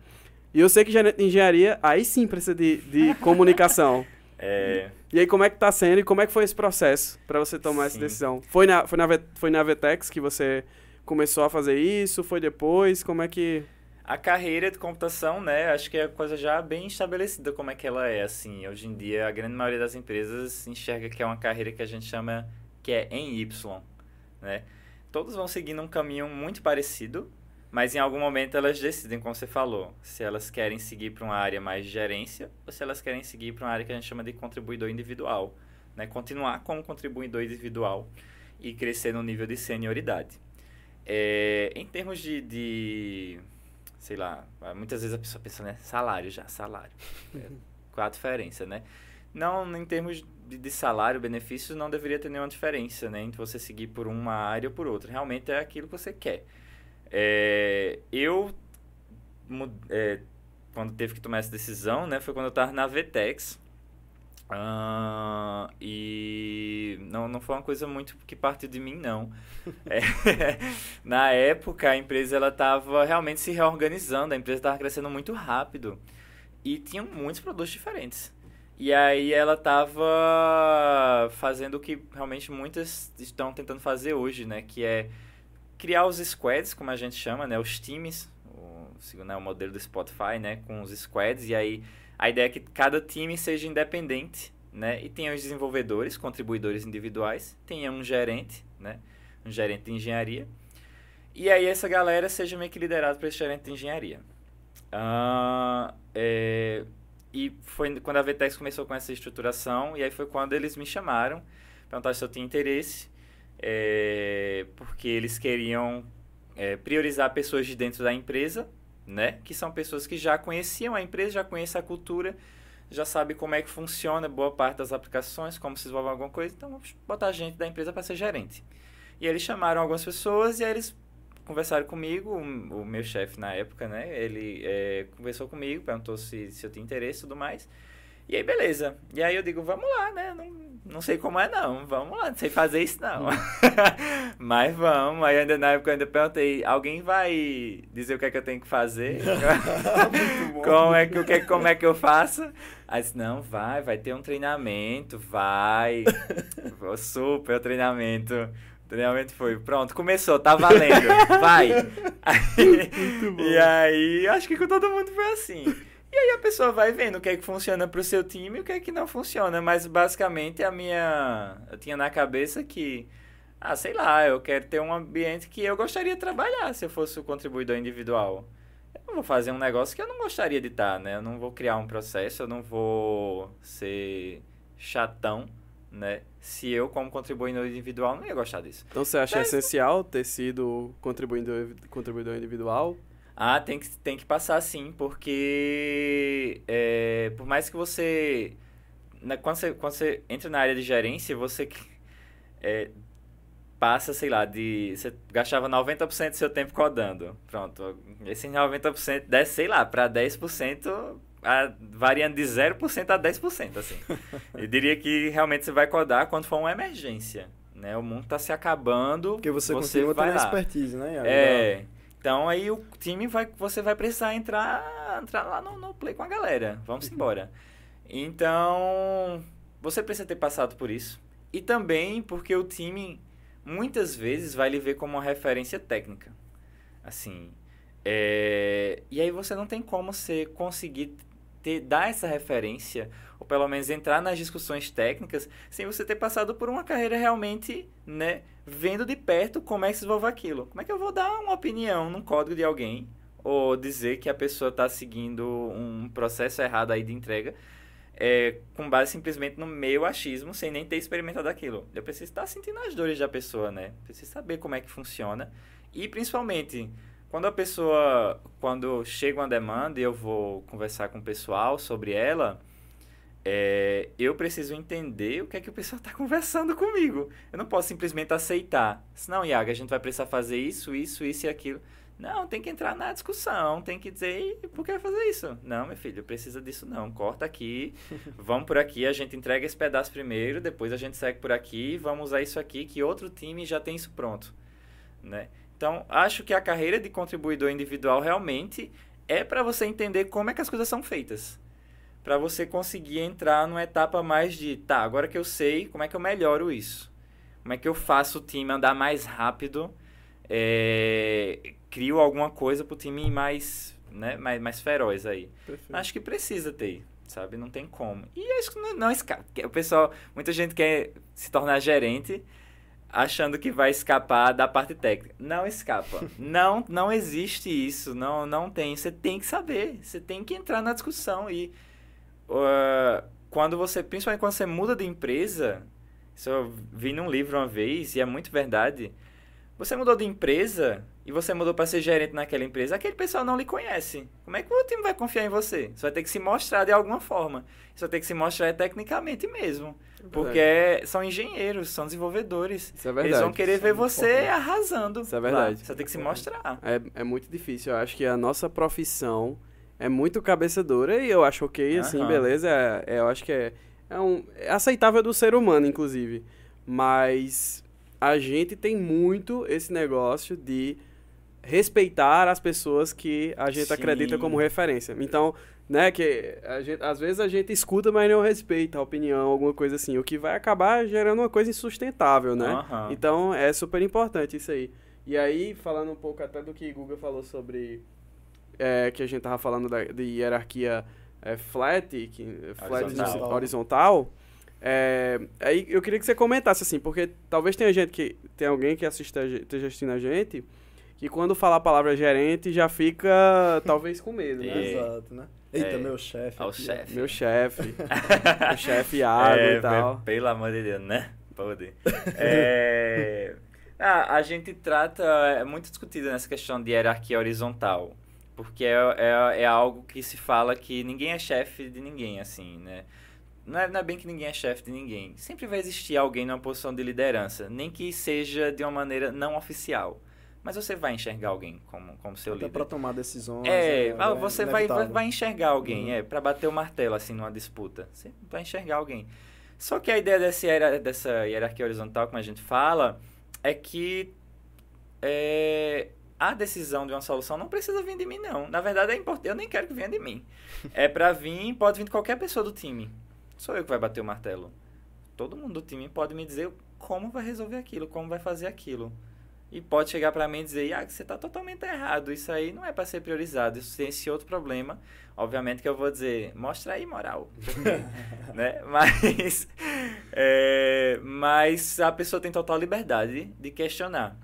E eu sei que gerente de engenharia, aí sim precisa de, de comunicação. É, E aí, como é que tá sendo e como é que foi esse processo para você tomar essa Sim. decisão? Foi na, foi, na, foi na Vetex que você começou a fazer isso? Foi depois? Como é que... A carreira de computação, né, acho que é coisa já bem estabelecida como é que ela é, assim. Hoje em dia, a grande maioria das empresas enxerga que é uma carreira que a gente chama que é em Y, né? Todos vão seguindo um caminho muito parecido, mas em algum momento elas decidem, como você falou, se elas querem seguir para uma área mais de gerência ou se elas querem seguir para uma área que a gente chama de contribuidor individual, né? Continuar como contribuidor individual e crescer no nível de senioridade. É, em termos de, de sei lá, muitas vezes a pessoa pensa, né? Salário já, salário. É, qual a diferença, né? Não, em termos de, salário, benefícios, não deveria ter nenhuma diferença, né? Entre você seguir por uma área ou por outra. Realmente é aquilo que você quer. É, eu, é, quando teve que tomar essa decisão, né? Foi quando eu estava na Vetex. Ah, e não, não foi uma coisa muito que partiu de mim, não. É, na época, a empresa ela estava realmente se reorganizando, a empresa estava crescendo muito rápido e tinham muitos produtos diferentes. E aí ela estava fazendo o que realmente muitas estão tentando fazer hoje, né? Que é criar os squads, como a gente chama, né? Os times, o, segundo né, o modelo do Spotify, né? Com os squads. E aí a ideia é que cada time seja independente, né? E tenha os desenvolvedores, contribuidores individuais, tenha um gerente, né? Um gerente de engenharia. E aí essa galera seja meio que liderada por esse gerente de engenharia. Ah, é, e foi quando a Vetex começou com essa estruturação, e aí foi quando eles me chamaram, perguntaram se eu tinha interesse, é, porque eles queriam é, priorizar pessoas de dentro da empresa, né? Que são pessoas que já conheciam a empresa, já conhecem a cultura, já sabem como é que funciona boa parte das aplicações, como se desenvolve alguma coisa, então vamos botar gente da empresa para ser gerente. E eles chamaram algumas pessoas e aí eles conversaram comigo, o, o meu chefe na época, né? Ele é, conversou comigo, perguntou se, se eu tinha interesse e tudo mais. E aí, beleza. E aí eu digo, vamos lá, né? Não, não sei como é, não. Vamos lá, não sei fazer isso, não. Mas vamos. Aí ainda na época eu ainda perguntei, alguém vai dizer o que é que eu tenho que fazer? Como, é que, o que, como é que eu faço? Aí disse, não, vai, vai ter um treinamento, vai. Super, treinamento. O treinamento foi, pronto, começou, tá valendo, vai. Aí, e aí, acho que com todo mundo foi assim. E aí a pessoa vai vendo o que é que funciona pro seu time e o que é que não funciona. Mas basicamente a minha. Eu tinha na cabeça que. Ah, sei lá, eu quero ter um ambiente que eu gostaria de trabalhar se eu fosse o contribuidor individual. Eu não vou fazer um negócio que eu não gostaria de estar, né? Eu não vou criar um processo, eu não vou ser chatão, né? Se eu, como contribuidor individual, não ia gostar disso. Então você acha Mas- essencial ter sido contribuidor, contribuidor individual? Ah, tem que, tem que passar sim, porque é, por mais que você, né, quando você. Quando você entra na área de gerência, você é, passa, sei lá, de. Você gastava 90% do seu tempo codando. Pronto. Esses 90% desce, sei lá, para 10%, a, variando de 0% a 10%, assim. Eu diria que realmente você vai codar quando for uma emergência. Né? O mundo está se acabando. Porque você, continua vai tendo expertise, né? É. Então aí o time vai. Você vai precisar entrar, entrar lá no, no play com a galera. Vamos embora. Então. Você precisa ter passado por isso. E também porque o time muitas vezes vai lhe ver como uma referência técnica. Assim. é, E aí você não tem como você conseguir ter, dar essa referência, ou pelo menos entrar nas discussões técnicas, sem você ter passado por uma carreira realmente, né, vendo de perto como é que se desenvolve aquilo. Como é que eu vou dar uma opinião num código de alguém, ou dizer que a pessoa está seguindo um processo errado aí de entrega, é, com base simplesmente no meu achismo, sem nem ter experimentado aquilo. Eu preciso estar sentindo as dores da pessoa, né? Preciso saber como é que funciona. E principalmente, quando a pessoa, quando chega uma demanda e eu vou conversar com o pessoal sobre ela, é, eu preciso entender o que é que o pessoal está conversando comigo. Eu não posso simplesmente aceitar. Senão, Iaga, a gente vai precisar fazer isso, isso, isso e aquilo. Não, tem que entrar na discussão, tem que dizer, por que fazer isso? Não, meu filho, precisa disso não. Corta aqui, vamos por aqui, a gente entrega esse pedaço primeiro, depois a gente segue por aqui, vamos usar isso aqui, que outro time já tem isso pronto, né? Então, acho que a carreira de contribuidor individual realmente é para você entender como é que as coisas são feitas. Para você conseguir entrar numa etapa mais de, tá, agora que eu sei, como é que eu melhoro isso? Como é que eu faço o time andar mais rápido? É, crio alguma coisa pro time mais, né, mais, mais feroz aí. Acho que precisa ter, sabe? Não tem como. E acho que não, não escapa. O pessoal, muita gente quer se tornar gerente achando que vai escapar da parte técnica. Não escapa. não, não existe isso. Não, não tem. Você tem que saber. Você tem que entrar na discussão e uh, quando você, principalmente quando você muda de empresa, isso eu vi num livro uma vez e é muito verdade. Você mudou de empresa, e você mudou para ser gerente naquela empresa, aquele pessoal não lhe conhece. Como é que o time vai confiar em você? Você vai ter que se mostrar de alguma forma. Você vai ter que se mostrar tecnicamente mesmo. É porque são engenheiros, são desenvolvedores. Isso é verdade. Eles vão querer Isso ver é você forte. arrasando. Isso é verdade. Lá. Você vai ter que se mostrar. É, é muito difícil. Eu acho que a nossa profissão é muito cabeça dura e eu acho ok, assim, beleza. É, é, eu acho que é, é, um, é aceitável do ser humano, inclusive. Mas a gente tem muito esse negócio de respeitar as pessoas que a gente Sim. acredita como referência. Então, né, que gente, às vezes a gente escuta, mas não respeita a opinião, alguma coisa assim, o que vai acabar gerando uma coisa insustentável, né? Uhum. Então, é super importante isso aí. E aí, falando um pouco até do que Guga falou sobre é, que a gente tava falando da, de hierarquia é, flat, que, flat horizontal, horizontal é, aí eu queria que você comentasse assim, porque talvez tenha gente que tem alguém que assista, esteja assistindo a gente que quando fala a palavra gerente já fica talvez com medo, né? Exato, né? Eita, é. meu chefe. Chefe. Meu chefe. o chefe água é, e tal. Pelo amor de Deus, né? Pode. É, ah, a gente trata, é muito discutido nessa questão de hierarquia horizontal. Porque é, é, é algo que se fala que ninguém é chefe de ninguém, assim, né? Não é, não é bem que ninguém é chefe de ninguém. Sempre vai existir alguém numa posição de liderança, nem que seja de uma maneira não oficial mas você vai enxergar alguém como, como seu Até líder. para tomar decisões. É, é, é você vai, vai, vai, enxergar alguém, uhum. é, para bater o martelo assim numa disputa. Você vai enxergar alguém. Só que a ideia dessa, dessa hierarquia horizontal, como a gente fala, é que é, a decisão de uma solução não precisa vir de mim, não. Na verdade, é importante. Eu nem quero que venha de mim. é para vir, pode vir de qualquer pessoa do time. Sou eu que vai bater o martelo. Todo mundo do time pode me dizer como vai resolver aquilo, como vai fazer aquilo e pode chegar para mim e dizer, ah, você está totalmente errado, isso aí não é para ser priorizado, isso tem esse outro problema. Obviamente que eu vou dizer, mostra aí moral, né? Mas, é, mas a pessoa tem total liberdade de questionar.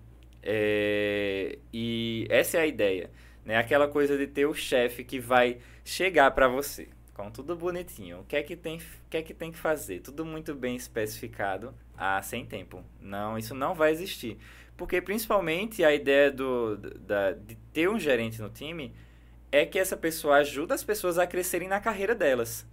É, e essa é a ideia, né? Aquela coisa de ter o chefe que vai chegar para você tudo bonitinho. O que é que tem, o que é que tem que fazer? Tudo muito bem especificado. Ah, sem tempo. Não, isso não vai existir. Porque principalmente a ideia do, da, de ter um gerente no time é que essa pessoa ajuda as pessoas a crescerem na carreira delas.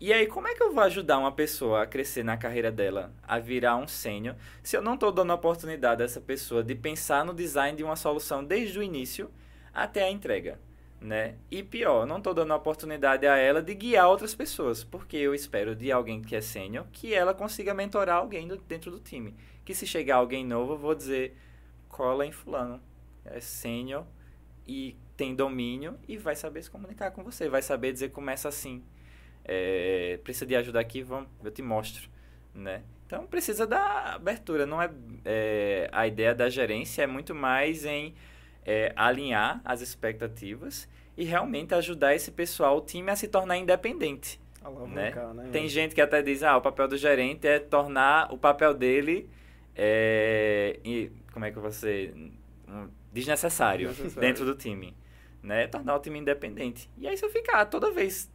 E aí, como é que eu vou ajudar uma pessoa a crescer na carreira dela, a virar um sênior, se eu não estou dando a oportunidade a essa pessoa de pensar no design de uma solução desde o início até a entrega? Né? E pior, não estou dando a oportunidade a ela de guiar outras pessoas, porque eu espero de alguém que é sênior que ela consiga mentorar alguém do, dentro do time que se chegar alguém novo, eu vou dizer, cola em fulano. É sênior e tem domínio e vai saber se comunicar com você, vai saber dizer começa assim. É, precisa de ajuda aqui, vamos, eu te mostro, né? Então precisa da abertura, não é, é a ideia da gerência é muito mais em é, alinhar as expectativas e realmente ajudar esse pessoal, o time, a se tornar independente. Né? né? Tem gente que até diz, ah, o papel do gerente é tornar o papel dele, é, e, como é que você, um, desnecessário, desnecessário dentro do time, né? Tornar o time independente. E aí se eu ficar toda vez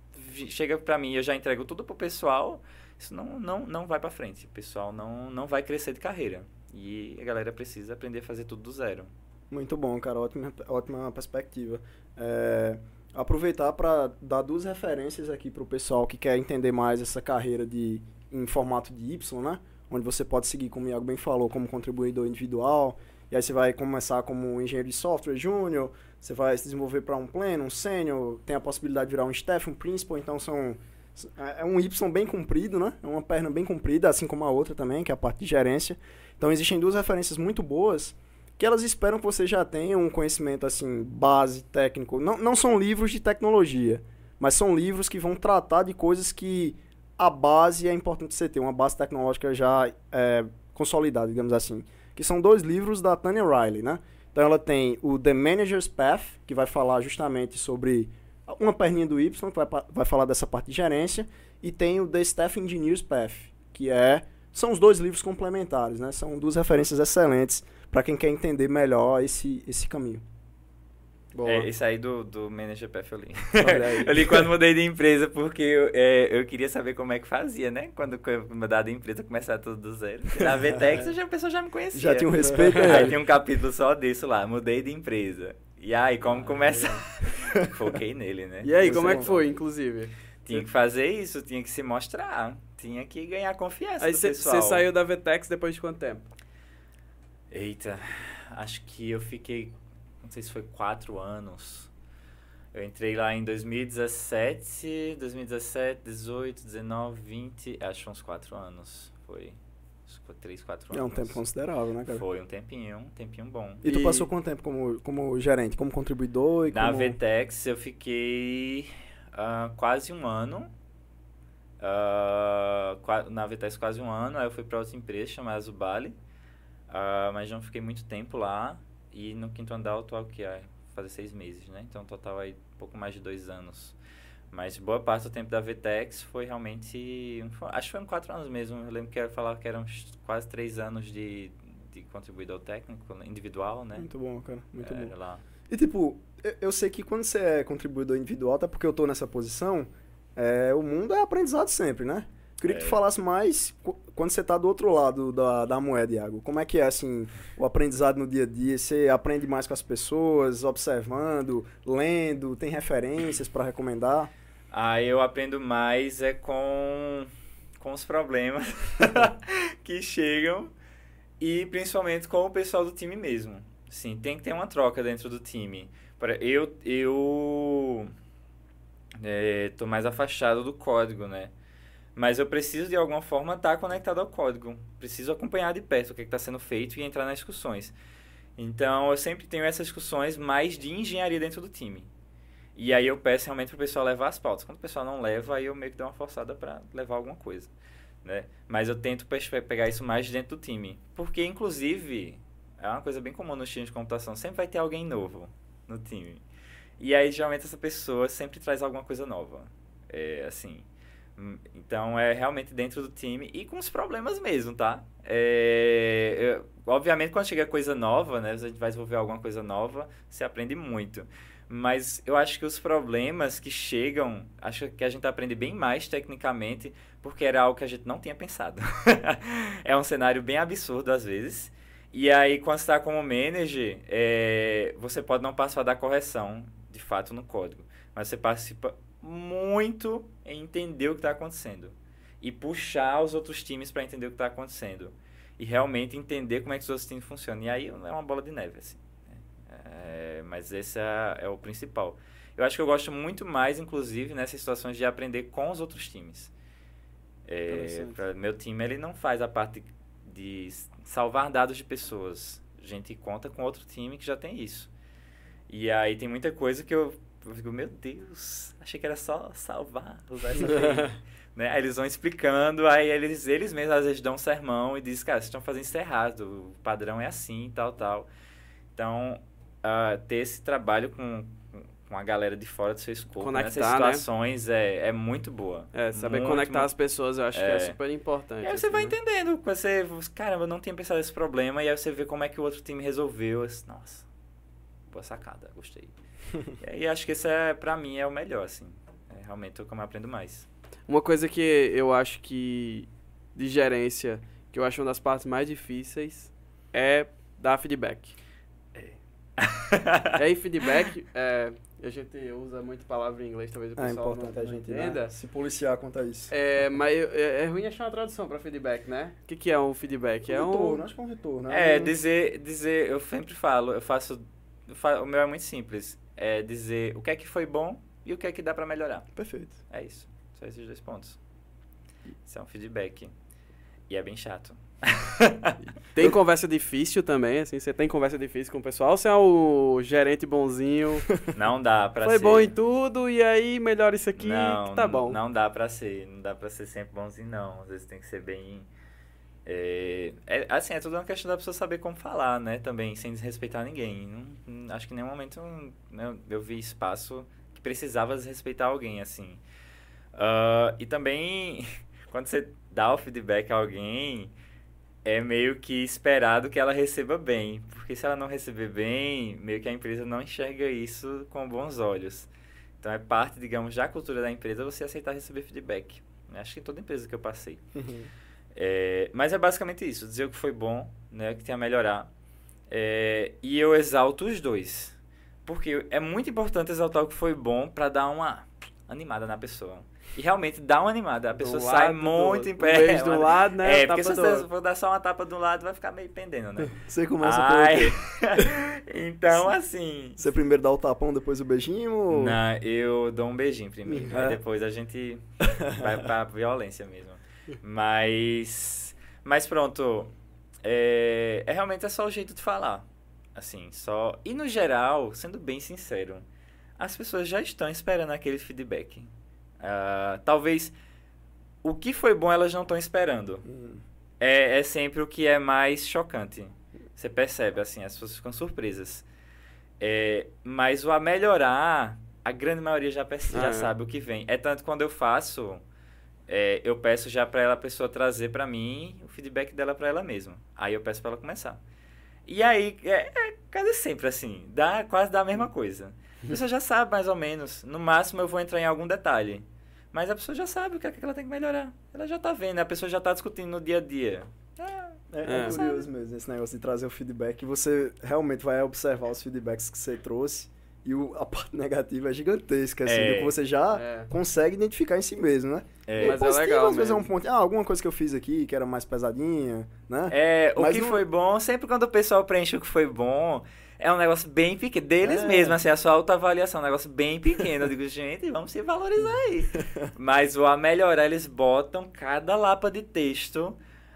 chega para mim, eu já entrego tudo pro pessoal, isso não não não vai para frente. O pessoal não não vai crescer de carreira. E a galera precisa aprender a fazer tudo do zero. Muito bom, cara, ótima ótima perspectiva. É, aproveitar para dar duas referências aqui para o pessoal que quer entender mais essa carreira de em formato de Y, né? Onde você pode seguir, como o Iago bem falou, como contribuidor individual, e aí você vai começar como engenheiro de software júnior, você vai se desenvolver para um pleno, um sênior, tem a possibilidade de virar um staff, um principal, então são é, é um Y bem comprido, né? É uma perna bem comprida, assim como a outra também, que é a parte de gerência. Então existem duas referências muito boas que elas esperam que você já tenha um conhecimento assim base técnico. Não, não são livros de tecnologia, mas são livros que vão tratar de coisas que a base é importante você ter, uma base tecnológica já é, consolidada, digamos assim. Que são dois livros da Tanya Riley, né? Então ela tem o The Manager's Path, que vai falar justamente sobre uma perninha do Y, que vai, vai falar dessa parte de gerência, e tem o The Staff Engineer's Path, que é são os dois livros complementares, né? São duas referências excelentes para quem quer entender melhor esse, esse caminho. Boa. É, isso aí do, do Manager Path eu li. eu li quando mudei de empresa, porque eu, é, eu queria saber como é que fazia, né? Quando eu mudar de empresa, começar tudo do zero. Na VTEX, já, a pessoa já me conhecia. Já tinha um respeito. Aí tinha um capítulo só disso lá, mudei de empresa. E aí, como ah, começar? Foquei nele, né? E aí, como é que foi, inclusive? Tinha que fazer isso, tinha que se mostrar. Tinha que ganhar confiança aí Você saiu da VTEX depois de quanto tempo? Eita, acho que eu fiquei não sei se foi quatro anos. Eu entrei lá em 2017, 2017, 18, 19, 20, acho uns quatro anos. Foi. Três, quatro anos. É um tempo considerável, né, cara? Foi um tempinho, um tempinho bom. E, e... tu passou quanto tempo como, como gerente, como contribuidor? E Na como... Vetex eu fiquei uh, quase um ano. Uh, na Vetex quase um ano, aí eu fui para outra empresa chamada Zubali. Uh, mas não fiquei muito tempo lá. E no quinto andar eu tô aqui há fazer seis meses, né? Então, total aí pouco mais de dois anos. Mas boa parte do tempo da VTEX foi realmente. Acho que foram quatro anos mesmo. Eu lembro que eu falava que eram quase três anos de, de contribuidor técnico, individual, né? Muito bom, cara. Muito é, bom. Lá. E tipo, eu, eu sei que quando você é contribuidor individual, até porque eu tô nessa posição, é, o mundo é aprendizado sempre, né? Queria é. que tu falasse mais quando você está do outro lado da, da moeda, Iago. Como é que é, assim, o aprendizado no dia a dia? Você aprende mais com as pessoas, observando, lendo, tem referências para recomendar? Ah, eu aprendo mais é com, com os problemas que chegam e principalmente com o pessoal do time mesmo. Sim, tem que ter uma troca dentro do time. Eu, eu é, tô mais afastado do código, né? Mas eu preciso, de alguma forma, estar tá conectado ao código. Preciso acompanhar de perto o que é está sendo feito e entrar nas discussões. Então, eu sempre tenho essas discussões mais de engenharia dentro do time. E aí eu peço realmente para o pessoal levar as pautas. Quando o pessoal não leva, aí eu meio que dou uma forçada para levar alguma coisa. Né? Mas eu tento pegar isso mais dentro do time. Porque, inclusive, é uma coisa bem comum nos times de computação. Sempre vai ter alguém novo no time. E aí, geralmente, essa pessoa sempre traz alguma coisa nova. É, assim, então é realmente dentro do time e com os problemas mesmo, tá? É, eu, obviamente quando chega coisa nova, né? Gente vai desenvolver alguma coisa nova, você aprende muito. Mas eu acho que os problemas que chegam, acho que a gente aprende bem mais tecnicamente, porque era algo que a gente não tinha pensado. é um cenário bem absurdo às vezes. E aí, quando você está como manager, é, você pode não participar da correção, de fato, no código. Mas você participa muito em entender o que está acontecendo e puxar os outros times para entender o que está acontecendo e realmente entender como é que os outros times funcionam. E aí é uma bola de neve, assim. Né? É, mas esse é, é, o principal. Eu acho que eu gosto muito mais, inclusive, nessas situações de aprender com os outros times. É, meu time ele não faz a parte de salvar dados de pessoas. A gente conta com outro time que já tem isso. E aí tem muita coisa que eu eu fico, meu Deus, achei que era só salvar, usar essa né? Aí eles vão explicando, aí eles, eles mesmos às vezes dão um sermão e dizem, cara, vocês estão fazendo isso errado, o padrão é assim, tal, tal. Então, uh, ter esse trabalho com, com a galera de fora do seu escopo, nessas Conectar, né? situações, é, é muito boa. É, saber Muito, conectar muito- as pessoas eu acho que é É. super importante. E aí você assim, vai né? entendendo, você, caramba, eu não tinha pensado nesse problema, e aí você vê como é que o outro time resolveu. assim, Nossa, boa sacada, gostei. e aí acho que isso é, pra mim, é o melhor, assim. É realmente o que eu aprendo mais. Uma coisa que eu acho que de gerência, que eu acho uma das partes mais difíceis, é dar feedback. É. e feedback, é, a gente usa muito palavra em inglês, talvez o É pessoal importante não, a gente entenda. né, se policiar quanto a isso. É, mas é, é ruim achar uma tradução pra feedback, né? O que, que é um feedback? É um retorno, um... acho que é um retorno. né? É, dizer, dizer, eu sempre falo, eu faço, eu o meu é muito simples. É dizer o que é que foi bom e o que é que dá pra melhorar. Perfeito. É isso. Só esses dois pontos. Isso é um feedback. E é bem chato. Tem conversa difícil também, assim, você tem conversa difícil com o pessoal, você é o gerente bonzinho, Não dá pra foi ser. bom em tudo, e aí melhora isso aqui, não, que tá bom. Não dá pra ser. Não dá pra ser sempre bonzinho, não. Às vezes tem que ser bem. É, é- assim, é tudo uma questão da pessoa saber como falar, né? Também, sem desrespeitar ninguém. Não- acho que em nenhum momento né, eu vi espaço que precisava desrespeitar alguém, assim. Ah, e também, quando você dá o feedback a alguém, é meio que esperado que ela receba bem. Porque se ela não receber bem, meio que a empresa não enxerga isso com bons olhos. Então é parte, digamos, da cultura da empresa você aceitar receber feedback. Acho que em toda empresa que eu passei. É, mas é basicamente isso, dizer o que foi bom, né, que tem a melhorar. É, e eu exalto os dois. Porque é muito importante exaltar o que foi bom pra dar uma animada na pessoa. E realmente dá uma animada. A Do pessoa lado, sai do- muito em um pé. beijo do lado, né, É, porque se do você for dar só uma tapa de um lado, vai ficar meio pendendo, né? Você começa Ai. por então, assim. Você primeiro dá o tapão, depois o beijinho? ou- Não, eu dou um beijinho primeiro. É. Depois a gente vai pra violência mesmo. Mas. Mas pronto. É, é realmente é só o jeito de falar. Assim, só. E no geral, sendo bem sincero, as pessoas já estão esperando aquele feedback. Ah, talvez o que foi bom elas não estão esperando. Hum. É, é sempre o que é mais chocante. Você percebe, assim, as pessoas ficam surpresas. É, mas o a melhorar, a grande maioria já, perce- já Ah, é. sabe o que vem. É tanto quando eu faço, é, eu peço já pra ela, a pessoa trazer pra mim o feedback dela pra ela mesma. Aí eu peço pra ela começar. E aí, é, é quase sempre assim, dá, quase dá a mesma coisa. A pessoa já sabe mais ou menos. No máximo eu vou entrar em algum detalhe. Mas a pessoa já sabe o que, é que ela tem que melhorar. Ela já tá vendo, a pessoa já tá discutindo no dia a dia. Ah, É, é É. curioso mesmo esse negócio de trazer o feedback. Você realmente vai observar os feedbacks que você trouxe e o- a parte negativa é gigantesca, assim, É. do que você já É. consegue identificar em si mesmo, né? É. E Mas é positivo, legal às vezes é um mesmo. ponto, ah, alguma coisa que eu fiz aqui que era mais pesadinha, né? É, o Mas que não- foi bom, sempre quando o pessoal preenche o que foi bom, é um negócio bem pequeno, deles É. mesmos, assim, a sua autoavaliação, é um negócio bem pequeno. Eu digo, gente, vamos se valorizar aí. Mas o a melhorar, eles botam cada lapa de texto.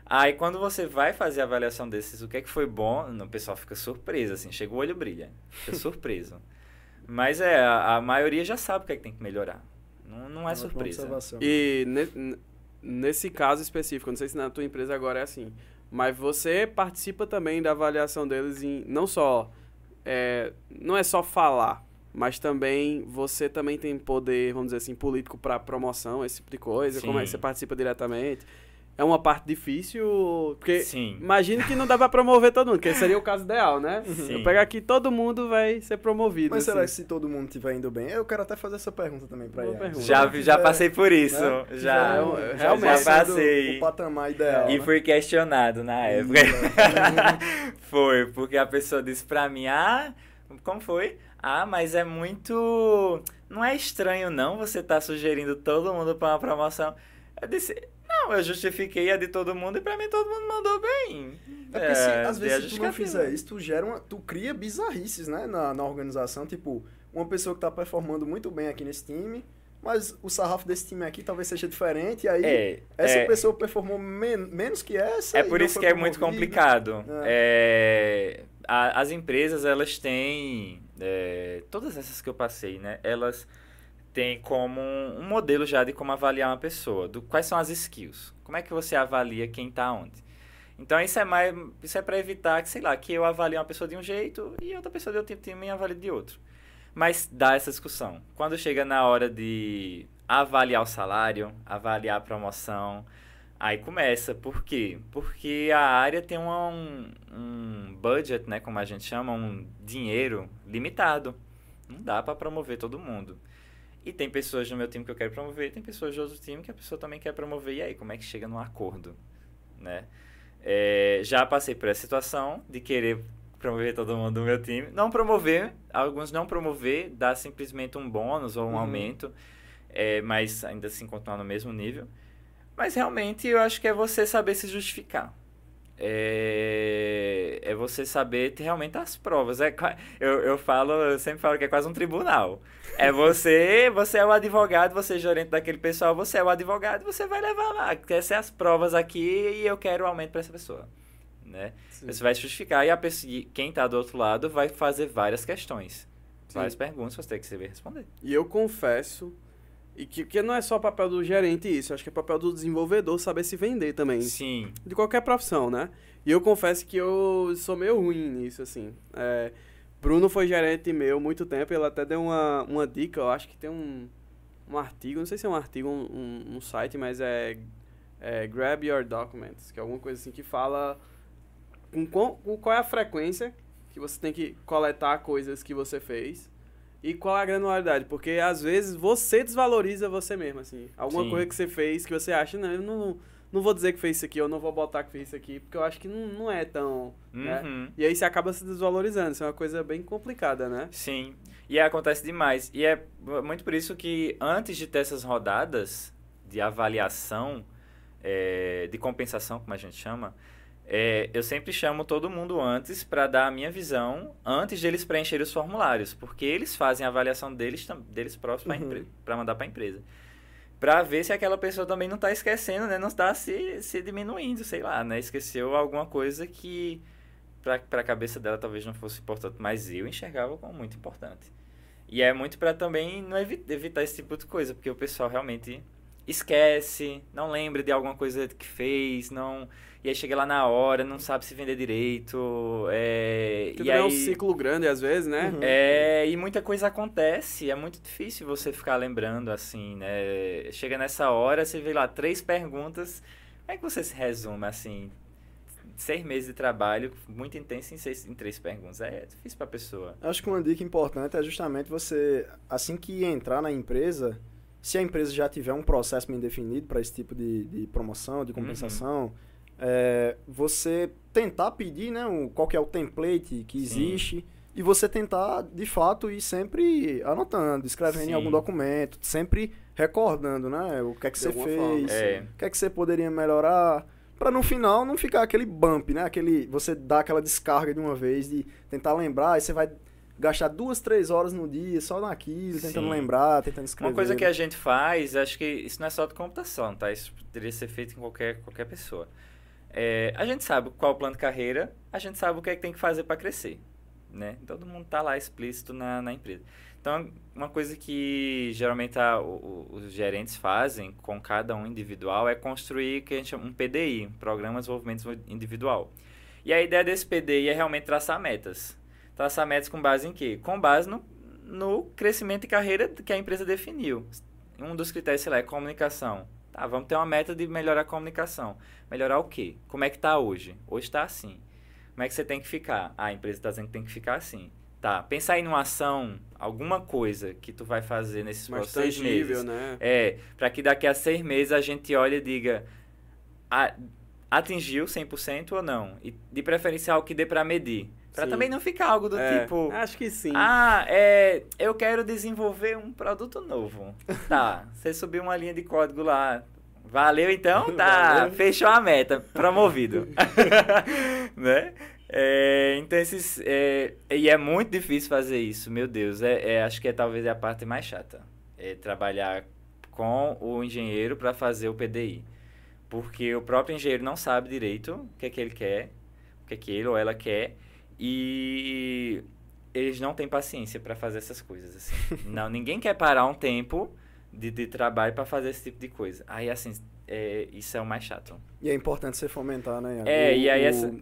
Aí quando você vai fazer a avaliação desses, o que é que foi bom, o pessoal fica surpreso, assim, chega o olho brilha, fica surpreso. Mas é, a, a maioria já sabe o que é que tem que melhorar. Não, não é Ótima surpresa. E ne- nesse caso específico, não sei se na tua empresa agora é assim, mas você participa também da avaliação deles em não só é, não é só falar, mas também você também tem poder, vamos dizer assim, político para promoção, esse tipo de coisa. Como é que Sim. você participa diretamente? É uma parte difícil, porque Sim. imagino que não dá pra promover todo mundo, que seria o caso ideal, né? Sim. Eu pegar aqui todo mundo vai ser promovido. Mas será que assim. se todo mundo estiver indo bem? Eu quero até fazer essa pergunta também pra ele. pergunta. Já, vi- já passei por isso, né? já. É, eu- já, realmente. já passei. O patamar ideal. E né? fui questionado na época. foi, porque a pessoa disse pra mim, ah, como foi? Ah, mas é muito... Não é estranho não você tá sugerindo todo mundo pra uma promoção. Eu disse, não, eu justifiquei a de todo mundo e pra mim todo mundo mandou bem. É porque se, às dei a vezes se tu não fizer isso, tu gera uma, tu cria bizarrices, né, na, na organização, tipo, uma pessoa que tá performando muito bem aqui nesse time, mas o sarrafo desse time aqui talvez seja diferente, e aí É, essa é, pessoa performou men- menos que essa. É por isso que é muito complicado. É, a- as empresas, elas têm. é, todas essas que eu passei, né? Elas têm como um, modelo já de como avaliar uma pessoa. Do, quais são as skills? Como é que você avalia quem tá onde? Então isso é mais. Isso é para evitar que, sei lá, que eu avalie uma pessoa de um jeito e outra pessoa de outro time avalie de outro. Mas dá essa discussão. Quando chega na hora de avaliar o salário, avaliar a promoção, aí começa. Por quê? Porque a área tem um, um budget, né, como a gente chama, um dinheiro limitado. Não dá para promover todo mundo. E tem pessoas no meu time que eu quero promover, tem pessoas de outro time que a pessoa também quer promover. E aí, como é que chega num acordo, né? É, já passei por essa situação de querer promover todo mundo do meu time. Não promover, alguns não promover, dar simplesmente um bônus ou um uhum. aumento, é, mas ainda assim continuar no mesmo nível. Mas realmente eu acho que é você saber se justificar é, é você saber ter realmente as provas. É, eu, eu falo, eu sempre falo que é quase um tribunal. É você, você é o advogado, você é gerente daquele pessoal, você é o advogado, você vai levar lá. Essas são as provas aqui e eu quero o aumento para essa pessoa. Né? Você vai justificar e a pessoa, quem está do outro lado vai fazer várias questões. Sim. Várias perguntas, você tem que saber responder. E eu confesso e que, que não é só papel do gerente isso, acho que é papel do desenvolvedor saber se vender também. Sim. De qualquer profissão, né? E eu confesso que eu sou meio ruim nisso, assim. É, Bruno foi gerente meu muito tempo, ele até deu uma, uma dica, eu acho que tem um, um artigo, não sei se é um artigo, um, um, um site, mas é, é, Grab Your Documents, que é alguma coisa assim que fala com, com qual é a frequência que você tem que coletar coisas que você fez e qual a granularidade? Porque às vezes você desvaloriza você mesmo, assim. Alguma Sim. coisa que você fez que você acha, não, eu não, não vou dizer que fez isso aqui, eu não vou botar que fez isso aqui, porque eu acho que não, não é tão. Né? Uhum. Né? E aí você acaba se desvalorizando. Isso é uma coisa bem complicada, né? Sim. E acontece demais. E é muito por isso que antes de ter essas rodadas de avaliação, é, de compensação, como a gente chama, é, eu sempre chamo todo mundo antes para dar a minha visão antes de eles preencherem os formulários, porque eles fazem a avaliação deles, deles próprios uhum. para mandar para a empresa. Para ver se aquela pessoa também não está esquecendo, né? não está se, se diminuindo, sei lá, né? esqueceu alguma coisa que para a cabeça dela talvez não fosse importante, mas eu enxergava como muito importante. E é muito para também não evitar esse tipo de coisa, porque o pessoal realmente esquece, não lembra de alguma coisa que fez, não e aí chega lá na hora, não sabe se vender direito. É, e aí, é um ciclo grande às vezes, né? Uhum. É, e muita coisa acontece. É muito difícil você ficar lembrando assim, né? Chega nessa hora, você vê lá três perguntas. Como é que você se resume assim? Seis meses de trabalho muito intenso em, seis, em três perguntas. É difícil para a pessoa. Acho que uma dica importante é justamente você, assim que entrar na empresa, se a empresa já tiver um processo bem definido para esse tipo de, de promoção, de compensação. Uhum é, você tentar pedir né, um, qual que é o template que existe Sim. e você tentar, de fato, ir sempre anotando, escrevendo Sim. em algum documento, sempre recordando né, o que é que de você fez, é. o que é que você poderia melhorar, para no final não ficar aquele bump, né? Aquele, você dá aquela descarga de uma vez, de tentar lembrar, e você vai gastar duas, três horas no dia só naquilo, tentando Sim. lembrar, tentando escrever. Uma coisa que a gente faz, acho que isso não é só de computação, tá? Isso poderia ser feito em qualquer, qualquer pessoa. É, a gente sabe qual é o plano de carreira, a gente sabe o que é que tem que fazer para crescer, né? Todo mundo está lá explícito na, na empresa. Então, uma coisa que geralmente a, o, os gerentes fazem com cada um individual é construir que a gente chama um PDI, Programa de Desenvolvimento Individual. E a ideia desse PDI é realmente traçar metas. Traçar metas com base em quê? Com base no, no crescimento de carreira que a empresa definiu. Um dos critérios, sei lá, é comunicação. Tá, vamos ter uma meta de melhorar a comunicação. Melhorar o quê? Como é que está hoje? Hoje está assim. Como é que você tem que ficar? Ah, a empresa está dizendo que tem que ficar assim. Tá, pensa aí numa ação, alguma coisa que tu vai fazer nesses Mais próximos seis meses. Né? É, para que daqui a seis meses a gente olhe e diga atingiu 100% ou não. E de preferência algo que dê para medir. Para também não ficar algo do é, tipo. Acho que sim. Ah, é, eu quero desenvolver um produto novo. tá, você subiu uma linha de código lá. Valeu então? Tá, Valeu. fechou a meta. Promovido. né? É, então, esses. É, e é muito difícil fazer isso, meu Deus. É, é acho que é talvez a parte mais chata. É trabalhar com o engenheiro para fazer o PDI. Porque o próprio engenheiro não sabe direito o que é que ele quer, o que é que ele ou ela quer. E eles não têm paciência para fazer essas coisas assim. não, ninguém quer parar um tempo de, de trabalho para fazer esse tipo de coisa. Aí assim, é, isso é o mais chato. E é importante você fomentar, né? É, o, e aí o, essa-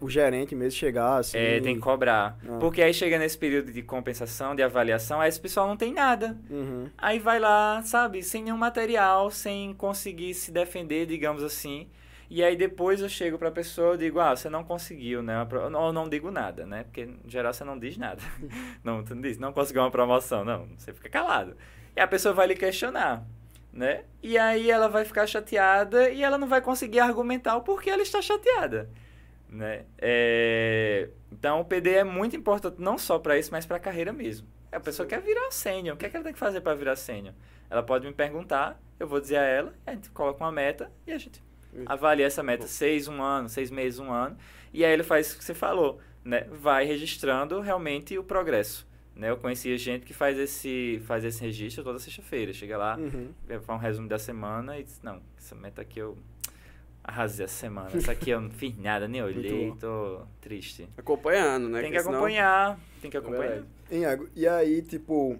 o gerente mesmo chegar, assim... É, tem que cobrar. Ah. Porque aí chega nesse período de compensação, de avaliação, aí esse pessoal não tem nada. Uhum. Aí vai lá, sabe, sem nenhum material, sem conseguir se defender, digamos assim. E aí depois eu chego pra pessoa e digo, ah, você não conseguiu, né? Ou não digo nada, né? Porque em geral você não diz nada. não, tu não diz, não conseguiu uma promoção, não. Você fica calado. E a pessoa vai lhe questionar, né? E aí ela vai ficar chateada e ela não vai conseguir argumentar o porquê ela está chateada, né? É, Então o PD é muito importante não só para isso, mas para a carreira mesmo. A pessoa quer virar sênior, o que, é que ela tem que fazer para virar sênior? Ela pode me perguntar, eu vou dizer a ela, a gente coloca uma meta e a gente avalia essa meta seis, um ano, seis meses, um ano, e aí ele faz o que você falou, né? Vai registrando realmente o progresso. Né? Eu conhecia gente que faz esse, faz esse registro toda sexta-feira. Chega lá, Uhum. faz um resumo da semana e diz, não, essa meta aqui eu arrasei essa semana. Essa aqui eu não fiz nada, nem olhei, tô triste. Acompanhando, né? Tem que Porque senão- acompanhar, tem que acompanhar. verdade. Hein, Iago? E aí, tipo,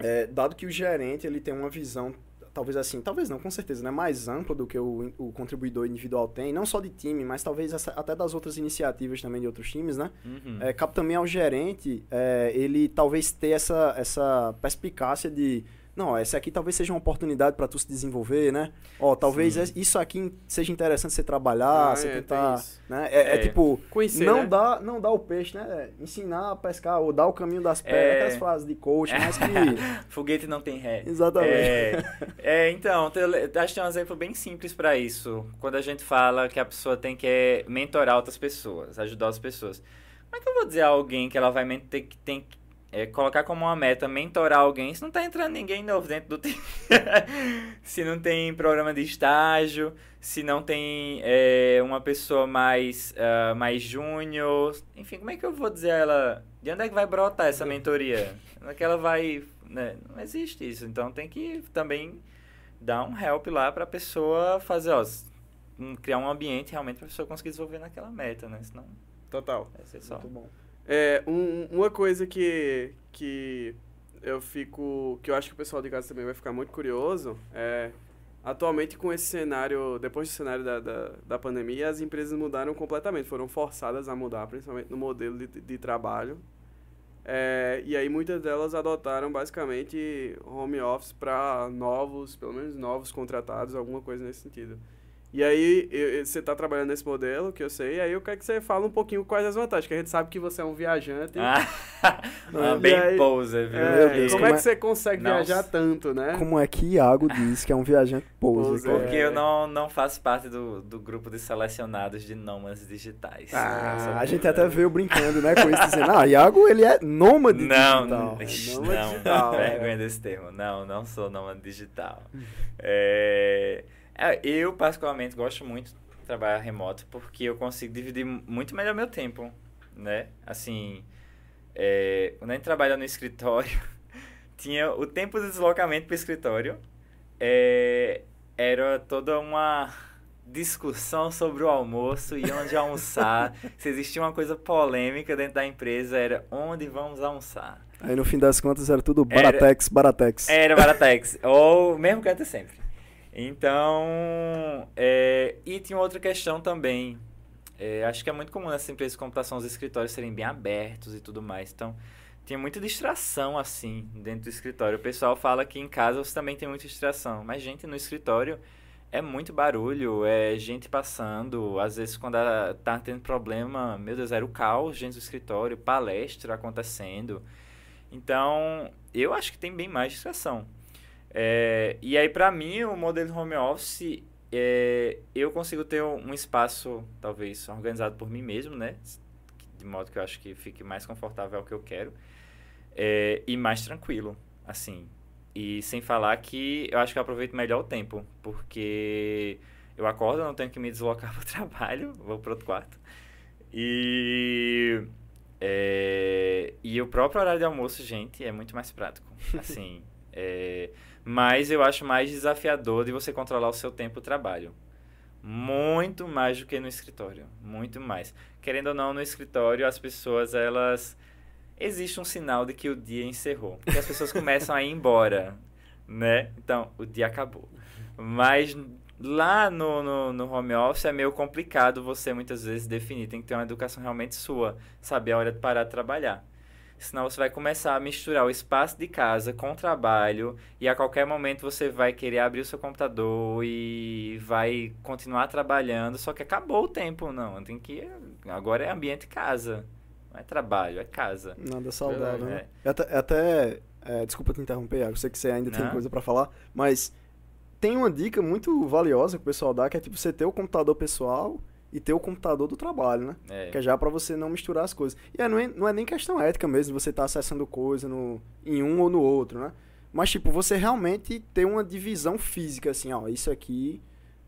é, dado que o gerente ele tem uma visão, talvez assim, talvez não, com certeza, né, mais ampla do que o, o contribuidor individual tem, não só de time, mas talvez essa- até das outras iniciativas também de outros times, né? Uhum. É, cabe também ao gerente é, ele talvez ter essa, essa perspicácia de não, essa aqui talvez seja uma oportunidade para tu se desenvolver, né? Ó, talvez Sim. isso aqui seja interessante você trabalhar, Ah, você é, tentar, né? É, é É. tipo Conhecer, não né? dá, não dá o peixe, né? É, Ensinar a pescar ou dar o caminho das pedras, É. aquelas frases de coach, mas que Foguete não tem ré. exatamente. É, é, então, acho que tem um exemplo bem simples para isso. Quando a gente fala que a pessoa tem que é, mentorar outras pessoas, ajudar as pessoas. Como é que eu vou dizer a alguém que ela vai ter que tem que é, colocar como uma meta mentorar alguém se não tá entrando ninguém novo dentro do time? se não tem programa de estágio, se não tem é, uma pessoa mais, ah, mais júnior. Enfim, como é que eu vou dizer a ela? De onde é que vai brotar essa mentoria? Onde é que ela vai. né? Não existe isso. Então tem que também dar um help lá pra pessoa fazer, ó, criar um ambiente realmente pra pessoa conseguir desenvolver naquela meta, né? Senão Total. vai ser só. Muito bom. É, um- uma coisa que, que eu fico. que eu acho que o pessoal de casa também vai ficar muito curioso é. Atualmente, com esse cenário, depois do cenário da, da, da pandemia, as empresas mudaram completamente, foram forçadas a mudar, principalmente no modelo de, de trabalho. É, e aí muitas delas adotaram basicamente home office para novos, pelo menos novos contratados, alguma coisa nesse sentido. E aí, eu- você está trabalhando nesse modelo, que eu sei, e aí eu quero que você fale um pouquinho quais as vantagens, que a gente sabe que você é um viajante. Ah, Não, bem e aí- poser, viu? É, Deus, como como é é- que você consegue Nossa. viajar tanto, né? Como é que Iago diz que é um viajante poser? Porque eu não, não faço parte do, do grupo de selecionados de nômades digitais. Ah, a gente até veio brincando, né, com isso, dizendo, ah, Iago, ele é nômade Não, digital. não, ixi, Nômade não, digital, vergonha é. desse termo. Não, não sou nômade digital. É, é, eu, particularmente, gosto muito de trabalhar remoto porque eu consigo dividir muito melhor meu tempo, né? Assim, é, quando a gente trabalha no escritório, tinha o tempo de deslocamento para o escritório, é, era toda uma discussão sobre o almoço e onde almoçar. Se existia uma coisa polêmica dentro da empresa, era onde vamos almoçar. Aí no fim das contas era tudo Era- Baratex, Baratex. Era Baratex. ou mesmo que até sempre. Então, é, e tinha outra questão também. É, acho que é muito comum nessas empresas de computação os escritórios serem bem abertos e tudo mais. Então, tinha muita distração assim dentro do escritório. O pessoal fala que em casa você também tem muita distração. Mas, gente, no escritório é muito barulho, é gente passando. Às vezes, quando a- tá tendo problema, meu Deus, era o caos dentro do escritório, palestra acontecendo. Então, eu acho que tem bem mais distração. É, e aí, pra mim, o modelo home office, é, eu consigo ter um espaço, talvez, organizado por mim mesmo, né? De modo que eu acho que fique mais confortável ao que eu quero. É, e mais tranquilo, assim. E sem falar que eu acho que eu aproveito melhor o tempo, porque eu acordo, não tenho que me deslocar para o trabalho, vou para outro quarto. E, é, e o próprio horário de almoço, gente, é muito mais prático. Assim, é, mas eu acho mais desafiador de você controlar o seu tempo de trabalho. Muito mais do que no escritório. Muito mais. Querendo ou não, no escritório, as pessoas, elas. Existe um sinal de que o dia encerrou. Porque as pessoas começam a ir embora, né? Então, o dia acabou. Mas Lá no, no, no, home office é meio complicado você muitas vezes definir. Tem que ter uma educação realmente sua, saber a hora de parar de trabalhar. Senão você vai começar a misturar o espaço de casa com o trabalho e a qualquer momento você vai querer abrir o seu computador e vai continuar trabalhando, só que acabou o tempo, não. Tem que. Agora é ambiente casa. Não é trabalho, é casa. Nada saudável, né? É até. É até é, desculpa te interromper, eu sei que você ainda não. tem coisa para falar, mas tem uma dica muito valiosa que o pessoal dá, que é tipo você ter o computador pessoal e ter o computador do trabalho, né? É. Que é já para você não misturar as coisas. E é, não, é, não é nem questão ética mesmo, você tá acessando coisa no, em um ou no outro, né? Mas, tipo, você realmente ter uma divisão física, assim, ó, isso aqui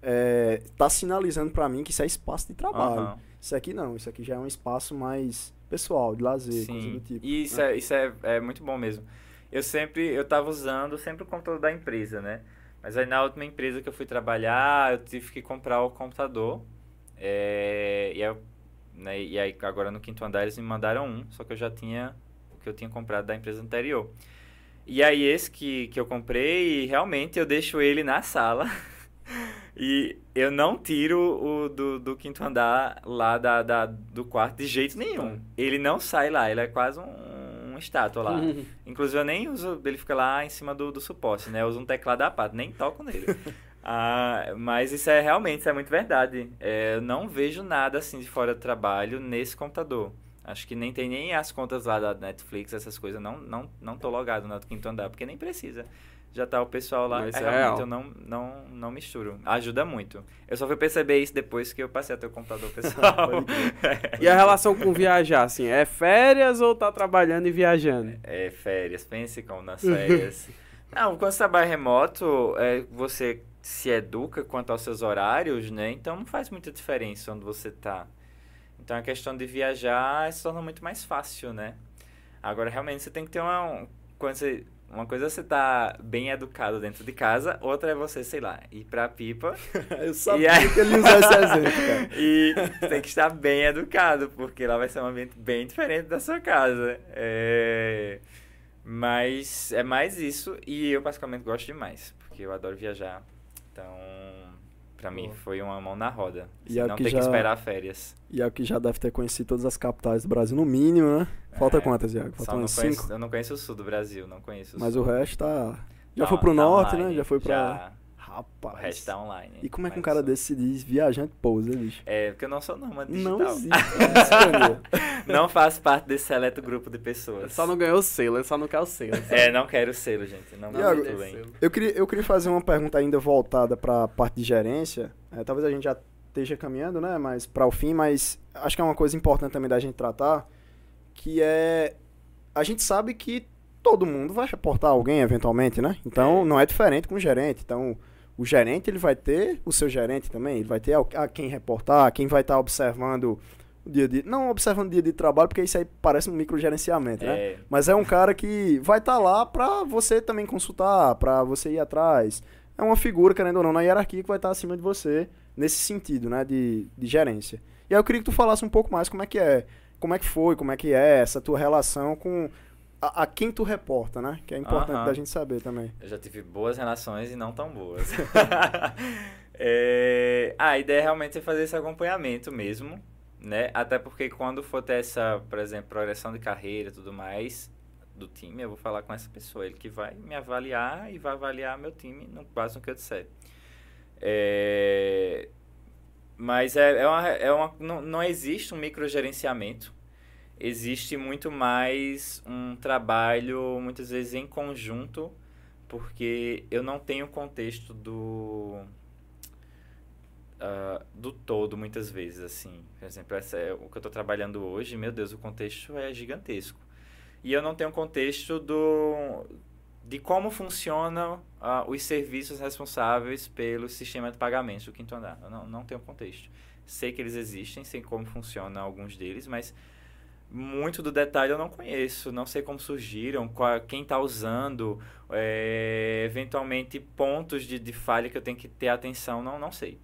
é, tá sinalizando para mim que isso é espaço de trabalho. Uhum. Isso aqui não, isso aqui já é um espaço mais pessoal, de lazer, Sim. coisa do tipo. E isso, né? é, isso é, é muito bom mesmo. Eu sempre, eu tava usando sempre o computador da empresa, né? Mas aí na última empresa que eu fui trabalhar, eu tive que comprar o computador é, e, eu, né, e aí agora no quinto andar eles me mandaram um, só que eu já tinha o que eu tinha comprado da empresa anterior. E aí esse que, que eu comprei, realmente eu deixo ele na sala. e eu não tiro o do, do quinto andar lá da, da, do quarto de jeito nenhum. Ele não sai lá, ele é quase um, uma estátua lá. Inclusive eu nem uso, ele fica lá em cima do, do suporte, né? Eu uso um teclado à parte, nem toco nele. Ah, mas isso é realmente, isso é muito verdade. É, eu não vejo nada assim de fora do trabalho nesse computador. Acho que nem tem nem as contas lá da Netflix, essas coisas. Não, não, não tô logado no quinto andar, porque nem precisa. Já tá o pessoal lá. Mas é, é realmente, eu não, não, não misturo. Ajuda muito. Eu só fui perceber isso depois que eu passei a ter o computador pessoal. e a relação com viajar, assim, é férias ou tá trabalhando e viajando? É férias. Pense como nas férias. não, quando você trabalha remoto, é, você se educa quanto aos seus horários, né? Então não faz muita diferença onde você tá. Então a questão de viajar se torna muito mais fácil, né? Agora realmente você tem que ter uma quando você, uma coisa é você tá bem educado dentro de casa, outra é você, sei lá, ir pra pipa. Eu sabia aí... que ele usar esse exemplo, cara. e tem que estar bem educado, porque lá vai ser um ambiente bem diferente da sua casa. É... Mas é mais isso, e eu particularmente gosto demais, porque eu adoro viajar. Então, para mim foi uma mão na roda. E é não ter já, que esperar férias. E é o que já deve ter conhecido todas as capitais do Brasil, no mínimo, né? Falta é, quantas, Iago? Faltam umas cinco? Eu não conheço o sul do Brasil, não conheço o Mas sul. o resto tá... Já não, foi pro tá norte, online, né? Já foi pra... Já Rapaz. O resto tá online. E como é que um cara desse se diz viajante pousa, bicho? É, porque eu não sou nômade digital. Não existe. não faço parte desse seleto grupo de pessoas. Só não ganhou o selo, ele só não quer o selo. É, não quero o selo, gente. Não, não Iago, eu queria, eu queria fazer uma pergunta ainda voltada pra parte de gerência. É, talvez a gente já esteja caminhando, né? Mas para o fim, mas acho que é uma coisa importante também da gente tratar, que é a gente sabe que todo mundo vai reportar alguém eventualmente, né? Então é. não é diferente com o gerente. Então o gerente ele vai ter o seu gerente também, ele vai ter a, quem reportar, quem vai estar tá observando o dia de não observando o dia de trabalho, porque isso aí parece um microgerenciamento, né? é. Mas é um cara que vai estar tá lá para você também consultar, para você ir atrás. É uma figura, querendo ou não, na hierarquia que vai estar tá acima de você nesse sentido, né, de, de gerência. E aí eu queria que tu falasse um pouco mais como é que é, como é que foi, como é que é essa tua relação com a, a, quem tu reporta, né? Que é importante uhum. da gente saber também. Eu já tive boas relações e não tão boas. é, a ideia é realmente fazer esse acompanhamento mesmo, né? Até porque quando for ter essa, por exemplo, progressão de carreira e tudo mais do time, eu vou falar com essa pessoa, ele que vai me avaliar e vai avaliar meu time no base no que eu disser. É, mas é, é uma, é uma, não, não existe um microgerenciamento existe muito mais um trabalho, muitas vezes em conjunto, porque eu não tenho contexto do. Uh, do todo, muitas vezes, assim. Por exemplo, essa é o que eu estou trabalhando hoje, meu Deus, o contexto é gigantesco. E eu não tenho contexto do, de como funcionam uh, os serviços responsáveis pelo sistema de pagamentos do quinto andar. Eu não, não tenho contexto. Sei que eles existem, sei como funcionam alguns deles, mas muito do detalhe eu não conheço, não sei como surgiram, qual, quem está usando, é, eventualmente pontos de, de falha que eu tenho que ter atenção, não, não sei.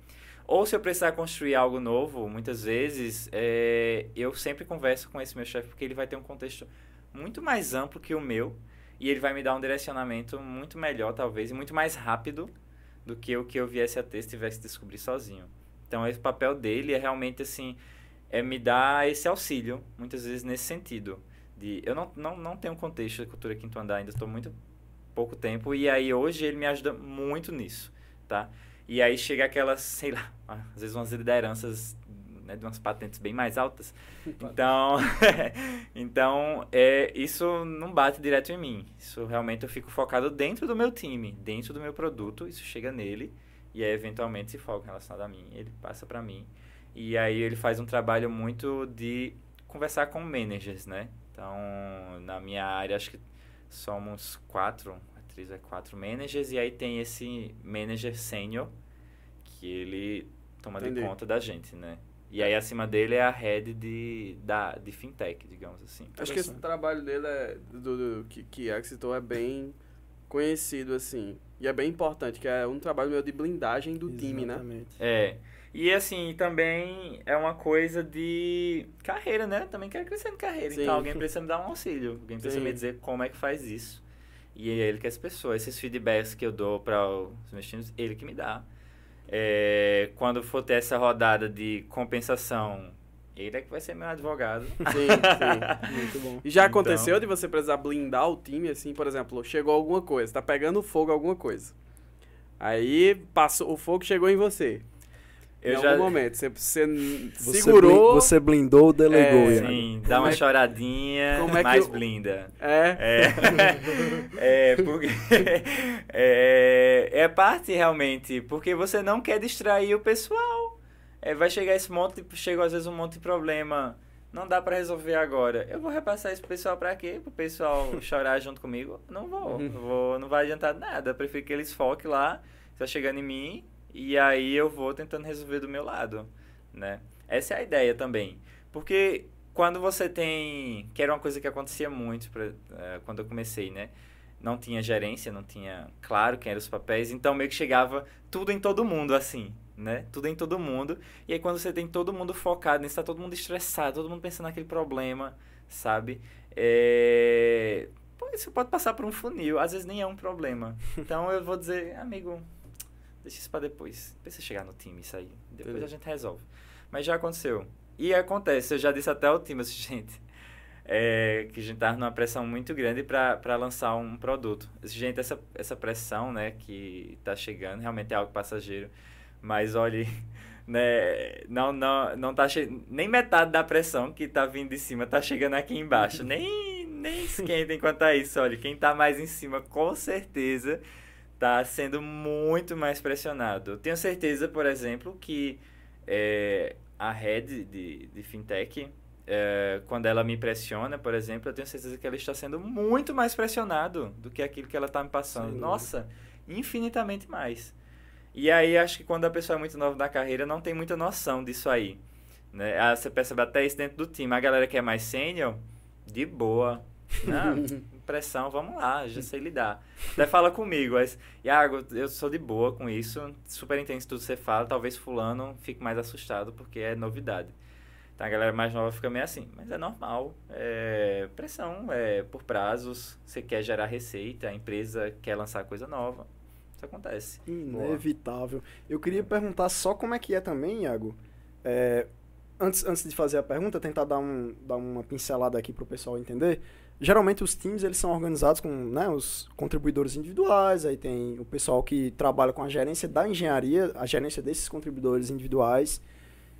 Ou se eu precisar construir algo novo, muitas vezes, é, eu sempre converso com esse meu chefe, porque ele vai ter um contexto muito mais amplo que o meu, e ele vai me dar um direcionamento muito melhor, talvez, e muito mais rápido do que o que eu viesse a ter se tivesse descobrir sozinho. Então, esse papel dele é realmente assim, é me dar esse auxílio, muitas vezes nesse sentido. De, eu não, não, não tenho contexto da cultura quinto andar, ainda estou muito pouco tempo, e aí hoje ele me ajuda muito nisso, tá? E aí chega aquelas, sei lá, às vezes umas lideranças né, de umas patentes bem mais altas. Então, então é, isso não bate direto em mim. Isso realmente eu fico focado dentro do meu time, dentro do meu produto, isso chega nele e aí eventualmente se foca relacionado a mim, ele passa para mim. E aí ele faz um trabalho muito de conversar com managers, né? Então, na minha área, acho que somos quatro, a atriz é quatro managers, e aí tem esse manager sênior, que ele toma Entendi. de conta da gente, né? E aí acima dele é a head de, da, de fintech, digamos assim. Acho que esse trabalho dele é, do, do que, que a citou é bem conhecido, assim. E é bem importante, que é um trabalho meio de blindagem do Exatamente. time, né? É. E assim, também é uma coisa de carreira, né? Também quero crescer em carreira. Sim. Então alguém precisa me dar um auxílio. Alguém precisa Sim. me dizer como é que faz isso. E é ele que as pessoas, esses feedbacks que eu dou para os meus times, ele que me dá. É, quando for ter essa rodada de compensação, ele é que vai ser meu advogado. Sim, sim. Muito bom. E já então... aconteceu de você precisar blindar o time, assim, por exemplo, chegou alguma coisa, tá pegando fogo alguma coisa. Aí passou, o fogo chegou em você. Eu em já... algum momento, você, você segurou... Você blindou, delegou. É, sim, dá uma é, choradinha, é mais blinda. É? É, é porque... é, é parte, realmente, porque você não quer distrair o pessoal. É, vai chegar esse monte, chega às vezes um monte de problema, não dá para resolver agora. Eu vou repassar isso pro pessoal para quê? Pro pessoal chorar junto comigo? Não vou, uhum. vou, não vai adiantar nada. Eu prefiro que eles foquem lá, está chegando em mim, e aí eu vou tentando resolver do meu lado, né? Essa é a ideia também. Porque quando você tem... Que era uma coisa que acontecia muito pra, uh, quando eu comecei, né? Não tinha gerência, não tinha claro quem eram os papéis. Então, meio que chegava tudo em todo mundo, assim, né? Tudo em todo mundo. E aí, quando você tem todo mundo focado nisso, tá todo mundo estressado, todo mundo pensando naquele problema, sabe? É... Pô, isso pode passar por um funil. Às vezes nem é um problema. Então, eu vou dizer, amigo deixa isso para depois. Precisa chegar no time isso aí. Depois Entendi. a gente resolve. Mas já aconteceu. E acontece, eu já disse até ao time, assim, gente, é, que a gente tá numa pressão muito grande para lançar um produto. Gente, essa, essa pressão, né, que tá chegando, realmente é algo passageiro. Mas olhe, né, não, não, não tá che... nem metade da pressão que tá vindo de cima tá chegando aqui embaixo. nem, nem esquenta enquanto tá isso. Olha, quem tá mais em cima, com certeza está sendo muito mais pressionado. Eu tenho certeza, por exemplo, que é, a rede de, de fintech, é, quando ela me pressiona, por exemplo, eu tenho certeza que ela está sendo muito mais pressionado do que aquilo que ela está me passando. Sim. Nossa, infinitamente mais. E aí acho que quando a pessoa é muito nova na carreira, não tem muita noção disso aí. Né? Ah, você percebe até isso dentro do time. A galera que é mais sênior, de boa. Não, pressão, vamos lá, já sei lidar. Até fala comigo, mas, Iago, eu sou de boa com isso, super intenso tudo que você fala, talvez fulano fique mais assustado porque é novidade. Então a galera mais nova fica meio assim, mas é normal, é pressão, é por prazos, você quer gerar receita, a empresa quer lançar coisa nova, isso acontece. Inevitável. Boa. Eu queria perguntar só como é que é também, Iago, é, antes, antes de fazer a pergunta, tentar dar, um, dar uma pincelada aqui para o pessoal entender, geralmente os times eles são organizados com né, os contribuidores individuais, aí tem o pessoal que trabalha com a gerência da engenharia, a gerência desses contribuidores individuais.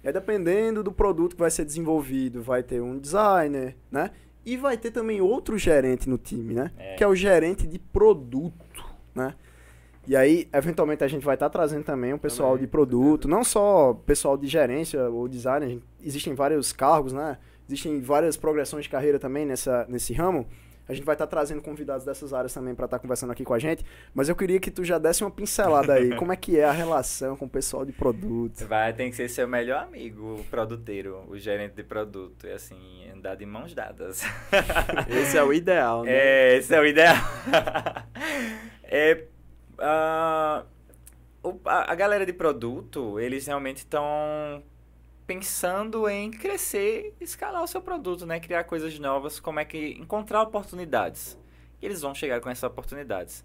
E aí, dependendo do produto que vai ser desenvolvido, vai ter um designer, né? E vai ter também outro gerente no time, né? É. Que é o gerente de produto, né? E aí, eventualmente, a gente vai estar tá trazendo também o pessoal também, de produto, não só pessoal de gerência ou designer, existem vários cargos, né? Existem várias progressões de carreira também nessa, nesse ramo. A gente vai estar tá trazendo convidados dessas áreas também para estar tá conversando aqui com a gente. Mas eu queria que tu já desse uma pincelada aí. como é que é a relação com o pessoal de produto? Vai, tem que ser seu melhor amigo, o produteiro, o gerente de produto. E assim, andar de mãos dadas. Esse é o ideal, né? É, esse é o ideal. é, uh, a galera de produto, eles realmente estão pensando em crescer, escalar o seu produto, né? Criar coisas novas, como é que encontrar oportunidades. E eles vão chegar com essas oportunidades.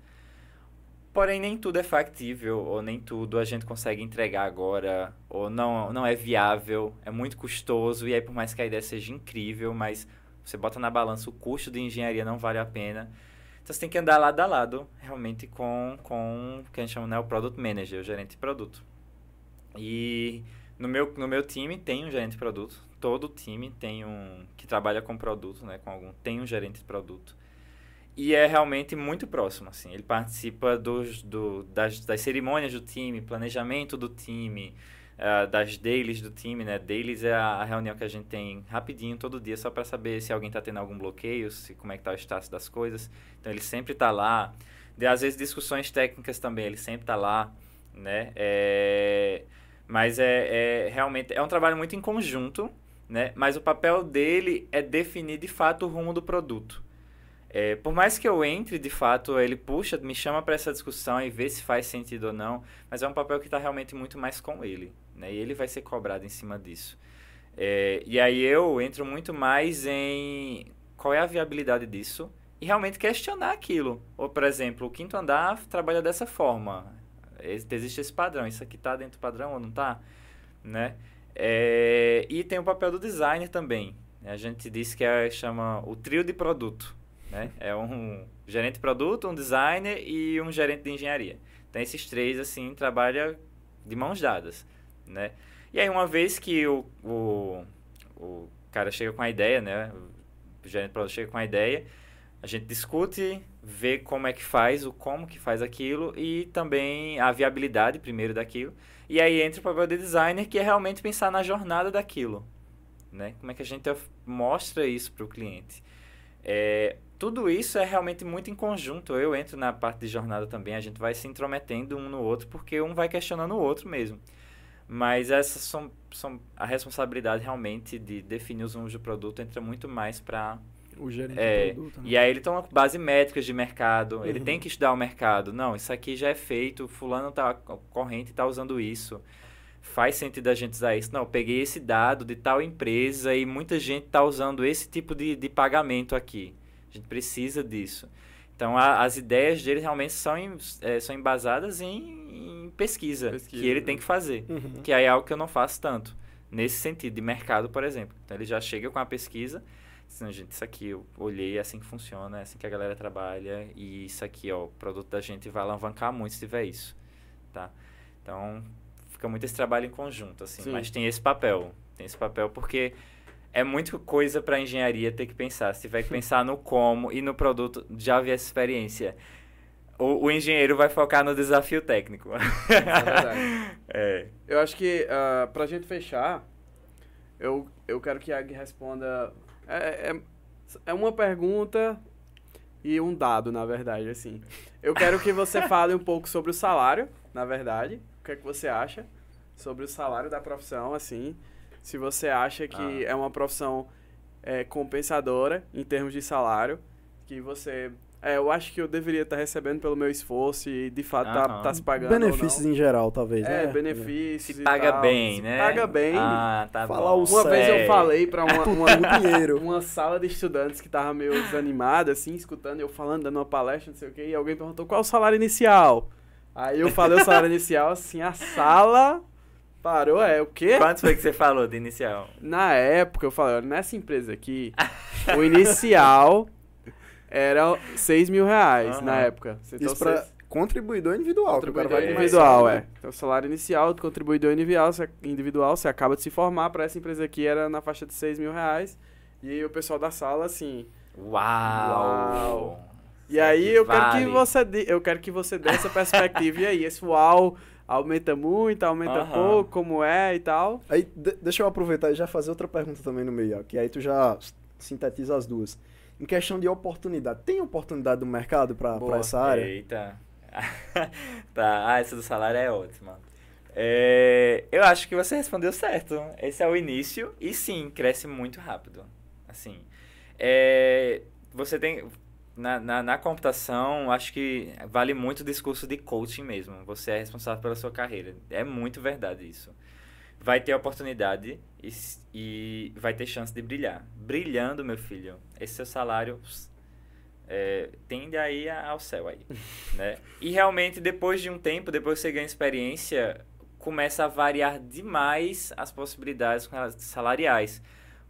Porém, nem tudo é factível, ou nem tudo a gente consegue entregar agora, ou não, não é viável, é muito custoso, e aí por mais que a ideia seja incrível, mas você bota na balança o custo de engenharia não vale a pena. Então você tem que andar lado a lado, realmente, com, com o que a gente chama né, o Product Manager, o gerente de produto. E no meu, no meu time tem um gerente de produto, todo time tem um que trabalha com produto, né, com algum, tem um gerente de produto. E é realmente muito próximo, assim. Ele participa dos, do, das, das cerimônias do time, planejamento do time, uh, das dailies do time, né? Dailies é a, a, reunião que a gente tem rapidinho, todo dia, só para saber se alguém está tendo algum bloqueio, se como é que está o status das coisas. Então, ele sempre está lá. De, às vezes, discussões técnicas também, ele sempre está lá, né? É, mas é, é realmente... É um trabalho muito em conjunto, né? Mas o papel dele é definir, de fato, o rumo do produto. É, por mais que eu entre, de fato, ele puxa, me chama para essa discussão e vê se faz sentido ou não, mas é um papel que está realmente muito mais com ele, né? E ele vai ser cobrado em cima disso. É, e aí eu entro muito mais em qual é a viabilidade disso e realmente questionar aquilo. Ou, por exemplo, o quinto andar trabalha dessa forma. Existe esse padrão. Isso aqui está dentro do padrão ou não está? Né? É, e tem o papel do designer também. A gente disse que é, chama o trio de produto. Né? É um gerente de produto, um designer e um gerente de engenharia. Então, esses três, assim, trabalham de mãos dadas, né? E aí, uma vez que o, o, o cara chega com a ideia, né? O gerente de produto chega com a ideia, a gente discute, vê como é que faz, o como que faz aquilo e também a viabilidade primeiro daquilo. E aí entra o papel de designer, que é realmente pensar na jornada daquilo, né? Como é que a gente mostra isso para o cliente. É, tudo isso é realmente muito em conjunto. Eu entro na parte de jornada também, a gente vai se intrometendo um no outro, porque um vai questionando o outro mesmo. Mas essas são, são a responsabilidade realmente de definir os rumos do produto entra muito mais para o gerente é, do produto. Né? E aí ele toma base métricas de mercado, uhum. ele tem que estudar o mercado. Não, isso aqui já é feito, fulano tá corrente está usando isso. Faz sentido a gente usar isso. Não, peguei esse dado de tal empresa e muita gente está usando esse tipo de, de pagamento aqui. A gente precisa disso. Então, a, as ideias dele realmente são, em, é, são embasadas em, em pesquisa, pesquisa, que ele né? tem que fazer. Uhum. Que aí é algo que eu não faço tanto. Nesse sentido, de mercado, por exemplo. Então, ele já chega com a pesquisa. Assim, gente, isso aqui eu olhei, é assim que funciona, é assim que a galera trabalha. E isso aqui, ó, o produto da gente vai alavancar muito se tiver isso. Tá? Então, fica muito esse trabalho em conjunto, assim. Sim. Mas tem esse papel. Tem esse papel porque é muita coisa para engenharia ter que pensar. Se tiver que pensar no como e no produto, já havia essa experiência. O, o engenheiro vai focar no desafio técnico. É é. Eu acho que, uh, pra gente fechar, eu, eu quero que a Ag responda. É, é, é uma pergunta e um dado, na verdade, assim. Eu quero que você fale um pouco sobre o salário, na verdade. O que é que você acha sobre o salário da profissão, assim se você acha que ah. é uma profissão é, compensadora em termos de salário, que você é, eu acho que eu deveria estar recebendo pelo meu esforço e de fato tá, tá se pagando. Benefícios em geral, talvez, é, né? benefícios. Se paga tal, bem, se né? Paga bem. Ah, tá Falar bom. Uma vez eu falei para uma, uma, uma, sala de estudantes que tava meio desanimada, assim, escutando eu falando, dando uma palestra, não sei o quê, e alguém perguntou qual é o salário inicial. Aí eu falei o salário inicial, assim, a sala Parou, é o quê? Quanto foi que você falou de inicial? Na época, eu falei, olha, nessa empresa aqui, o inicial era 6 mil reais uhum. na época. Então, Isso pra contribuidor individual. Contribuidor individual, é. Então, o salário inicial do contribuidor individual você, individual, você acaba de se formar para essa empresa aqui, era na faixa de 6 mil reais. E aí o pessoal da sala, assim... Uau! Uau. E aí eu vale. quero que você eu quero que você dê essa perspectiva e aí esse uau aumenta muito, aumenta uhum. pouco, como é e tal. Aí, deixa eu aproveitar e já fazer outra pergunta também no meio, que aí tu já sintetiza as duas. Em questão de oportunidade, tem oportunidade no mercado para essa área? Eita. tá, ah, essa do salário é ótima. É, eu acho que você respondeu certo. Esse é o início e sim, cresce muito rápido. Assim, é, você tem na, na, na, computação, acho que vale muito o discurso de coaching mesmo. Você é responsável pela sua carreira. É muito verdade isso. Vai ter oportunidade e, e vai ter chance de brilhar. Brilhando, meu filho, esse seu salário é, tende a ir ao céu aí, né? E realmente, depois de um tempo, depois que você ganha experiência, começa a variar demais as possibilidades salariais.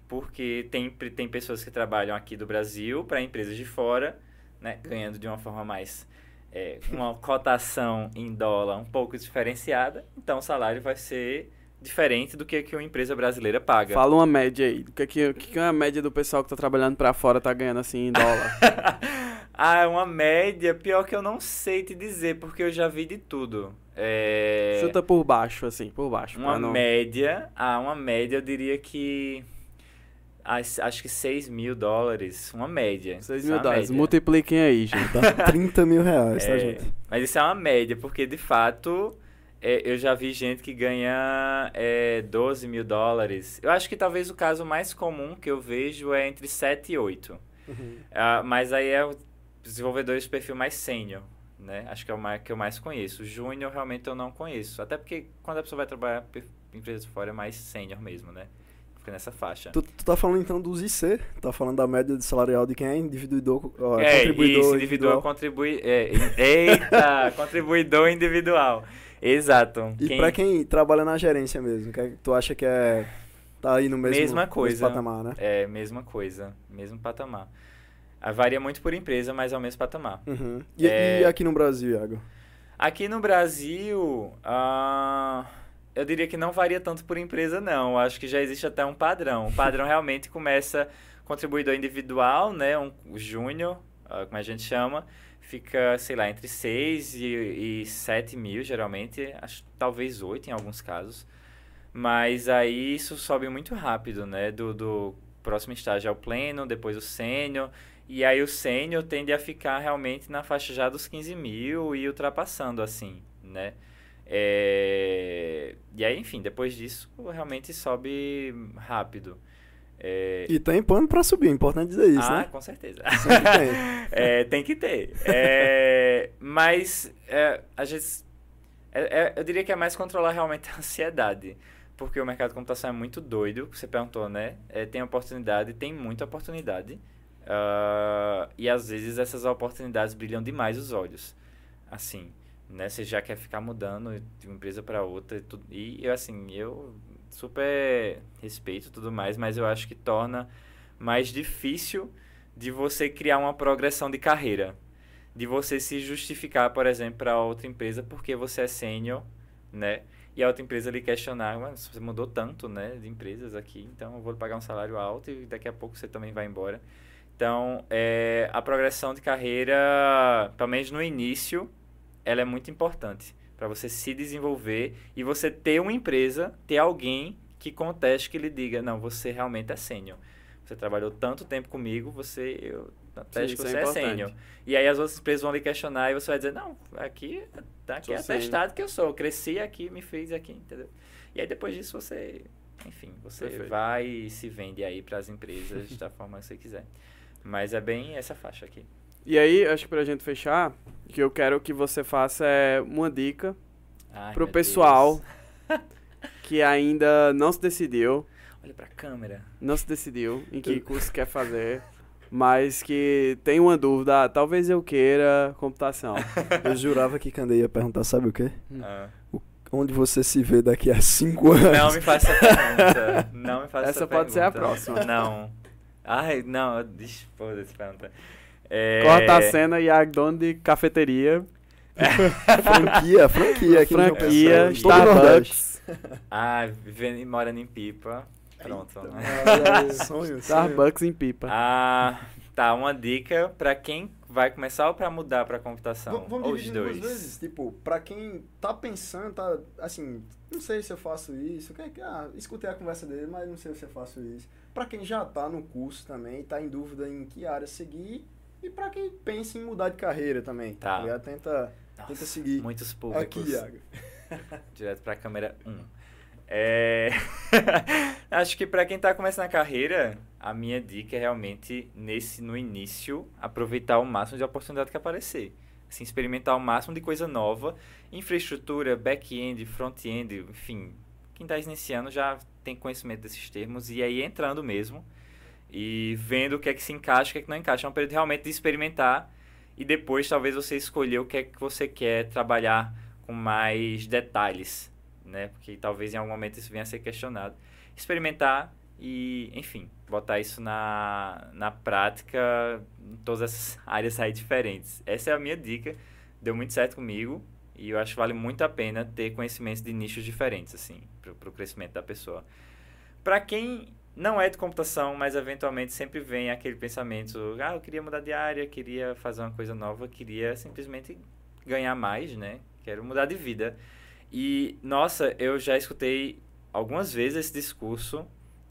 Porque tem, tem pessoas que trabalham aqui do Brasil para empresas de fora, né? Ganhando de uma forma mais... É, uma cotação em dólar um pouco diferenciada, então o salário vai ser diferente do que, que uma empresa brasileira paga. Fala uma média aí. O que, que, que é a média do pessoal que tá trabalhando para fora tá ganhando assim em dólar? ah, uma média, pior que eu não sei te dizer, porque eu já vi de tudo. É... Chuta por baixo, assim, por baixo. Uma não... média, ah, uma média eu diria que. Acho que 6 mil dólares, uma média. 6 é mil dólares, média. multipliquem aí, gente. Dá 30 mil reais, tá, é, tá, gente? Mas isso é uma média, porque de fato é, eu já vi gente que ganha é, 12 mil dólares. Eu acho que talvez o caso mais comum que eu vejo é entre 7 e 8. Uhum. Uh, mas aí é o desenvolvedor de perfil mais sênior, né? Acho que é o mais, que eu mais conheço. Júnior realmente eu não conheço. Até porque quando a pessoa vai trabalhar em empresas fora é mais sênior mesmo, né? Fica nessa faixa. Tu, tu tá falando então dos IC? Tá falando da média de salarial de quem é individuidor, ó, é, contribuidor isso, individual. individual contribui, é, eita, contribuidor individual. Exato. E quem... para quem trabalha na gerência mesmo, que, é, tu acha que é tá aí no mesmo, mesma coisa, mesmo patamar, né? É, mesma coisa, mesmo patamar. Ah, varia muito por empresa, mas é o mesmo patamar. Uhum. E, é... e, aqui no Brasil, Iago? Aqui no Brasil, uh, eu diria que não varia tanto por empresa, não. Acho que já existe até um padrão. O padrão realmente começa contribuidor individual, né? Um, júnior, uh, como a gente chama, fica, sei lá, entre 6 e, e 7 mil, geralmente, acho, talvez 8 em alguns casos. Mas aí isso sobe muito rápido, né? Do, do próximo estágio ao pleno, depois o sênior. E aí o sênior tende a ficar realmente na faixa já dos 15 mil e ultrapassando, assim, né? É... E aí, enfim, depois disso, realmente sobe rápido. É... E tem pano para subir, é importante dizer isso, ah, né? com certeza. tem. é, tem que ter. É, mas, é, às vezes, é, é, eu diria que é mais controlar realmente a ansiedade. Porque o mercado de computação é muito doido, você perguntou, né? tem oportunidade, tem muita oportunidade. Uh, e às vezes essas oportunidades brilham demais os olhos. Assim, né? Você já quer ficar mudando de uma empresa para outra e, tudo, e assim, eu super respeito e tudo mais, mas eu acho que torna mais difícil de você criar uma progressão de carreira. De você se justificar, por exemplo, para outra empresa porque você é sênior, né? E a outra empresa lhe questionar, mas você mudou tanto, né, de empresas aqui, então eu vou pagar um salário alto e daqui a pouco você também vai embora. Então, é, a progressão de carreira, pelo menos no início, ela é muito importante para você se desenvolver e você ter uma empresa, ter alguém que conteste, que lhe diga, não, você realmente é sênior. Você trabalhou tanto tempo comigo, você eu ateste que você é, é sênior. E aí as outras empresas vão lhe questionar e você vai dizer, não, aqui, aqui é atestado que eu sou, eu cresci aqui, me fiz aqui, entendeu? E aí depois disso você, enfim, você Perfeito. vai e se vende aí para as empresas da forma que você quiser. Mas é bem essa faixa aqui. E aí, acho que pra gente fechar, o que eu quero que você faça é uma dica Ai, pro pessoal que ainda não se decidiu. Olha pra câmera. Não se decidiu em que curso quer fazer, mas que tem uma dúvida. Ah, talvez eu queira computação. Eu jurava que Candei ia perguntar, sabe o quê? Ah. O, onde você se vê daqui a cinco anos? Não me faça essa pergunta. Não me faça essa, essa pode pergunta. ser a próxima. Não. Ai, não, deixa eu pergunta. É... Corta a cena e a dono de cafeteria. franquia, franquia aqui Franquia, Starbucks. ah, vivendo e morando em Pipa. Pronto. sonho, Starbucks em Pipa. Ah, tá. Uma dica pra quem vai começar ou pra mudar pra computação? V vamos ou os dois? vezes. Tipo, pra quem tá pensando, tá assim, não sei se eu faço isso. Ah, escutei a conversa dele, mas não sei se eu faço isso. Pra quem já tá no curso também, tá em dúvida em que área seguir e para quem pensa em mudar de carreira também. Tá. tá tenta, Nossa, tenta seguir. Muitos públicos. Aqui, Iago. Direto para a câmera 1. É... Acho que para quem está começando a carreira, a minha dica é realmente, nesse no início, aproveitar o máximo de oportunidade que aparecer. Assim, experimentar o máximo de coisa nova. Infraestrutura, back-end, front-end, enfim. Quem está iniciando já tem conhecimento desses termos. E aí, entrando mesmo, e vendo o que é que se encaixa, o que é que não encaixa. É um período realmente de experimentar e depois talvez você escolher o que é que você quer trabalhar com mais detalhes, né? Porque talvez em algum momento isso venha a ser questionado. Experimentar e, enfim, botar isso na, na prática em todas essas áreas aí diferentes. Essa é a minha dica. Deu muito certo comigo e eu acho que vale muito a pena ter conhecimentos de nichos diferentes, assim, para o crescimento da pessoa. Para quem não é de computação, mas eventualmente sempre vem aquele pensamento, ah, eu queria mudar de área, queria fazer uma coisa nova, queria simplesmente ganhar mais, né? Quero mudar de vida. E, nossa, eu já escutei algumas vezes esse discurso,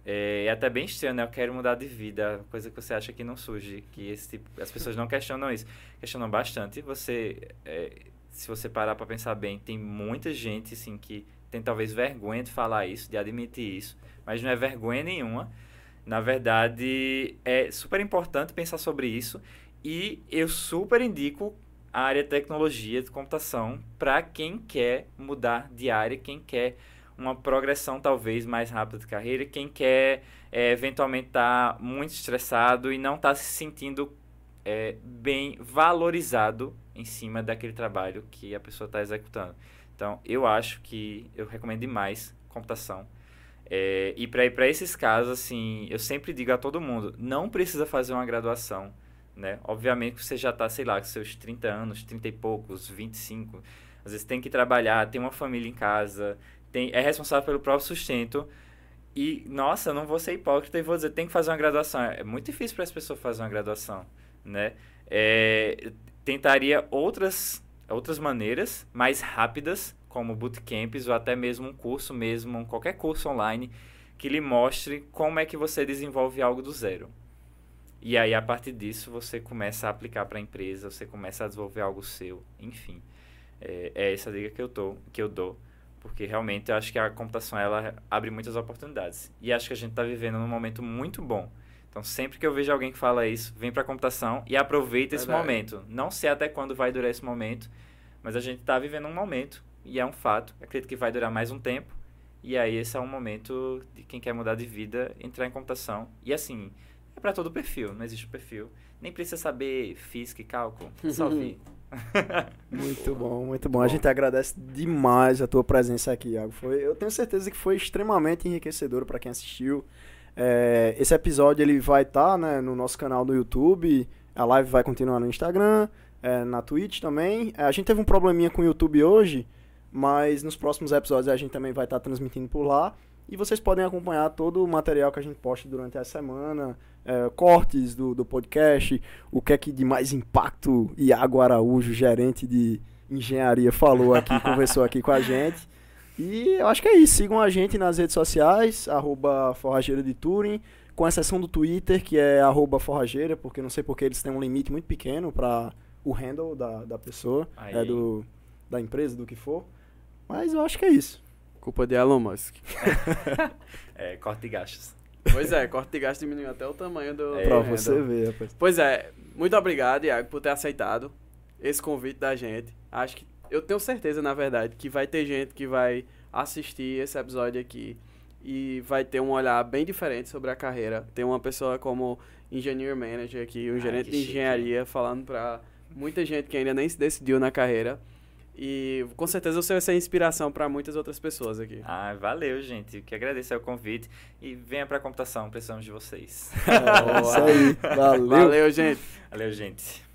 é, é até bem estranho, né? Eu quero mudar de vida, coisa que você acha que não surge, que esse tipo, as pessoas não questionam isso. Questionam bastante. Você, é, se você parar para pensar bem, tem muita gente, assim, que tem talvez vergonha de falar isso, de admitir isso mas não é vergonha nenhuma. Na verdade, é super importante pensar sobre isso e eu super indico a área de tecnologia de computação para quem quer mudar de área, quem quer uma progressão talvez mais rápida de carreira, quem quer é, eventualmente estar tá muito estressado e não está se sentindo é, bem valorizado em cima daquele trabalho que a pessoa está executando. Então, eu acho que eu recomendo demais computação. É, e para ir para esses casos, assim, eu sempre digo a todo mundo, não precisa fazer uma graduação, né? Obviamente você já está, sei lá, com seus 30 anos, 30 e poucos, 25, às vezes tem que trabalhar, tem uma família em casa, tem, é responsável pelo próprio sustento. E, nossa, não vou ser hipócrita e vou dizer, tem que fazer uma graduação. É muito difícil para as pessoas fazer uma graduação, né? É, tentaria outras, outras maneiras mais rápidas como bootcamps ou até mesmo um curso mesmo, qualquer curso online que lhe mostre como é que você desenvolve algo do zero. E aí, a partir disso, você começa a aplicar para a empresa, você começa a desenvolver algo seu, enfim. É, é essa dica que eu, tô, que eu dou, porque realmente eu acho que a computação ela abre muitas oportunidades. E acho que a gente está vivendo num momento muito bom. Então, sempre que eu vejo alguém que fala isso, vem para a computação e aproveita Verdade. esse momento. Não sei até quando vai durar esse momento, mas a gente está vivendo um momento e é um fato. Acredito que vai durar mais um tempo. E aí esse é um momento de quem quer mudar de vida entrar em computação. E assim, é para todo perfil, não existe perfil. Nem precisa saber física e cálculo, só vir. muito bom, muito bom. A gente agradece demais a tua presença aqui, Iago. Foi, eu tenho certeza que foi extremamente enriquecedor para quem assistiu. É, esse episódio ele vai estar tá, né, no nosso canal do YouTube. A live vai continuar no Instagram, é, na Twitch também. É, a gente teve um probleminha com o YouTube hoje. Mas nos próximos episódios a gente também vai estar tá transmitindo por lá. E vocês podem acompanhar todo o material que a gente posta durante a semana, é, cortes do, do podcast, o que é que de mais impacto Iago Araújo, gerente de engenharia, falou aqui, conversou aqui com a gente. E eu acho que é isso. Sigam a gente nas redes sociais, arroba Forrageira de Turing, com exceção do Twitter, que é arroba Forrageira, porque não sei porque eles têm um limite muito pequeno para o handle da, da pessoa, é do, da empresa, do que for. Mas eu acho que é isso. Culpa de Elon Musk. é, corte de gastos. Pois é, corte de gastos diminuiu até o tamanho do. É, pra você ver, rapaz. Pois é, muito obrigado, Iago, por ter aceitado esse convite da gente. Acho que. Eu tenho certeza, na verdade, que vai ter gente que vai assistir esse episódio aqui e vai ter um olhar bem diferente sobre a carreira. Tem uma pessoa como engineer manager aqui, um Ai, gerente de engenharia, chique. falando pra muita gente que ainda nem se decidiu na carreira. E com certeza você vai ser inspiração para muitas outras pessoas aqui. Ah, valeu, gente. Que agradecer o convite. E venha para a computação, precisamos de vocês. Oh, isso aí. Valeu. Valeu, gente. Valeu, gente.